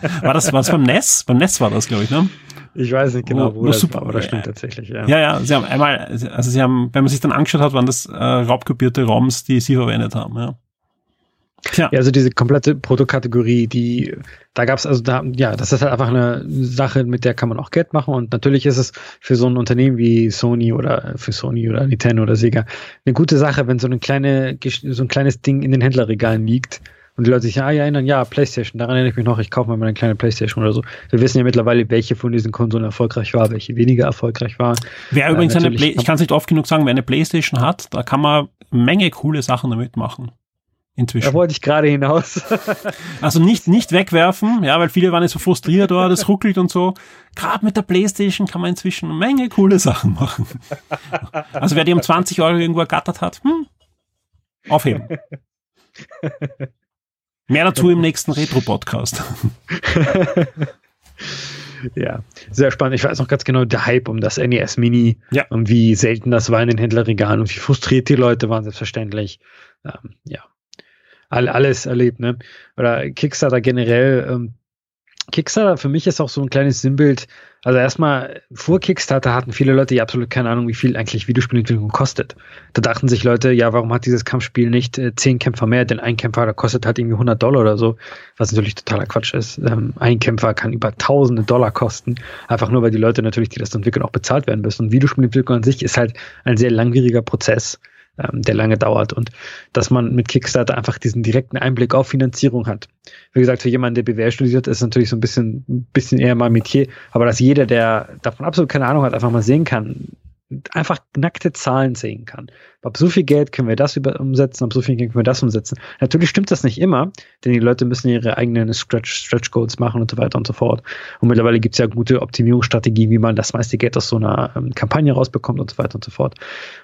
war das, war das beim NES? Beim NES war das, glaube ich, ne? Ich weiß nicht genau, wo, wo das super, war, aber das stimmt tatsächlich, ja. Ja, ja, sie haben einmal, also sie haben, wenn man sich dann angeschaut hat, waren das äh, raubkopierte ROMs, die sie verwendet haben, ja. Tja. Ja, also diese komplette Produktkategorie, die, da gab es also da, ja, das ist halt einfach eine Sache, mit der kann man auch Geld machen und natürlich ist es für so ein Unternehmen wie Sony oder für Sony oder Nintendo oder Sega eine gute Sache, wenn so eine kleine, so ein kleines Ding in den Händlerregalen liegt und die Leute sich, ah, ja, erinnern, ja, Playstation, daran erinnere ich mich noch, ich kaufe mal eine kleine Playstation oder so. Wir wissen ja mittlerweile, welche von diesen Konsolen erfolgreich war, welche weniger erfolgreich war. Wer äh, übrigens eine Play ich kann es nicht oft genug sagen, wer eine Playstation hat, da kann man eine Menge coole Sachen damit machen inzwischen. Da wollte ich gerade hinaus. also nicht, nicht wegwerfen, ja, weil viele waren jetzt so frustriert, oh, das ruckelt und so. Gerade mit der Playstation kann man inzwischen eine Menge coole Sachen machen. Also wer die um 20 Euro irgendwo ergattert hat, hm, aufheben. Mehr dazu im nächsten Retro-Podcast. ja, sehr spannend. Ich weiß noch ganz genau, der Hype um das NES Mini ja. und wie selten das war in den Händlerregalen und wie frustriert die Leute waren, selbstverständlich. Ähm, ja, all, alles erlebt, ne? Oder Kickstarter generell. Ähm, Kickstarter für mich ist auch so ein kleines Sinnbild. Also erstmal, vor Kickstarter hatten viele Leute ja absolut keine Ahnung, wie viel eigentlich Videospielentwicklung kostet. Da dachten sich Leute, ja, warum hat dieses Kampfspiel nicht äh, zehn Kämpfer mehr? Denn ein Kämpfer, der kostet halt irgendwie 100 Dollar oder so, was natürlich totaler Quatsch ist. Ähm, ein Kämpfer kann über tausende Dollar kosten, einfach nur, weil die Leute natürlich, die das entwickeln, auch bezahlt werden müssen. Und Videospielentwicklung an sich ist halt ein sehr langwieriger Prozess ähm, der lange dauert und dass man mit Kickstarter einfach diesen direkten Einblick auf Finanzierung hat. Wie gesagt, für jemanden, der BWL studiert, ist natürlich so ein bisschen, ein bisschen eher mal Metier, aber dass jeder, der davon absolut keine Ahnung hat, einfach mal sehen kann, einfach nackte Zahlen sehen kann. Ab so viel Geld können wir das über umsetzen, ab so viel Geld können wir das umsetzen. Natürlich stimmt das nicht immer, denn die Leute müssen ihre eigenen Stretch, Stretch Goals machen und so weiter und so fort. Und mittlerweile gibt es ja gute Optimierungsstrategien, wie man das meiste Geld aus so einer ähm, Kampagne rausbekommt und so weiter und so fort.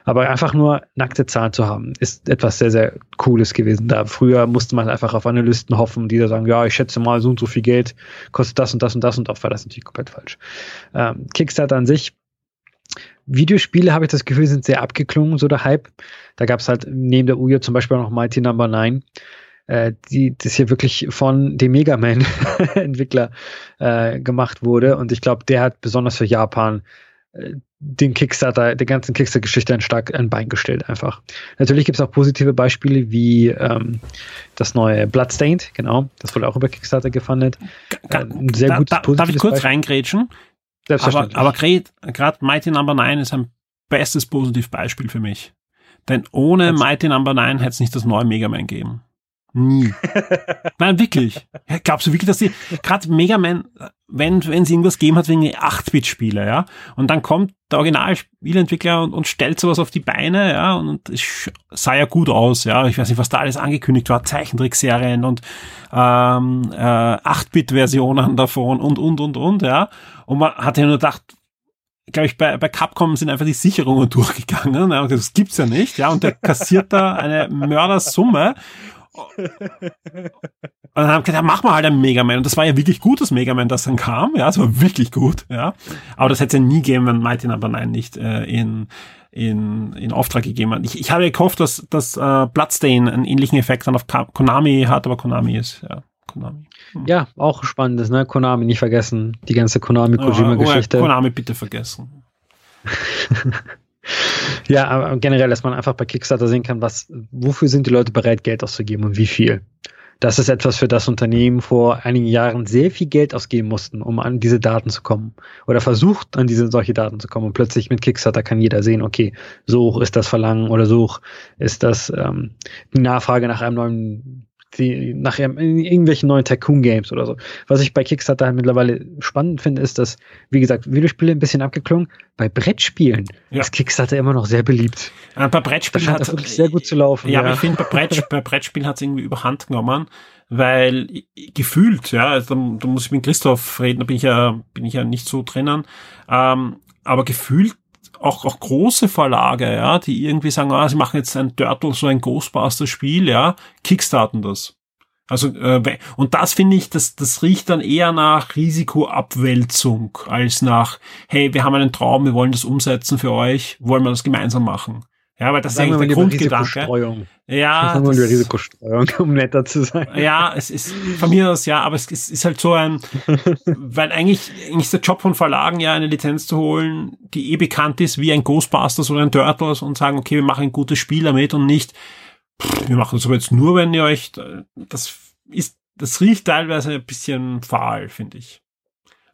Aber einfach nur nackte Zahlen zu haben, ist etwas sehr, sehr Cooles gewesen. Da früher musste man einfach auf Analysten hoffen, die da sagen, ja, ich schätze mal, so und so viel Geld kostet das und das und das und oft war das natürlich komplett falsch. Ähm, Kickstarter an sich Videospiele, habe ich das Gefühl, sind sehr abgeklungen, so der Hype. Da gab es halt neben der Uyo zum Beispiel noch Mighty Number no. 9, äh, die das hier wirklich von dem Mega Man-Entwickler äh, gemacht wurde. Und ich glaube, der hat besonders für Japan äh, den Kickstarter, der ganzen Kickstarter-Geschichte ein stark ein Bein gestellt einfach. Natürlich gibt es auch positive Beispiele wie ähm, das neue Bloodstained, genau, das wurde auch über Kickstarter gefundet. Äh, ein sehr gutes da, Darf ich kurz Beispiel. reingrätschen? Aber, aber gerade Mighty Number no. 9 ist ein bestes Positivbeispiel für mich. Denn ohne also, Mighty Number no. 9 hätte es nicht das neue Mega Man geben. Nie. Nein, wirklich. Glaubst du wirklich, dass die, gerade Mega Man, wenn, wenn es irgendwas gegeben hat wegen 8-Bit-Spiele, ja, und dann kommt der Originalspielentwickler und, und stellt sowas auf die Beine, ja, und es sah ja gut aus, ja. Ich weiß nicht, was da alles angekündigt war, Zeichentrickserien und ähm, äh, 8-Bit-Versionen davon und, und, und, und, ja. Und man hat ja nur gedacht, glaube ich, bei, bei Capcom sind einfach die Sicherungen durchgegangen. Ja, das gibt's ja nicht, ja, und der kassiert da eine Mördersumme. Und dann haben wir gedacht, ja, mach mal halt ein Mega Man. Und das war ja wirklich gut, das Mega Man, das dann kam. Ja, es war wirklich gut, ja. Aber das hätte es ja nie gegeben, wenn Mighty Number no. 9 nicht äh, in, in, in Auftrag gegeben hat. Ich, ich habe gehofft, dass, dass äh, Bloodstain einen ähnlichen Effekt dann auf Konami hat, aber Konami ist, ja, Konami. Hm. Ja, auch spannendes, ne? Konami nicht vergessen. Die ganze Konami-Kojima-Geschichte. Konami bitte vergessen. ja, aber generell, dass man einfach bei Kickstarter sehen kann, was, wofür sind die Leute bereit, Geld auszugeben und wie viel. Das ist etwas, für das Unternehmen vor einigen Jahren sehr viel Geld ausgeben mussten, um an diese Daten zu kommen. Oder versucht, an diese solche Daten zu kommen. Und plötzlich mit Kickstarter kann jeder sehen, okay, so hoch ist das Verlangen oder so hoch ist das ähm, die Nachfrage nach einem neuen die nachher in irgendwelchen neuen Tycoon-Games oder so. Was ich bei Kickstarter halt mittlerweile spannend finde, ist, dass, wie gesagt, Videospiele ein bisschen abgeklungen. Bei Brettspielen ja. ist Kickstarter immer noch sehr beliebt. Ja, bei Brettspielen hat es wirklich sehr gut zu laufen. Ja, ja. aber ich finde, bei, Brett, bei Brettspielen hat es irgendwie überhand genommen, weil gefühlt, ja, also da, da, muss ich mit Christoph reden, da bin ich ja, bin ich ja nicht so drinnen, ähm, aber gefühlt auch, auch große Verlage, ja, die irgendwie sagen, ah, sie machen jetzt ein Turtle, so ein Ghostbuster-Spiel, ja, kickstarten das. Also, äh, und das finde ich, das, das riecht dann eher nach Risikoabwälzung als nach, hey, wir haben einen Traum, wir wollen das umsetzen für euch, wollen wir das gemeinsam machen. Ja, weil das Sagen ist eigentlich der Grundgedanke. Ja. Das das, Risikostreuung, um netter zu sein. Ja, es ist von mir aus ja, aber es ist, ist halt so ein, weil eigentlich, eigentlich ist der Job von Verlagen ja eine Lizenz zu holen, die eh bekannt ist wie ein Ghostbusters oder ein Turtles und sagen, okay, wir machen ein gutes Spiel damit und nicht, pff, wir machen das aber jetzt nur, wenn ihr euch, das ist, das riecht teilweise ein bisschen fahl, finde ich.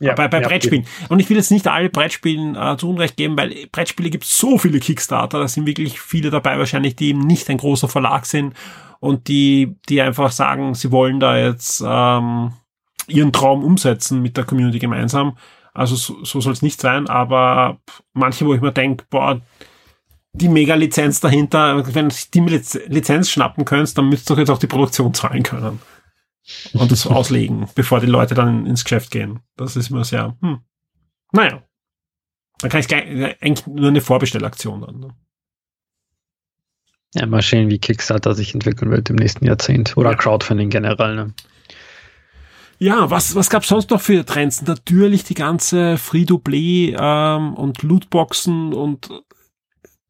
Ja, bei, bei ja, Brettspielen. Ja. Und ich will jetzt nicht alle Brettspielen äh, zu Unrecht geben, weil Brettspiele gibt so viele Kickstarter, da sind wirklich viele dabei wahrscheinlich, die eben nicht ein großer Verlag sind und die, die einfach sagen, sie wollen da jetzt ähm, ihren Traum umsetzen mit der Community gemeinsam. Also so, so soll es nicht sein, aber manche, wo ich mir denke, boah, die Mega-Lizenz dahinter, wenn du die Lizenz schnappen könntest, dann müsst ihr doch jetzt auch die Produktion zahlen können und das auslegen, bevor die Leute dann ins Geschäft gehen. Das ist immer sehr, hm. Naja. Dann kann ich gleich, eigentlich nur eine Vorbestellaktion dann. Ne? Ja, mal sehen, wie Kickstarter sich entwickeln wird im nächsten Jahrzehnt. Oder ja. Crowdfunding generell. Ne? Ja, was, was gab's sonst noch für Trends? Natürlich die ganze Free-to-Play ähm, und Lootboxen und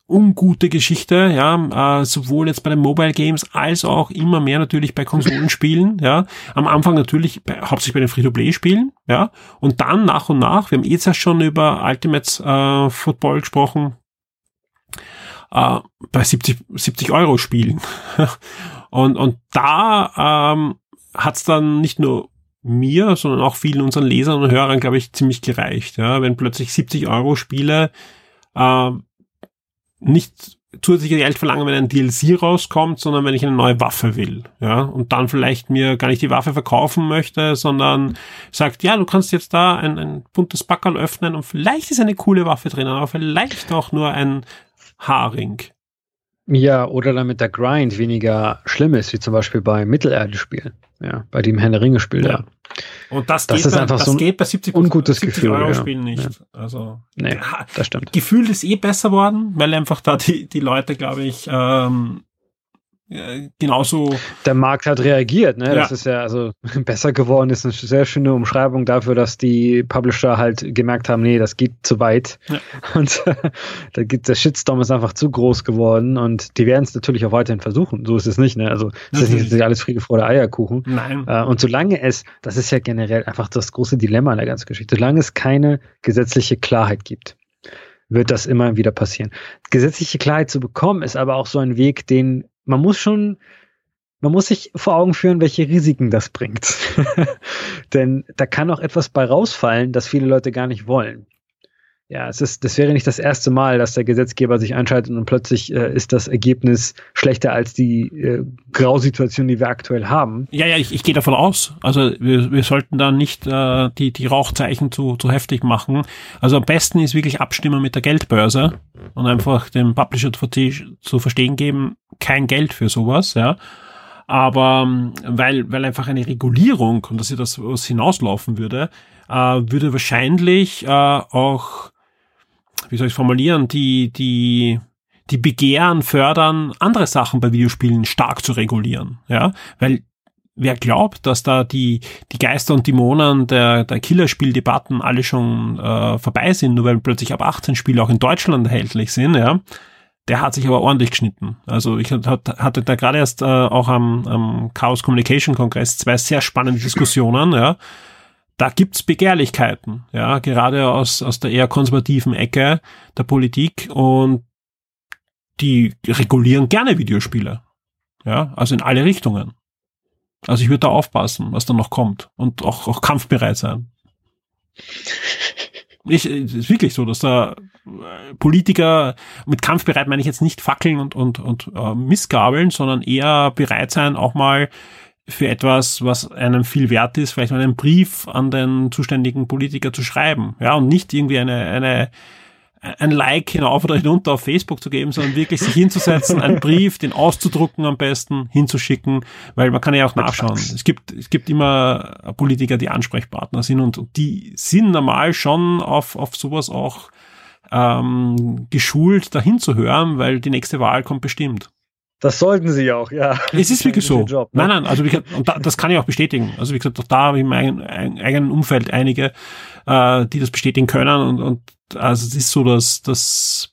ungute Geschichte, ja, äh, sowohl jetzt bei den Mobile Games als auch immer mehr natürlich bei Konsolenspielen, ja. Am Anfang natürlich bei, hauptsächlich bei den Free-to-Play-Spielen, ja. Und dann nach und nach, wir haben jetzt ja schon über Ultimate äh, Football gesprochen, äh, bei 70, 70 Euro Spielen. und, und da ähm, hat's dann nicht nur mir, sondern auch vielen unseren Lesern und Hörern, glaube ich, ziemlich gereicht, ja. Wenn plötzlich 70 Euro Spiele äh, nicht zusätzliche Geld verlangen, wenn ein DLC rauskommt, sondern wenn ich eine neue Waffe will, ja, und dann vielleicht mir gar nicht die Waffe verkaufen möchte, sondern sagt, ja, du kannst jetzt da ein, ein buntes Packerl öffnen und vielleicht ist eine coole Waffe drin, aber vielleicht auch nur ein Haarring. Ja, oder damit der Grind weniger schlimm ist, wie zum Beispiel bei Mittelerde-Spielen. Ja, bei dem Herr der Ringe-Spiel ja. da. Und das, das geht, ist bei, einfach das so ein geht bei 70 ungutes 70 Gefühl, Euro Spielen nicht. Ja. Also nee, das stimmt. Gefühl ist eh besser worden, weil einfach da die, die Leute, glaube ich, ähm, genauso. Der Markt hat reagiert, ne? Ja. Das ist ja also besser geworden, ist eine sehr schöne Umschreibung dafür, dass die Publisher halt gemerkt haben, nee, das geht zu weit. Ja. Und da gibt der Shitstorm ist einfach zu groß geworden und die werden es natürlich auch weiterhin versuchen. So ist es nicht, ne? Also es ist nicht alles Friede vor der Eierkuchen. Nein. Äh, und solange es, das ist ja generell einfach das große Dilemma in der ganzen Geschichte, solange es keine gesetzliche Klarheit gibt, wird das immer wieder passieren. Gesetzliche Klarheit zu bekommen, ist aber auch so ein Weg, den man muss schon, man muss sich vor Augen führen, welche Risiken das bringt. Denn da kann auch etwas bei rausfallen, das viele Leute gar nicht wollen. Ja, es ist, das wäre nicht das erste Mal, dass der Gesetzgeber sich einschaltet und plötzlich äh, ist das Ergebnis schlechter als die äh, Grausituation, die wir aktuell haben. Ja, ja, ich, ich gehe davon aus. Also wir, wir sollten da nicht äh, die, die Rauchzeichen zu, zu heftig machen. Also am besten ist wirklich abstimmen mit der Geldbörse und einfach dem Publisher zu, verstehen geben, kein Geld für sowas, ja. Aber ähm, weil, weil einfach eine Regulierung, und dass sie das was hinauslaufen würde, äh, würde wahrscheinlich äh, auch wie soll ich formulieren, die, die, die Begehren fördern, andere Sachen bei Videospielen stark zu regulieren. Ja, weil wer glaubt, dass da die, die Geister und Dämonen der, der Killerspieldebatten alle schon äh, vorbei sind, nur weil plötzlich ab 18 Spiele auch in Deutschland erhältlich sind, ja, der hat sich aber ordentlich geschnitten. Also ich hatte da gerade erst äh, auch am, am Chaos Communication Kongress zwei sehr spannende Diskussionen, ja, da gibt's Begehrlichkeiten, ja, gerade aus, aus der eher konservativen Ecke der Politik und die regulieren gerne Videospiele. Ja, also in alle Richtungen. Also ich würde da aufpassen, was da noch kommt und auch, auch kampfbereit sein. Ich, es ist wirklich so, dass da Politiker mit kampfbereit meine ich jetzt nicht Fackeln und, und, und äh, Missgabeln, sondern eher bereit sein, auch mal für etwas, was einem viel wert ist, vielleicht mal einen Brief an den zuständigen Politiker zu schreiben, ja, und nicht irgendwie eine, eine, ein Like hinauf oder hinunter auf Facebook zu geben, sondern wirklich sich hinzusetzen, einen Brief, den auszudrucken am besten, hinzuschicken, weil man kann ja auch nachschauen. Es gibt, es gibt immer Politiker, die Ansprechpartner sind und die sind normal schon auf, auf sowas auch ähm, geschult, dahin zu hören, weil die nächste Wahl kommt bestimmt. Das sollten sie auch, ja. Es ist wirklich so. Job, ne? Nein, nein, also wie und da, das kann ich auch bestätigen. Also wie gesagt, auch da habe ich in meinem eigenen Umfeld einige, äh, die das bestätigen können. Und, und also es ist so, dass das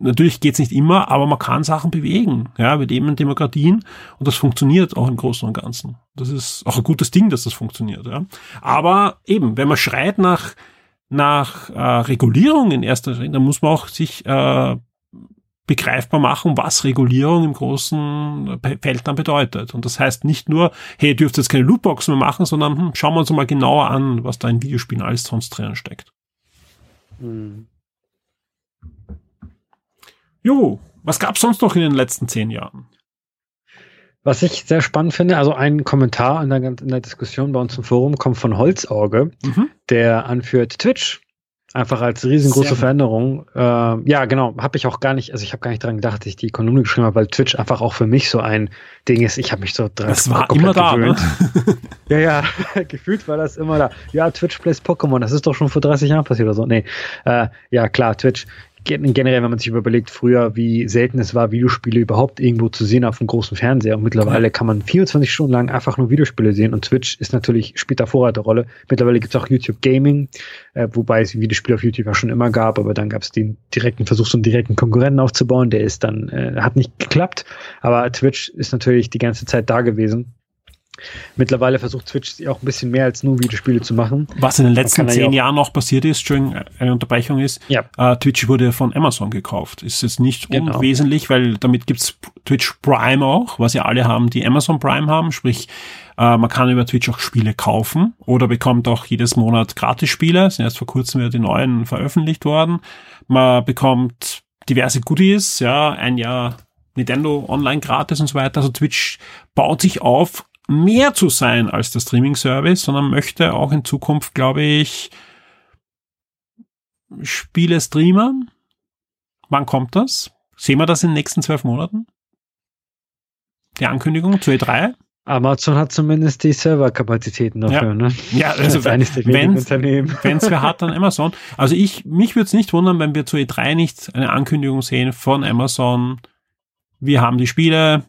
natürlich geht's nicht immer, aber man kann Sachen bewegen. Ja, wir leben in Demokratien und das funktioniert auch im Großen und Ganzen. Das ist auch ein gutes Ding, dass das funktioniert. Ja. Aber eben, wenn man schreit nach nach äh, Regulierung in erster Linie, dann muss man auch sich äh, begreifbar machen, was Regulierung im großen Feld dann bedeutet. Und das heißt nicht nur, hey, ihr dürft jetzt keine Lootboxen mehr machen, sondern hm, schauen wir uns mal genauer an, was da in Videospielen alles sonst drin steckt. Hm. Jo, was gab's sonst noch in den letzten zehn Jahren? Was ich sehr spannend finde, also ein Kommentar in der, in der Diskussion bei uns im Forum kommt von Holzauge, mhm. der anführt, Twitch Einfach als riesengroße Sehr Veränderung. Äh, ja, genau, habe ich auch gar nicht, also ich habe gar nicht dran gedacht, dass ich die Kolumne geschrieben habe, weil Twitch einfach auch für mich so ein Ding ist. Ich habe mich so dran Das war immer da, ne? ja, ja, gefühlt war das immer da. Ja, Twitch plays Pokémon, das ist doch schon vor 30 Jahren passiert oder so. Nee, äh, ja, klar, Twitch generell, wenn man sich überlegt, früher, wie selten es war, Videospiele überhaupt irgendwo zu sehen auf dem großen Fernseher. Und mittlerweile kann man 24 Stunden lang einfach nur Videospiele sehen. Und Twitch ist natürlich, spielt da Vorreiterrolle. Mittlerweile gibt es auch YouTube Gaming, äh, wobei es Videospiele auf YouTube ja schon immer gab, aber dann gab es den direkten Versuch, so einen direkten Konkurrenten aufzubauen. Der ist dann, äh, hat nicht geklappt. Aber Twitch ist natürlich die ganze Zeit da gewesen. Mittlerweile versucht Twitch auch ein bisschen mehr als nur Videospiele zu machen. Was in den letzten zehn Jahren noch passiert ist, Entschuldigung, eine Unterbrechung ist, ja. äh, Twitch wurde von Amazon gekauft. Ist jetzt nicht genau. unwesentlich, weil damit gibt's Twitch Prime auch, was ja alle haben, die Amazon Prime haben, sprich äh, man kann über Twitch auch Spiele kaufen oder bekommt auch jedes Monat Gratis-Spiele, sind erst vor kurzem wieder die neuen veröffentlicht worden. Man bekommt diverse Goodies, ja, ein Jahr Nintendo online gratis und so weiter. Also Twitch baut sich auf, mehr zu sein als der Streaming-Service, sondern möchte auch in Zukunft, glaube ich, Spiele streamen. Wann kommt das? Sehen wir das in den nächsten zwölf Monaten? Die Ankündigung zu E3? Amazon hat zumindest die Serverkapazitäten dafür, ja. ne? Ja, also wenn es wer hat, dann Amazon. Also ich, mich würde es nicht wundern, wenn wir zu E3 nicht eine Ankündigung sehen von Amazon. Wir haben die Spiele,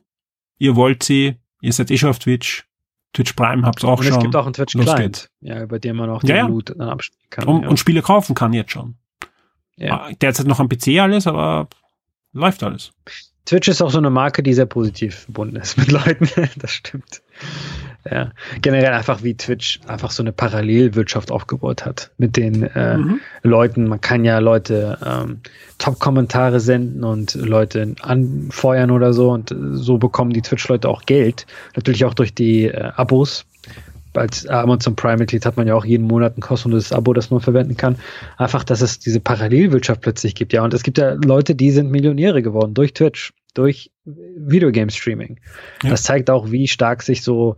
ihr wollt sie, ihr seid eh schon auf Twitch. Twitch Prime habt ihr auch und schon. Es gibt auch einen Twitch Client, ja, über den man auch den ja, ja. Loot dann abspielen kann. Und, ja. und Spiele kaufen kann jetzt schon. Ja. Derzeit noch am PC alles, aber läuft alles. Twitch ist auch so eine Marke, die sehr positiv verbunden ist mit Leuten. das stimmt. Ja. Generell einfach wie Twitch einfach so eine Parallelwirtschaft aufgebaut hat mit den äh, mhm. Leuten. Man kann ja Leute ähm, Top-Kommentare senden und Leute anfeuern oder so und so bekommen die Twitch-Leute auch Geld. Natürlich auch durch die äh, Abos. Als Amazon Prime-Mitglied hat man ja auch jeden Monat ein kostenloses Abo, das man verwenden kann. Einfach, dass es diese Parallelwirtschaft plötzlich gibt. Ja, und es gibt ja Leute, die sind Millionäre geworden durch Twitch durch Videogame-Streaming. Ja. Das zeigt auch, wie stark sich so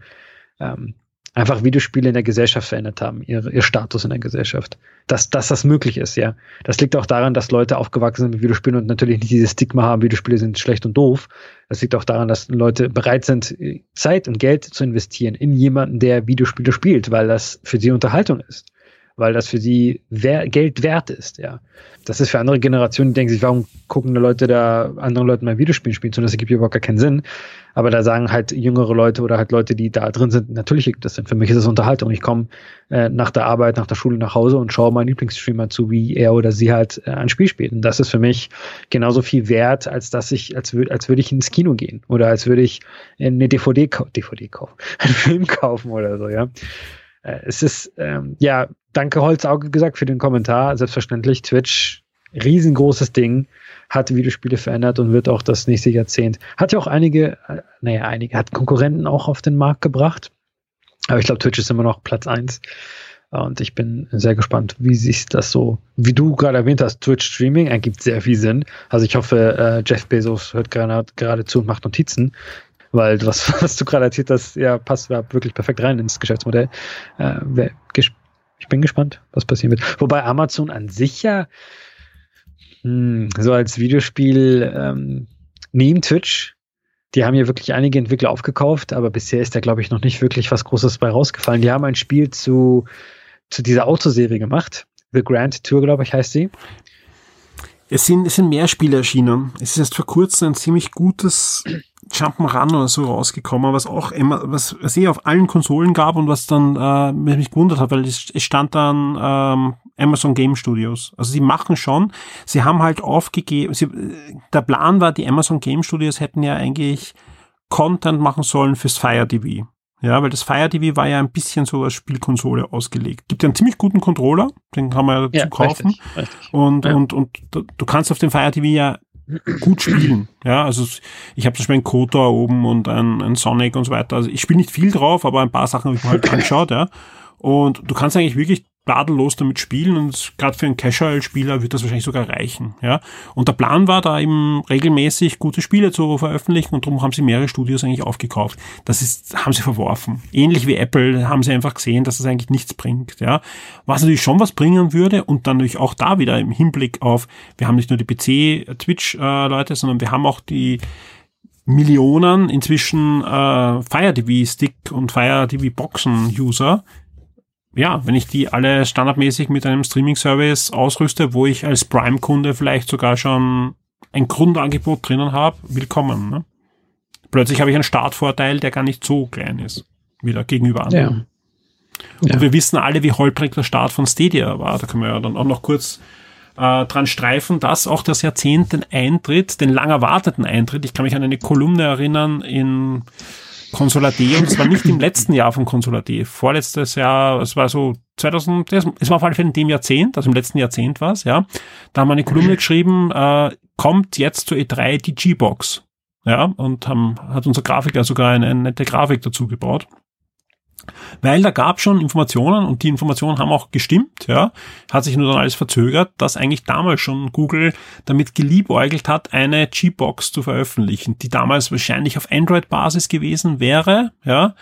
ähm, einfach Videospiele in der Gesellschaft verändert haben, ihr, ihr Status in der Gesellschaft. Dass, dass das möglich ist, ja. Das liegt auch daran, dass Leute aufgewachsen sind mit Videospielen und natürlich nicht dieses Stigma haben, Videospiele sind schlecht und doof. Das liegt auch daran, dass Leute bereit sind, Zeit und Geld zu investieren in jemanden, der Videospiele spielt, weil das für sie Unterhaltung ist weil das für sie wer Geld wert ist, ja. Das ist für andere Generationen, die denken sich, warum gucken die Leute da anderen Leuten mal Videospiele spielen, sondern das ergibt überhaupt gar keinen Sinn. Aber da sagen halt jüngere Leute oder halt Leute, die da drin sind, natürlich das Sinn. Für mich ist es Unterhaltung. Ich komme äh, nach der Arbeit, nach der Schule nach Hause und schaue meinen Lieblingsstreamer zu, wie er oder sie halt äh, ein Spiel spielt. Und das ist für mich genauso viel wert, als dass ich, als würde, als würde ich ins Kino gehen oder als würde ich eine DVD, DVD kaufen, einen Film kaufen oder so, ja. Äh, es ist, ähm, ja, danke Holzauge gesagt für den Kommentar. Selbstverständlich, Twitch, riesengroßes Ding, hat Videospiele verändert und wird auch das nächste Jahrzehnt. Hat ja auch einige, äh, naja, einige, hat Konkurrenten auch auf den Markt gebracht. Aber ich glaube, Twitch ist immer noch Platz eins Und ich bin sehr gespannt, wie sich das so, wie du gerade erwähnt hast, Twitch Streaming ergibt sehr viel Sinn. Also ich hoffe, äh, Jeff Bezos hört gerade, zu und macht Notizen weil was, was du gerade erzählt hast, ja, passt wirklich perfekt rein ins Geschäftsmodell. Äh, bin gespannt, was passieren wird. Wobei Amazon an sich ja mh, hm, so als Videospiel ähm, neben Twitch, die haben ja wirklich einige Entwickler aufgekauft, aber bisher ist da, glaube ich, noch nicht wirklich was Großes bei rausgefallen. Die haben ein Spiel zu, zu dieser Autoserie gemacht. The Grand Tour, glaube ich, heißt sie. Es sind, es sind mehr Spiele erschienen. Es ist erst vor kurzem ein ziemlich gutes Jump'n'Run oder so rausgekommen, was auch immer, was, was eh auf allen Konsolen gab und was dann äh, mich gewundert hat, weil es, es stand dann ähm, Amazon Game Studios. Also sie machen schon, sie haben halt aufgegeben, sie, der Plan war, die Amazon Game Studios hätten ja eigentlich Content machen sollen fürs Fire TV. Ja, weil das Fire TV war ja ein bisschen so als Spielkonsole ausgelegt. Gibt ja einen ziemlich guten Controller, den kann man ja dazu ja, kaufen. Richtig, richtig. Und, ja. und, und du kannst auf dem Fire TV ja gut spielen. Ja, also ich habe zum Beispiel einen Kotor oben und einen, einen Sonic und so weiter. Also ich spiele nicht viel drauf, aber ein paar Sachen habe ich mir halt angeschaut, ja. Und du kannst eigentlich wirklich tadellos damit spielen und gerade für einen Casual-Spieler wird das wahrscheinlich sogar reichen. Ja? Und der Plan war da eben regelmäßig gute Spiele zu veröffentlichen und darum haben sie mehrere Studios eigentlich aufgekauft. Das ist, haben sie verworfen. Ähnlich wie Apple haben sie einfach gesehen, dass das eigentlich nichts bringt. Ja? Was natürlich schon was bringen würde und dann natürlich auch da wieder im Hinblick auf, wir haben nicht nur die PC-Twitch-Leute, sondern wir haben auch die Millionen inzwischen äh, Fire TV Stick und Fire TV Boxen User, ja, wenn ich die alle standardmäßig mit einem Streaming-Service ausrüste, wo ich als Prime-Kunde vielleicht sogar schon ein Grundangebot drinnen habe, willkommen. Ne? Plötzlich habe ich einen Startvorteil, der gar nicht so klein ist, wieder gegenüber anderen. Ja. Und wir wissen alle, wie holprig der Start von Stadia war. Da können wir ja dann auch noch kurz äh, dran streifen, dass auch das Jahrzehnt den Eintritt, den lang erwarteten Eintritt, ich kann mich an eine Kolumne erinnern in Consola.d und es war nicht im letzten Jahr von Consola.d. Vorletztes Jahr, es war so 2000, es war auf jeden Fall in dem Jahrzehnt, also im letzten Jahrzehnt war es, ja. Da haben wir eine Kolumne geschrieben, äh, kommt jetzt zur E3 die G-Box. Ja, und haben, hat unser Grafiker sogar eine, eine nette Grafik dazu gebaut. Weil da gab schon Informationen und die Informationen haben auch gestimmt, ja, hat sich nur dann alles verzögert, dass eigentlich damals schon Google damit geliebäugelt hat, eine G-Box zu veröffentlichen, die damals wahrscheinlich auf Android-Basis gewesen wäre, ja,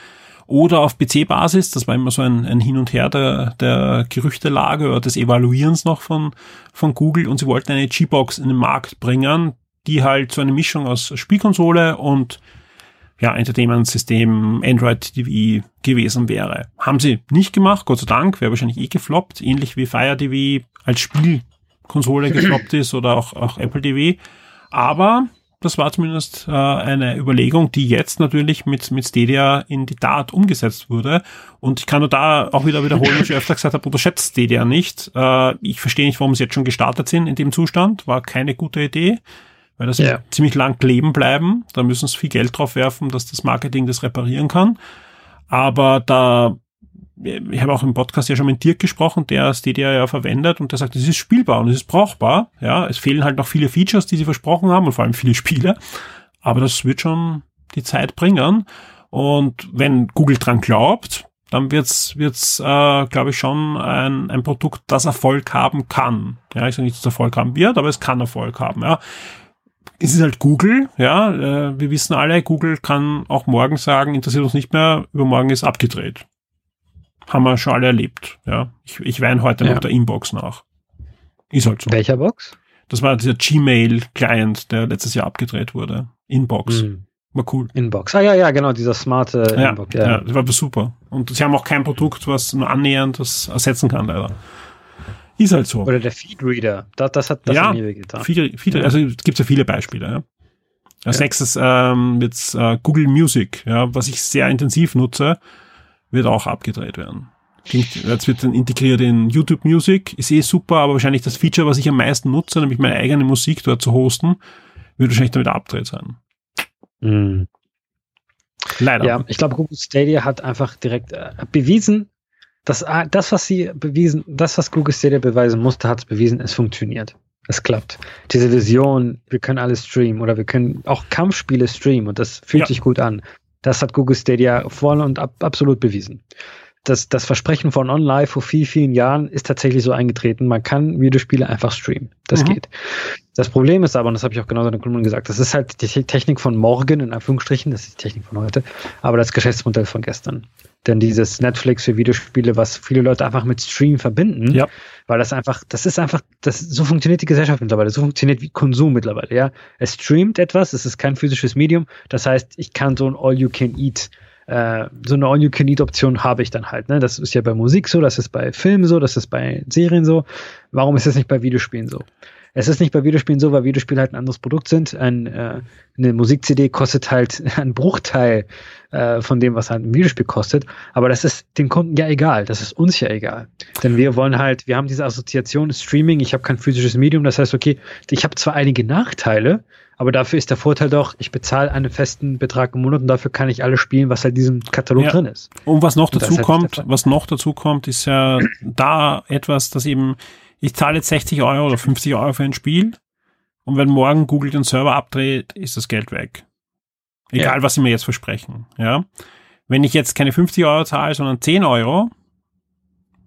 oder auf PC-Basis, das war immer so ein, ein Hin und Her der, der Gerüchtelage oder des Evaluierens noch von, von Google und sie wollten eine G-Box in den Markt bringen, die halt so eine Mischung aus Spielkonsole und ja, Entertainment-System Android TV gewesen wäre. Haben sie nicht gemacht, Gott sei Dank, wäre wahrscheinlich eh gefloppt, ähnlich wie Fire TV als Spielkonsole gefloppt ist oder auch, auch Apple TV. Aber das war zumindest äh, eine Überlegung, die jetzt natürlich mit, mit Stadia in die Tat umgesetzt wurde. Und ich kann nur da auch wieder wiederholen, was ich öfter gesagt habe, unterschätzt Stadia nicht. Äh, ich verstehe nicht, warum sie jetzt schon gestartet sind in dem Zustand. War keine gute Idee weil das ja. ziemlich lang kleben bleiben. Da müssen sie viel Geld drauf werfen, dass das Marketing das reparieren kann. Aber da, ich habe auch im Podcast ja schon mit Dirk gesprochen, der Stadia ja verwendet und der sagt, es ist spielbar und es ist brauchbar. Ja, es fehlen halt noch viele Features, die sie versprochen haben und vor allem viele Spiele. Aber das wird schon die Zeit bringen. Und wenn Google dran glaubt, dann wird's wird's, äh, glaube ich, schon ein, ein Produkt, das Erfolg haben kann. Ja, ich sage nicht, dass es Erfolg haben wird, aber es kann Erfolg haben. Ja es ist halt Google, ja, äh, wir wissen alle, Google kann auch morgen sagen, interessiert uns nicht mehr, übermorgen ist abgedreht. Haben wir schon alle erlebt, ja. Ich, ich weine heute ja. noch der Inbox nach. Ist halt so. Welcher Box? Das war dieser Gmail-Client, der letztes Jahr abgedreht wurde. Inbox. Mhm. War cool. Inbox. Ah ja, ja, genau, dieser smarte ja, Inbox. Ja. ja, das war super. Und sie haben auch kein Produkt, was nur annähernd das ersetzen kann, leider. Ist halt so. Oder der Feedreader. Das, das hat das ja, mir getan. Viele, viele, also es gibt ja viele Beispiele. Ja. Als ja. nächstes ähm, jetzt äh, Google Music, ja, was ich sehr intensiv nutze, wird auch abgedreht werden. Jetzt wird dann integriert in YouTube Music, ist eh super, aber wahrscheinlich das Feature, was ich am meisten nutze, nämlich meine eigene Musik dort zu hosten, wird wahrscheinlich damit abgedreht sein. Mhm. Leider. Ja, ich glaube, Google Stadia hat einfach direkt äh, bewiesen, das, ah, das, was sie bewiesen, das, was Google Stadia beweisen musste, hat es bewiesen, es funktioniert. Es klappt. Diese Vision, wir können alles streamen oder wir können auch Kampfspiele streamen und das fühlt ja. sich gut an. Das hat Google Stadia voll und ab, absolut bewiesen das, das Versprechen von OnLive vor vielen, vielen Jahren ist tatsächlich so eingetreten. Man kann Videospiele einfach streamen. Das mhm. geht. Das Problem ist aber, und das habe ich auch genau in der Kolumne gesagt, das ist halt die Technik von morgen, in Anführungsstrichen, das ist die Technik von heute, aber das Geschäftsmodell von gestern. Denn dieses Netflix für Videospiele, was viele Leute einfach mit Stream verbinden, ja. weil das einfach, das ist einfach, das, so funktioniert die Gesellschaft mittlerweile, so funktioniert wie Konsum mittlerweile, ja. Es streamt etwas, es ist kein physisches Medium, das heißt, ich kann so ein All-You-Can-Eat äh, so eine All-You-Can-Eat-Option habe ich dann halt. Ne? Das ist ja bei Musik so, das ist bei Filmen so, das ist bei Serien so. Warum ist das nicht bei Videospielen so? Es ist nicht bei Videospielen so, weil Videospiele halt ein anderes Produkt sind. Ein, äh, eine Musik-CD kostet halt einen Bruchteil äh, von dem, was halt ein Videospiel kostet. Aber das ist den Kunden ja egal. Das ist uns ja egal. Denn wir wollen halt, wir haben diese Assoziation Streaming. Ich habe kein physisches Medium. Das heißt, okay, ich habe zwar einige Nachteile, aber dafür ist der Vorteil doch, ich bezahle einen festen Betrag im Monat und dafür kann ich alles spielen, was halt in diesem Katalog ja. drin ist. Und was noch dazu kommt, was noch dazu kommt, ist ja da etwas, dass eben, ich zahle jetzt 60 Euro oder 50 Euro für ein Spiel und wenn morgen Google den Server abdreht, ist das Geld weg. Egal, ja. was sie mir jetzt versprechen, ja. Wenn ich jetzt keine 50 Euro zahle, sondern 10 Euro,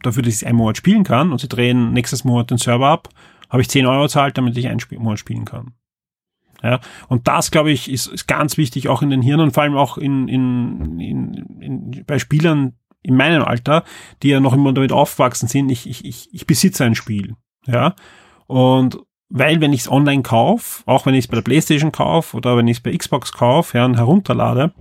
dafür, dass ich einen Monat spielen kann und sie drehen nächstes Monat den Server ab, habe ich 10 Euro zahlt, damit ich einen Monat spielen kann. Ja, und das, glaube ich, ist, ist ganz wichtig, auch in den Hirnen, vor allem auch in, in, in, in, bei Spielern in meinem Alter, die ja noch immer damit aufwachsen sind, ich, ich, ich, ich besitze ein Spiel. Ja, und weil wenn ich es online kaufe, auch wenn ich es bei der Playstation kaufe oder wenn ich es bei Xbox kaufe ja, und herunterlade,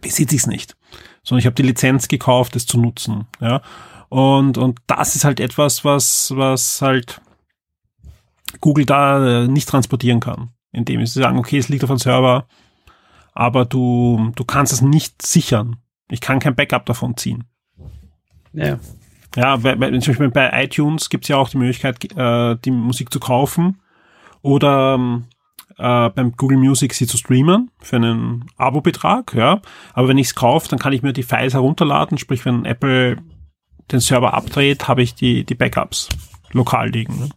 besitze ich es nicht. Sondern ich habe die Lizenz gekauft, es zu nutzen. Ja, und, und das ist halt etwas, was, was halt Google da äh, nicht transportieren kann, indem sie sagen, okay, es liegt auf einem Server, aber du, du kannst es nicht sichern. Ich kann kein Backup davon ziehen. Ja. Ja, weil, weil, zum Beispiel bei iTunes gibt es ja auch die Möglichkeit, äh, die Musik zu kaufen oder äh, beim Google Music sie zu streamen für einen Abo-Betrag, ja. Aber wenn ich es kaufe, dann kann ich mir die Files herunterladen, sprich, wenn Apple den Server abdreht, habe ich die, die Backups lokal liegen. Ne?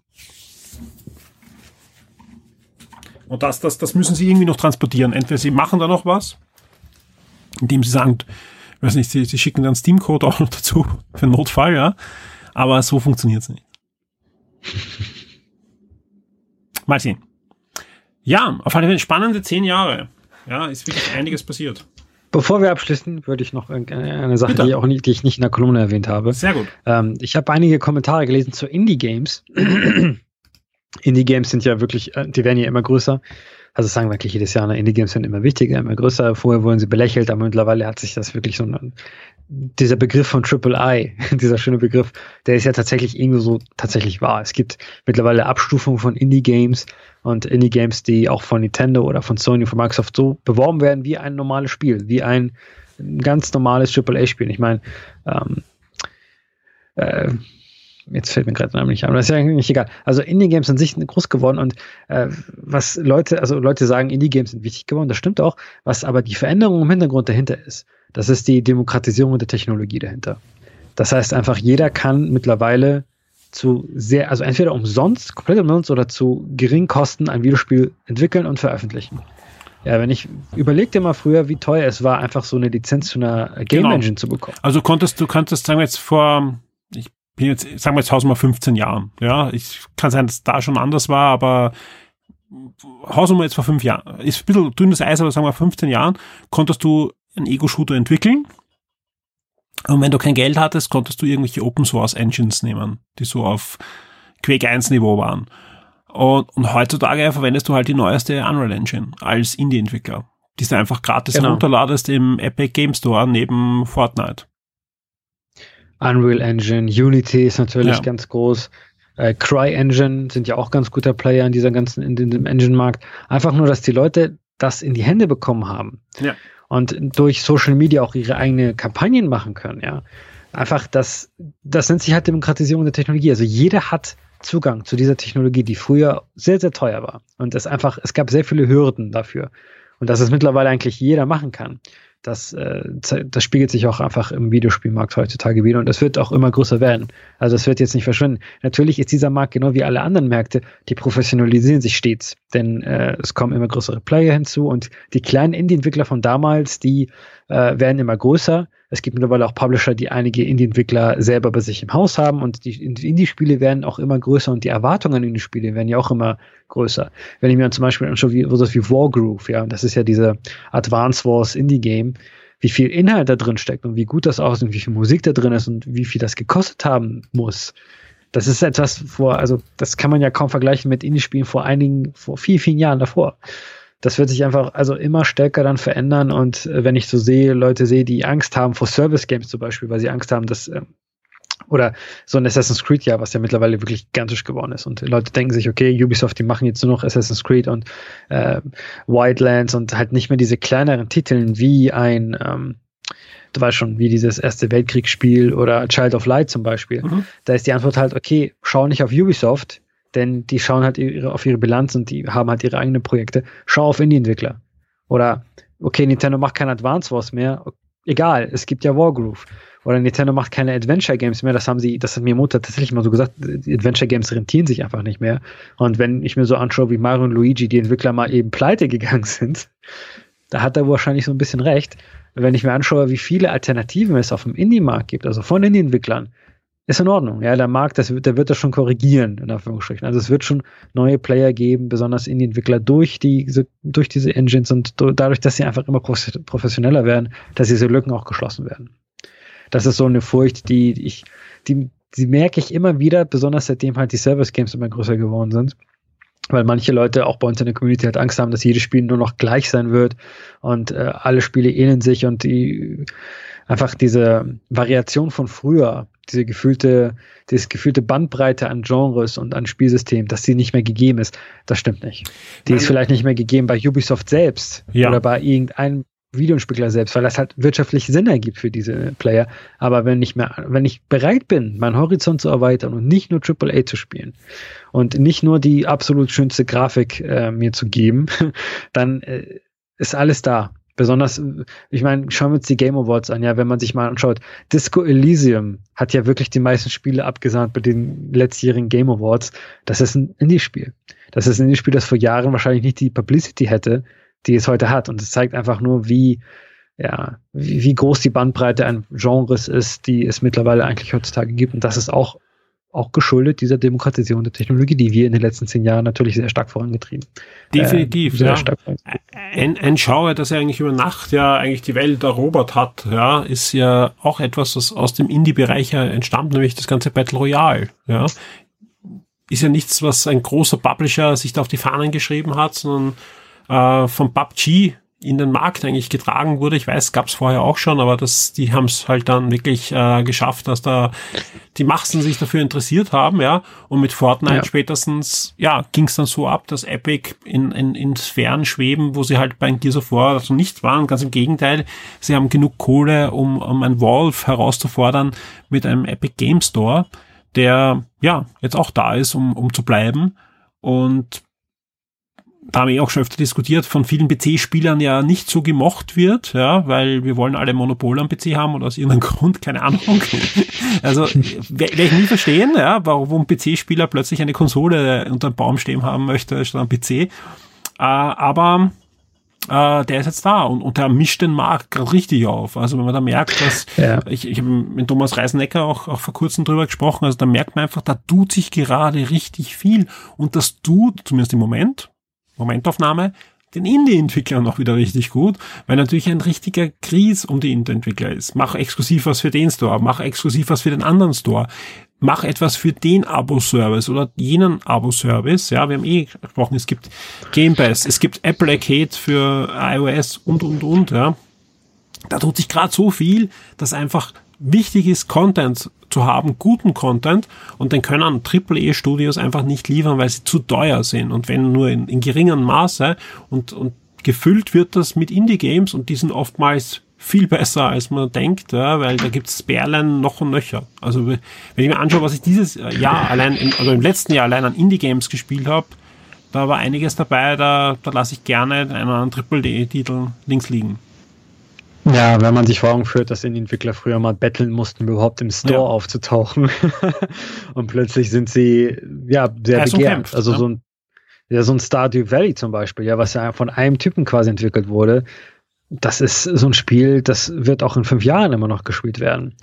Und das, das, das müssen sie irgendwie noch transportieren. Entweder sie machen da noch was, indem sie sagen, weiß nicht, sie, sie schicken dann Steam-Code auch noch dazu für Notfall, ja. Aber so funktioniert's nicht. Mal sehen. Ja, auf alle Fälle spannende zehn Jahre. Ja, ist wirklich einiges passiert. Bevor wir abschließen, würde ich noch eine Sache, die, auch nicht, die ich nicht in der Kolumne erwähnt habe. Sehr gut. Ähm, ich habe einige Kommentare gelesen zu Indie-Games. Indie-Games sind ja wirklich, äh, die werden ja immer größer. Also sagen wir wirklich jedes Jahr, ne, Indie-Games werden immer wichtiger, immer größer. Vorher wurden sie belächelt, aber mittlerweile hat sich das wirklich so ein, dieser Begriff von Triple I, dieser schöne Begriff, der ist ja tatsächlich irgendwo so tatsächlich wahr. Es gibt mittlerweile Abstufungen von Indie-Games und Indie-Games, die auch von Nintendo oder von Sony, von Microsoft so beworben werden wie ein normales Spiel, wie ein ganz normales Triple A-Spiel. Ich meine, ähm, äh, jetzt fällt mir gerade der nicht an, aber das ist ja eigentlich egal. Also Indie-Games an sich sind groß geworden und äh, was Leute, also Leute sagen, Indie-Games sind wichtig geworden, das stimmt auch. Was aber die Veränderung im Hintergrund dahinter ist, das ist die Demokratisierung der Technologie dahinter. Das heißt einfach, jeder kann mittlerweile zu sehr, also entweder umsonst, komplett umsonst oder zu geringen Kosten ein Videospiel entwickeln und veröffentlichen. Ja, wenn ich überleg dir mal früher, wie teuer es war, einfach so eine Lizenz zu einer Game genau. Engine zu bekommen. Also konntest du, konntest, sagen wir jetzt vor, ich jetzt, sagen wir jetzt Hausnummer 15 Jahren. Ja, ich kann sein, dass da schon anders war, aber Hausnummer jetzt vor fünf Jahren, ist ein bisschen dünnes Eis, aber sagen wir 15 Jahren, konntest du einen Ego-Shooter entwickeln. Und wenn du kein Geld hattest, konntest du irgendwelche Open Source Engines nehmen, die so auf Quake 1 Niveau waren. Und, und heutzutage verwendest du halt die neueste Unreal Engine als Indie-Entwickler, die du einfach gratis genau. runterladest im Epic Game Store neben Fortnite. Unreal Engine, Unity ist natürlich ja. ganz groß. Äh, CryEngine sind ja auch ganz guter Player in dieser ganzen, in diesem Engine-Markt. Einfach nur, dass die Leute das in die Hände bekommen haben. Ja. Und durch Social Media auch ihre eigene Kampagnen machen können, ja. Einfach das, das nennt sich halt Demokratisierung der Technologie. Also jeder hat Zugang zu dieser Technologie, die früher sehr, sehr teuer war. Und es einfach, es gab sehr viele Hürden dafür. Und dass es mittlerweile eigentlich jeder machen kann das, äh, das spiegelt sich auch einfach im Videospielmarkt heutzutage wieder und das wird auch immer größer werden. Also es wird jetzt nicht verschwinden. Natürlich ist dieser Markt genau wie alle anderen Märkte, die professionalisieren sich stets, denn äh, es kommen immer größere Player hinzu und die kleinen Indie-Entwickler von damals, die äh, werden immer größer. Es gibt mittlerweile auch Publisher, die einige Indie-Entwickler selber bei sich im Haus haben und die Indie-Spiele werden auch immer größer und die Erwartungen in die Spiele werden ja auch immer größer. Wenn ich mir zum Beispiel anschaue, wie, sowas wie Wargroove, ja, das ist ja diese Advance Wars Indie-Game, wie viel Inhalt da drin steckt und wie gut das aussieht und wie viel Musik da drin ist und wie viel das gekostet haben muss. Das ist etwas vor, also das kann man ja kaum vergleichen mit Indie-Spielen vor einigen, vor vielen, vielen Jahren davor das wird sich einfach also immer stärker dann verändern. Und äh, wenn ich so sehe, Leute sehe, die Angst haben vor Service Games zum Beispiel, weil sie Angst haben, dass äh, oder so ein Assassin's Creed ja, was ja mittlerweile wirklich gigantisch geworden ist. Und Leute denken sich, okay, Ubisoft, die machen jetzt nur noch Assassin's Creed und äh, Wildlands und halt nicht mehr diese kleineren Titeln wie ein, ähm, du weißt schon, wie dieses Erste Weltkriegsspiel oder Child of Light zum Beispiel. Mhm. Da ist die Antwort halt, okay, schau nicht auf Ubisoft, denn die schauen halt ihre, auf ihre Bilanz und die haben halt ihre eigenen Projekte. Schau auf Indie-Entwickler. Oder, okay, Nintendo macht kein Advance Wars mehr. Egal, es gibt ja Wargroove. Oder Nintendo macht keine Adventure Games mehr. Das haben sie, das hat mir Mutter tatsächlich mal so gesagt. Die Adventure Games rentieren sich einfach nicht mehr. Und wenn ich mir so anschaue, wie Mario und Luigi, die Entwickler mal eben pleite gegangen sind, da hat er wahrscheinlich so ein bisschen recht. Wenn ich mir anschaue, wie viele Alternativen es auf dem Indie-Markt gibt, also von Indie-Entwicklern, ist in Ordnung. Ja, der Markt, das, der wird das schon korrigieren, in Anführungsstrichen. Also es wird schon neue Player geben, besonders in die Entwickler durch diese, durch diese Engines und dadurch, dass sie einfach immer professioneller werden, dass diese Lücken auch geschlossen werden. Das ist so eine Furcht, die ich, die, die merke ich immer wieder, besonders seitdem halt die Service Games immer größer geworden sind. Weil manche Leute auch bei uns in der Community halt Angst haben, dass jedes Spiel nur noch gleich sein wird und äh, alle Spiele ähneln sich und die einfach diese Variation von früher, diese gefühlte, diese gefühlte Bandbreite an Genres und an Spielsystem, dass die nicht mehr gegeben ist, das stimmt nicht. Die ist vielleicht nicht mehr gegeben bei Ubisoft selbst ja. oder bei irgendeinem Videospiegler selbst, weil das halt wirtschaftlich Sinn ergibt für diese Player. Aber wenn ich mehr, wenn ich bereit bin, meinen Horizont zu erweitern und nicht nur AAA zu spielen und nicht nur die absolut schönste Grafik äh, mir zu geben, dann äh, ist alles da. Besonders, ich meine, schauen wir uns die Game Awards an, ja, wenn man sich mal anschaut. Disco Elysium hat ja wirklich die meisten Spiele abgesandt bei den letztjährigen Game Awards. Das ist ein Indie-Spiel. Das ist ein Indie-Spiel, das vor Jahren wahrscheinlich nicht die Publicity hätte, die es heute hat. Und es zeigt einfach nur, wie ja, wie, wie groß die Bandbreite an Genres ist, die es mittlerweile eigentlich heutzutage gibt. Und das ist auch auch geschuldet dieser Demokratisierung der Technologie, die wir in den letzten zehn Jahren natürlich sehr stark vorangetrieben. Definitiv, äh, sehr ja. Stark ein, ein Genre, das ja eigentlich über Nacht ja eigentlich die Welt erobert hat, ja, ist ja auch etwas, das aus dem Indie-Bereich entstammt, nämlich das ganze Battle Royale, ja. Ist ja nichts, was ein großer Publisher sich da auf die Fahnen geschrieben hat, sondern äh, von PUBG in den Markt eigentlich getragen wurde. Ich weiß, gab es vorher auch schon, aber das, die haben es halt dann wirklich äh, geschafft, dass da die Massen sich dafür interessiert haben, ja. Und mit Fortnite ja. spätestens, ja, ging es dann so ab, dass Epic in, in, in Sphären schweben, wo sie halt bei Gears of War also nicht waren. Ganz im Gegenteil, sie haben genug Kohle, um, um ein Valve herauszufordern mit einem Epic Game Store, der ja jetzt auch da ist, um, um zu bleiben. Und haben wir auch schon öfter diskutiert, von vielen PC-Spielern ja nicht so gemocht wird, ja, weil wir wollen alle Monopol am PC haben oder aus irgendeinem Grund, keine Ahnung. Also werde ich nie verstehen, ja, warum PC-Spieler plötzlich eine Konsole unter dem Baum stehen haben möchte statt am PC. Äh, aber äh, der ist jetzt da und, und der mischt den Markt gerade richtig auf. Also wenn man da merkt, dass ja. ich, ich habe mit Thomas Reisenecker auch, auch vor kurzem drüber gesprochen, also da merkt man einfach, da tut sich gerade richtig viel und das tut, zumindest im Moment, Momentaufnahme, den Indie-Entwicklern noch wieder richtig gut, weil natürlich ein richtiger Krise um die Indie-Entwickler ist. Mach exklusiv was für den Store, mach exklusiv was für den anderen Store, mach etwas für den Abo-Service oder jenen Abo-Service. Ja, wir haben eh gesprochen, es gibt Game Pass, es gibt Apple Arcade für iOS und, und, und, ja. Da tut sich gerade so viel, dass einfach wichtig ist, Content zu haben, guten Content und den können AAA-Studios einfach nicht liefern, weil sie zu teuer sind und wenn nur in, in geringem Maße und, und gefüllt wird das mit Indie-Games und die sind oftmals viel besser, als man denkt, ja, weil da gibt's Perlen noch und nöcher. Also wenn ich mir anschaue, was ich dieses Jahr allein, in, also im letzten Jahr allein an Indie-Games gespielt habe, da war einiges dabei, da, da lasse ich gerne einen Triple-D-Titel links liegen. Ja, wenn man sich vor Augen führt, dass die Entwickler früher mal betteln mussten, überhaupt im Store ja. aufzutauchen. und plötzlich sind sie ja sehr ja, begehrt. Also ja. so ein ja, so ein Stardew Valley zum Beispiel, ja, was ja von einem Typen quasi entwickelt wurde. Das ist so ein Spiel, das wird auch in fünf Jahren immer noch gespielt werden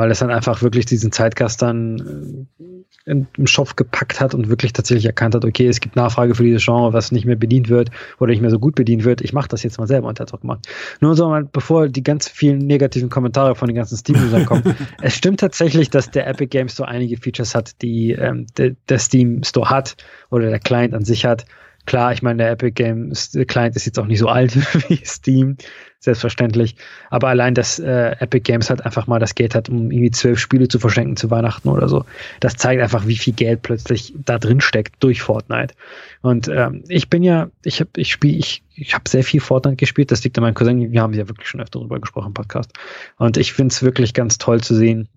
weil es dann einfach wirklich diesen Zeitgast dann äh, im Schopf gepackt hat und wirklich tatsächlich erkannt hat, okay, es gibt Nachfrage für dieses Genre, was nicht mehr bedient wird oder nicht mehr so gut bedient wird. Ich mache das jetzt mal selber und hat auch gemacht. Nur so, bevor die ganz vielen negativen Kommentare von den ganzen Steam-Usern kommen. es stimmt tatsächlich, dass der Epic Game Store einige Features hat, die ähm, der, der Steam Store hat oder der Client an sich hat. Klar, ich meine, der Epic Game Client ist jetzt auch nicht so alt wie Steam, selbstverständlich. Aber allein, dass äh, Epic Games halt einfach mal das Geld hat, um irgendwie zwölf Spiele zu verschenken zu Weihnachten oder so, das zeigt einfach, wie viel Geld plötzlich da drin steckt durch Fortnite. Und ähm, ich bin ja, ich habe, ich spiele, ich, ich habe sehr viel Fortnite gespielt. Das liegt an meinem Cousin. Wir haben ja wirklich schon öfter darüber gesprochen im Podcast. Und ich finde es wirklich ganz toll zu sehen,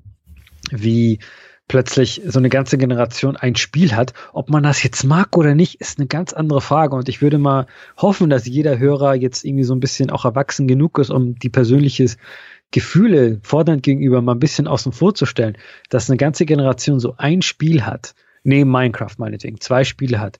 wie plötzlich so eine ganze Generation ein Spiel hat. Ob man das jetzt mag oder nicht, ist eine ganz andere Frage. Und ich würde mal hoffen, dass jeder Hörer jetzt irgendwie so ein bisschen auch erwachsen genug ist, um die persönliche Gefühle fordernd gegenüber mal ein bisschen außen vor zu stellen, dass eine ganze Generation so ein Spiel hat, neben Minecraft meinetwegen, zwei Spiele hat,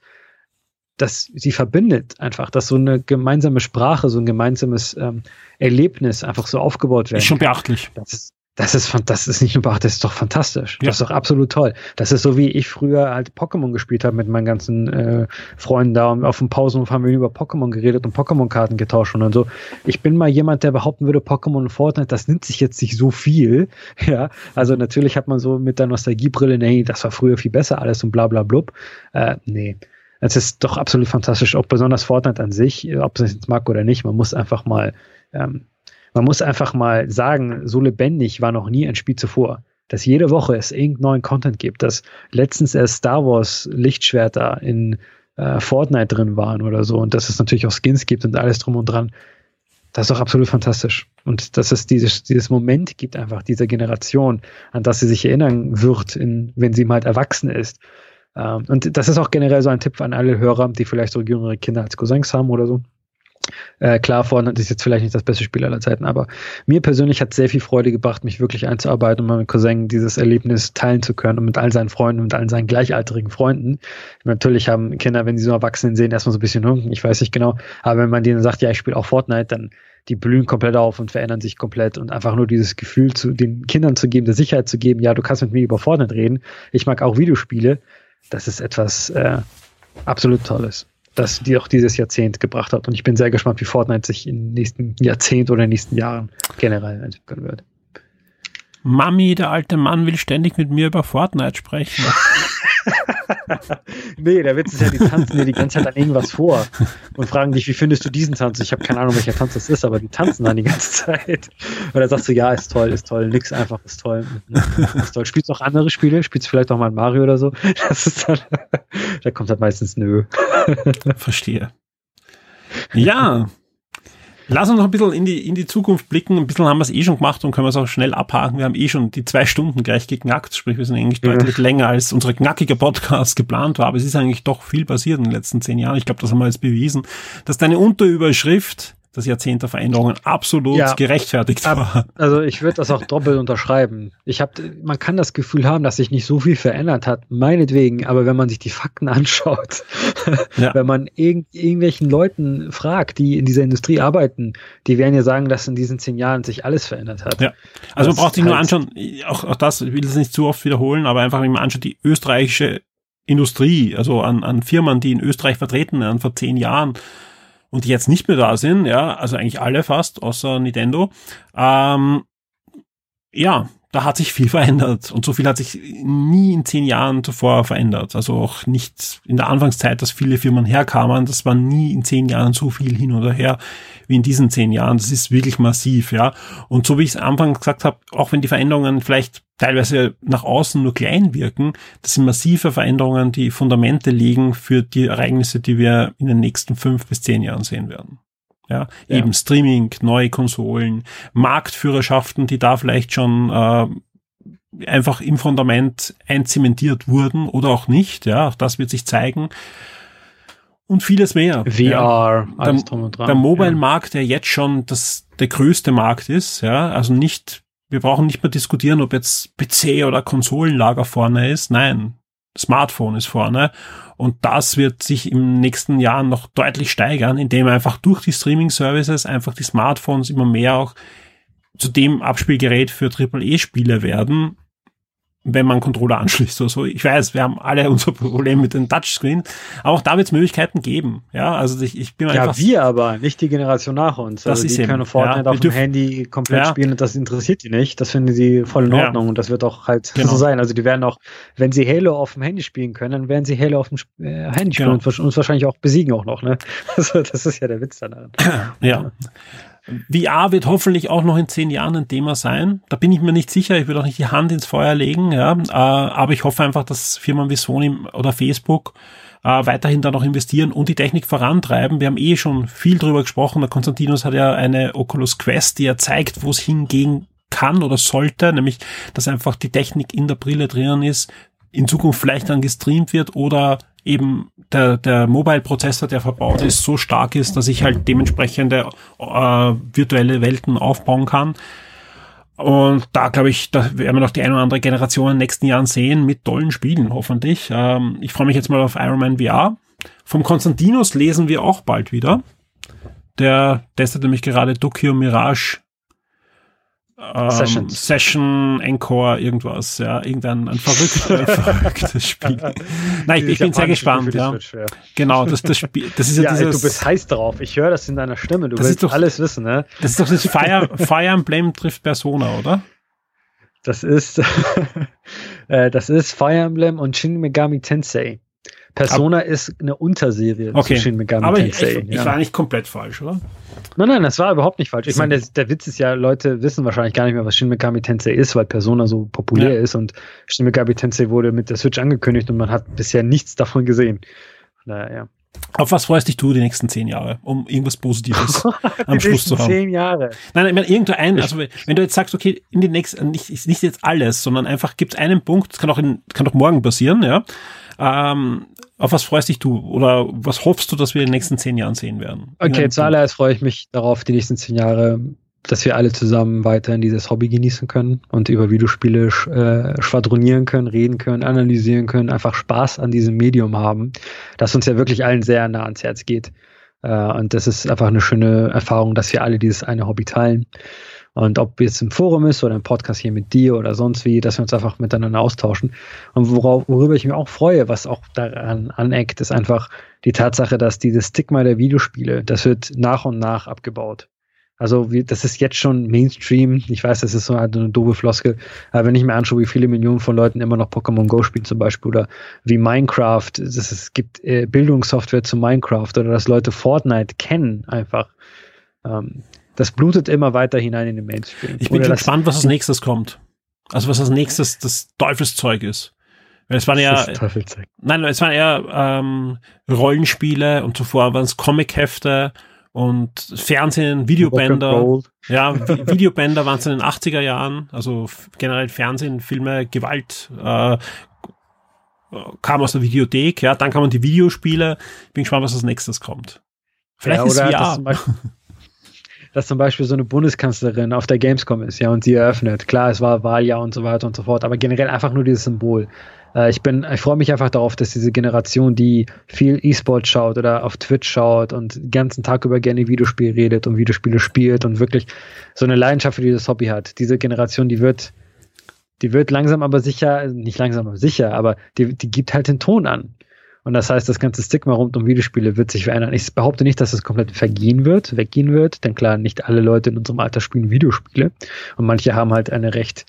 dass sie verbindet einfach, dass so eine gemeinsame Sprache, so ein gemeinsames ähm, Erlebnis einfach so aufgebaut wird. Ist schon beachtlich. Das ist, das ist, das ist nicht nur beachtet, das ist doch fantastisch. Ja. Das ist doch absolut toll. Das ist so, wie ich früher halt Pokémon gespielt habe mit meinen ganzen äh, Freunden da und auf dem Pausenhof haben wir über Pokémon geredet und Pokémon-Karten getauscht und so. Ich bin mal jemand, der behaupten würde, Pokémon und Fortnite, das nimmt sich jetzt nicht so viel. Ja, also natürlich hat man so mit der Nostalgiebrille, nee, das war früher viel besser alles und bla bla blub. Äh, nee. Es ist doch absolut fantastisch, auch besonders Fortnite an sich, ob es jetzt mag oder nicht. Man muss einfach mal ähm, man muss einfach mal sagen, so lebendig war noch nie ein Spiel zuvor. Dass jede Woche es irgendeinen neuen Content gibt, dass letztens erst Star Wars Lichtschwerter in äh, Fortnite drin waren oder so und dass es natürlich auch Skins gibt und alles drum und dran. Das ist doch absolut fantastisch. Und dass es dieses, dieses Moment gibt, einfach dieser Generation, an das sie sich erinnern wird, in, wenn sie mal erwachsen ist. Ähm, und das ist auch generell so ein Tipp an alle Hörer, die vielleicht so jüngere Kinder als Cousins haben oder so Äh, klar, Fortnite ist jetzt vielleicht nicht das beste Spiel aller Zeiten, aber mir persönlich hat sehr viel Freude gebracht, mich wirklich einzuarbeiten und mit meinem Cousin dieses Erlebnis teilen zu können und mit all seinen Freunden und all seinen gleichaltrigen Freunden. Natürlich haben Kinder, wenn sie so Erwachsenen sehen, erstmal so ein bisschen, hm, ich weiß nicht genau, aber wenn man denen sagt, ja, ich spiele auch Fortnite, dann die blühen komplett auf und verändern sich komplett und einfach nur dieses Gefühl zu den Kindern zu geben, der Sicherheit zu geben, ja, du kannst mit mir über Fortnite reden, ich mag auch Videospiele, das ist etwas äh, absolut Tolles das die auch dieses Jahrzehnt gebracht hat. Und ich bin sehr gespannt, wie Fortnite sich im nächsten Jahrzehnt oder in den nächsten Jahren generell entwickeln wird. Mami, der alte Mann will ständig mit mir über Fortnite sprechen. nee, der Witz ist ja, die tanzen dir die ganze Zeit an irgendwas vor und fragen dich, wie findest du diesen Tanz? Ich habe keine Ahnung, welcher Tanz das ist, aber die tanzen dann die ganze Zeit. Und dann sagst du, ja, ist toll, ist toll, nix einfach, ist toll. Ist toll. Spielst du auch andere Spiele? Spielst du vielleicht auch mal Mario oder so? Das ist dann, da kommt halt meistens nö. Verstehe. Ja, Lass uns noch ein bisschen in die, in die Zukunft blicken. Ein bisschen haben wir es eh schon gemacht und können wir es auch schnell abhaken. Wir haben eh schon die zwei Stunden gleich geknackt, sprich wir sind eigentlich ja. deutlich länger als unsere knackige Podcast geplant war. Aber es ist eigentlich doch viel passiert in den letzten zehn Jahren. Ich glaube, das haben wir jetzt bewiesen, dass deine Unterüberschrift das Jahrzehnt der Veränderungen absolut ja, gerechtfertigt war. Also ich würde das auch doppelt unterschreiben. Ich habe, man kann das Gefühl haben, dass sich nicht so viel verändert hat, meinetwegen, aber wenn man sich die Fakten anschaut, ja. wenn man irg irgendwelchen Leuten fragt, die in dieser Industrie arbeiten, die werden ja sagen, dass in diesen zehn Jahren sich alles verändert hat. Ja. Also das man braucht sich nur anschauen, auch, auch das, ich will es nicht zu oft wiederholen, aber einfach, wenn man anschaut, die österreichische Industrie, also an, an Firmen, die in Österreich vertreten waren vor zehn Jahren, und die jetzt nicht mehr da sind, ja, also eigentlich alle fast, außer Nintendo, ähm, ja, da hat sich viel verändert und so viel hat sich nie in zehn Jahren zuvor verändert. Also auch nicht in der Anfangszeit, dass viele Firmen herkamen, das war nie in zehn Jahren so viel hin oder her wie in diesen zehn Jahren. Das ist wirklich massiv, ja. Und so wie ich es am Anfang gesagt habe, auch wenn die Veränderungen vielleicht teilweise nach außen nur klein wirken, das sind massive Veränderungen, die Fundamente legen für die Ereignisse, die wir in den nächsten fünf bis zehn Jahren sehen werden. Ja, ja. eben Streaming, neue Konsolen, Marktführerschaften, die da vielleicht schon äh, einfach im Fundament einzementiert wurden oder auch nicht. Ja, auch das wird sich zeigen. Und vieles mehr. VR, ja. alles drum und dran. Der Mobile-Markt, der jetzt schon das, der größte Markt ist, ja, also nicht, wir brauchen nicht mehr diskutieren, ob jetzt PC oder Konsolenlager vorne ist. Nein, Smartphone ist vorne. Und das wird sich im nächsten Jahr noch deutlich steigern, indem einfach durch die Streaming-Services einfach die Smartphones immer mehr auch zu dem Abspielgerät für AAA-Spiele werden, wenn man Controller anschließt oder so. Ich weiß, wir haben alle unser Problem mit den Touchscreen, aber auch da wird es Möglichkeiten geben. Ja, also ich, ich bin ja, einfach. Ja, wir aber, nicht die Generation nach uns. Das also ist die eben, können Fortnite ja, auf dem Handy komplett ja. spielen und das interessiert die nicht. Das finden sie voll in Ordnung ja. und das wird auch halt genau. so sein. Also die werden auch, wenn sie Halo auf dem Handy spielen können, dann werden sie Halo auf dem äh, Handy spielen genau. und uns wahrscheinlich auch besiegen auch noch. Ne? Also das ist ja der Witz daran. Ja. VR wird hoffentlich auch noch in zehn Jahren ein Thema sein. Da bin ich mir nicht sicher. Ich würde auch nicht die Hand ins Feuer legen. Ja. Äh, aber ich hoffe einfach, dass Firmen wie Sony oder Facebook äh, weiterhin da noch investieren und die Technik vorantreiben. Wir haben eh schon viel drüber gesprochen. Der Konstantinos hat ja eine Oculus Quest, die ja zeigt, wo es hingehen kann oder sollte, nämlich dass einfach die Technik in der Brille drinnen ist, in Zukunft vielleicht dann gestreamt wird oder eben der, der Mobile-Prozessor, der verbaut ist, so stark ist, dass ich halt dementsprechende äh, virtuelle Welten aufbauen kann. Und da glaube ich, da werden wir noch die eine oder andere Generation in den nächsten Jahren sehen mit tollen Spielen, hoffentlich. Ähm, ich freue mich jetzt mal auf Iron Man VR. Vom Konstantinos lesen wir auch bald wieder. Der testet nämlich gerade Tokyo Mirage ähm, Session, Encore, irgendwas, ja, irgendein ein verrücktes, verrücktes Spiel. Nein, ich, ich bin sehr gespannt, ja. Switch, ja. Genau, das, das Spiel, das ist ja, ja dieses, Du bist heiß drauf, ich höre das in deiner Stimme, du willst doch, alles wissen, ne? Das ist doch das Fire, Fire Emblem trifft Persona, oder? Das ist, äh, das ist Fire Emblem und Shin Megami Tensei. Persona Ab ist eine Unterserie okay. zu Shin Megami Aber Tensei. Ich, ich, ja. war nicht komplett falsch, oder? Nein, nein, das war überhaupt nicht falsch. Ich meine, der, der, Witz ist ja, Leute wissen wahrscheinlich gar nicht mehr, was Shin Megami Tensei ist, weil Persona so populär ja. ist und Shin Megami Tensei wurde mit der Switch angekündigt und man hat bisher nichts davon gesehen. Naja, ja. Auf was freust dich du die nächsten zehn Jahre, um irgendwas Positives am Schluss zu haben? Zehn Jahre. Nein, ich meine, irgendein, also wenn du jetzt sagst, okay, in den nächsten, nicht, nicht jetzt alles, sondern einfach gibt es einen Punkt, das kann auch in, kann auch morgen passieren, ja. Ähm, auf was freust dich du oder was hoffst du, dass wir in den nächsten zehn Jahren sehen werden? Okay, zuallererst freue ich mich darauf, die nächsten zehn Jahre dass wir alle zusammen weiterhin dieses Hobby genießen können und über Videospiele äh, schwadronieren können, reden können, analysieren können, einfach Spaß an diesem Medium haben, das uns ja wirklich allen sehr nah ans Herz geht. Äh, und das ist einfach eine schöne Erfahrung, dass wir alle dieses eine Hobby teilen. Und ob jetzt im Forum ist oder im Podcast hier mit dir oder sonst wie, dass wir uns einfach miteinander austauschen. Und worauf, worüber ich mich auch freue, was auch daran aneckt, ist einfach die Tatsache, dass dieses Stigma der Videospiele, das wird nach und nach abgebaut. Also wie, das ist jetzt schon Mainstream. Ich weiß, das ist so eine doofe Floskel. Aber wenn ich mir anschaue, wie viele Millionen von Leuten immer noch Pokémon Go spielen zum Beispiel oder wie Minecraft, das, es gibt äh, Bildungssoftware zu Minecraft oder dass Leute Fortnite kennen einfach. Ähm, das blutet immer weiter hinein in den Mainstream. Ich bin oder gespannt, was als nächstes kommt. Also was als nächstes das Teufelszeug ist. Weil es waren ja, nein, es waren eher ähm, Rollenspiele und zuvor waren es Comichefte und Fernsehen, Videobänder. Ja, Videobänder waren es in den 80er Jahren, also generell Fernsehen, Filme, Gewalt, äh, kam aus der Videothek, ja, dann kamen die Videospiele. Bin gespannt, was als nächstes kommt. Vielleicht ja, ist VR. Das dass zum Beispiel so eine Bundeskanzlerin auf der Gamescom ist, ja, und sie eröffnet. Klar, es war Wahljahr und so weiter und so fort, aber generell einfach nur dieses Symbol. Äh, ich bin, ich freue mich einfach darauf, dass diese Generation, die viel E-Sport schaut oder auf Twitch schaut und den ganzen Tag über gerne Videospiel redet und Videospiele spielt und wirklich so eine Leidenschaft für dieses Hobby hat. Diese Generation, die wird, die wird langsam aber sicher, nicht langsam aber sicher, aber die, die gibt halt den Ton an. Und das heißt, das ganze Stigma rund um Videospiele wird sich verändern. Ich behaupte nicht, dass es komplett vergehen wird, weggehen wird, denn klar, nicht alle Leute in unserem Alter spielen Videospiele und manche haben halt eine recht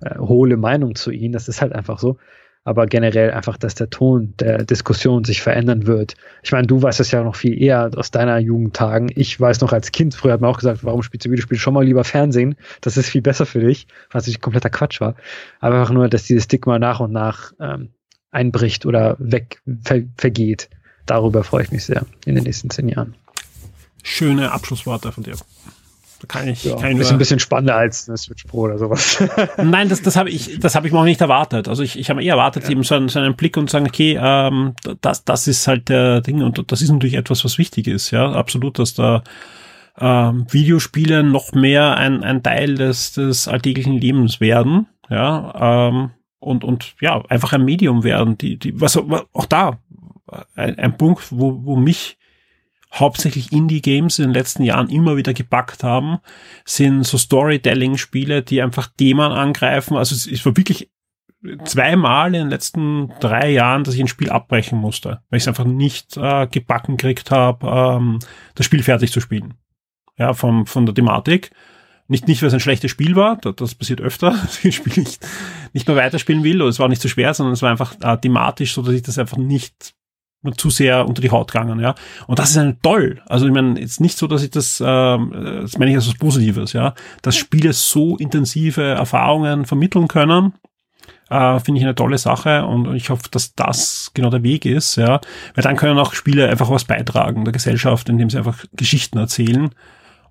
äh, hohle Meinung zu ihnen. Das ist halt einfach so. Aber generell einfach, dass der Ton der Diskussion sich verändern wird. Ich meine, du weißt es ja noch viel eher aus deiner Jugendtagen. Ich weiß noch als Kind, früher hat man auch gesagt, warum spielst du Videospiele? Schon mal lieber Fernsehen. Das ist viel besser für dich, was natürlich kompletter Quatsch war. Aber einfach nur, dass dieses Stigma nach und nach ähm, einbricht oder weg ver, vergeht. Darüber freue ich mich sehr in den nächsten zehn Jahren. Schöne Abschlussworte von dir. Kann ich, ja, kann ist ein bisschen spannender als eine Switch Pro oder sowas. Nein, das, das habe ich, das habe ich mir auch nicht erwartet. Also ich, ich habe eher erwartet, ja. eben so einen, so einen Blick und sagen, okay, ähm, das, das ist halt der Ding und das ist natürlich etwas, was wichtig ist. Ja, absolut, dass da ähm, Videospiele noch mehr ein, ein Teil des, des alltäglichen Lebens werden. Ja, ähm, und, und ja, einfach ein Medium werden. Die, die, was auch da ein, ein Punkt, wo, wo mich hauptsächlich Indie-Games in den letzten Jahren immer wieder gepackt haben, sind so Storytelling-Spiele, die einfach Themen angreifen. Also es, war wirklich zweimal in den letzten drei Jahren, dass ich ein Spiel abbrechen musste, weil ich es einfach nicht äh, gebacken gekriegt habe, ähm, das Spiel fertig zu spielen. Ja, vom, von der Thematik. Nicht, nicht, weil es ein schlechtes Spiel war, das, das passiert öfter, dass ich ein Spiel nicht, nicht mehr weiterspielen will, oder es war nicht so schwer, sondern es war einfach äh, thematisch, so dass ich das einfach nicht zu sehr unter die Haut gegangen, ja. Und das ist ein toll. Also ich meine, jetzt nicht so, dass ich das, ähm, das meine ich als was Positives, ja. Dass Spiele so intensive Erfahrungen vermitteln können, äh, finde ich eine tolle Sache und ich hoffe, dass das genau der Weg ist, ja. Weil dann können auch Spiele einfach was beitragen der Gesellschaft, indem sie einfach Geschichten erzählen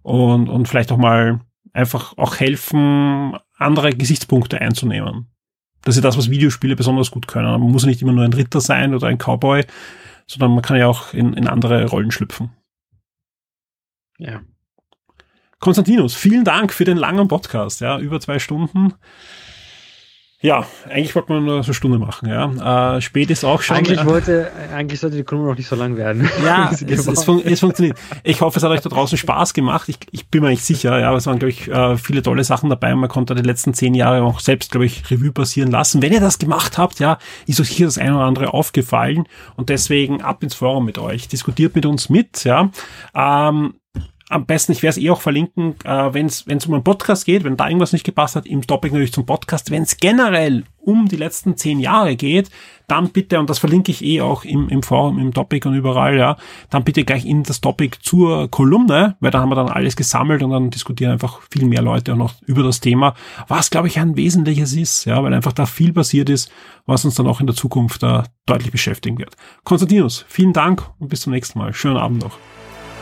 und, und vielleicht auch mal einfach auch helfen, andere Gesichtspunkte einzunehmen. Das ist das, was Videospiele besonders gut können. Man muss nicht immer nur ein Ritter sein oder ein Cowboy, sondern man kann ja auch in, in andere Rollen schlüpfen. Ja. Konstantinus, vielen Dank für den langen Podcast, ja, über zwei Stunden. Ja, eigentlich wollte man nur so eine Stunde machen, ja. Äh, spät ist auch schon. Eigentlich wollte, eigentlich sollte die Kunde noch nicht so lang werden. Ja, es, es, fun es, funktioniert. Ich hoffe, es hat euch da draußen Spaß gemacht. Ich, ich bin mir nicht sicher, ja, aber es waren, glaube ich, äh, viele tolle Sachen dabei. Man konnte die letzten zehn Jahre auch selbst, glaube ich, Revue passieren lassen. Wenn ihr das gemacht habt, ja, ist euch hier das eine oder andere aufgefallen und deswegen ab ins Forum mit euch. Diskutiert mit uns mit, ja. Ähm, am besten, ich werde es eh auch verlinken, äh, wenn es um einen Podcast geht, wenn da irgendwas nicht gepasst hat, im Topic natürlich zum Podcast. Wenn es generell um die letzten zehn Jahre geht, dann bitte, und das verlinke ich eh auch im, im Forum, im Topic und überall, ja, dann bitte gleich in das Topic zur Kolumne, weil da haben wir dann alles gesammelt und dann diskutieren einfach viel mehr Leute auch noch über das Thema, was, glaube ich, ein wesentliches ist, ja, weil einfach da viel passiert ist, was uns dann auch in der Zukunft da deutlich beschäftigen wird. Konstantinus, vielen Dank und bis zum nächsten Mal. Schönen Abend noch.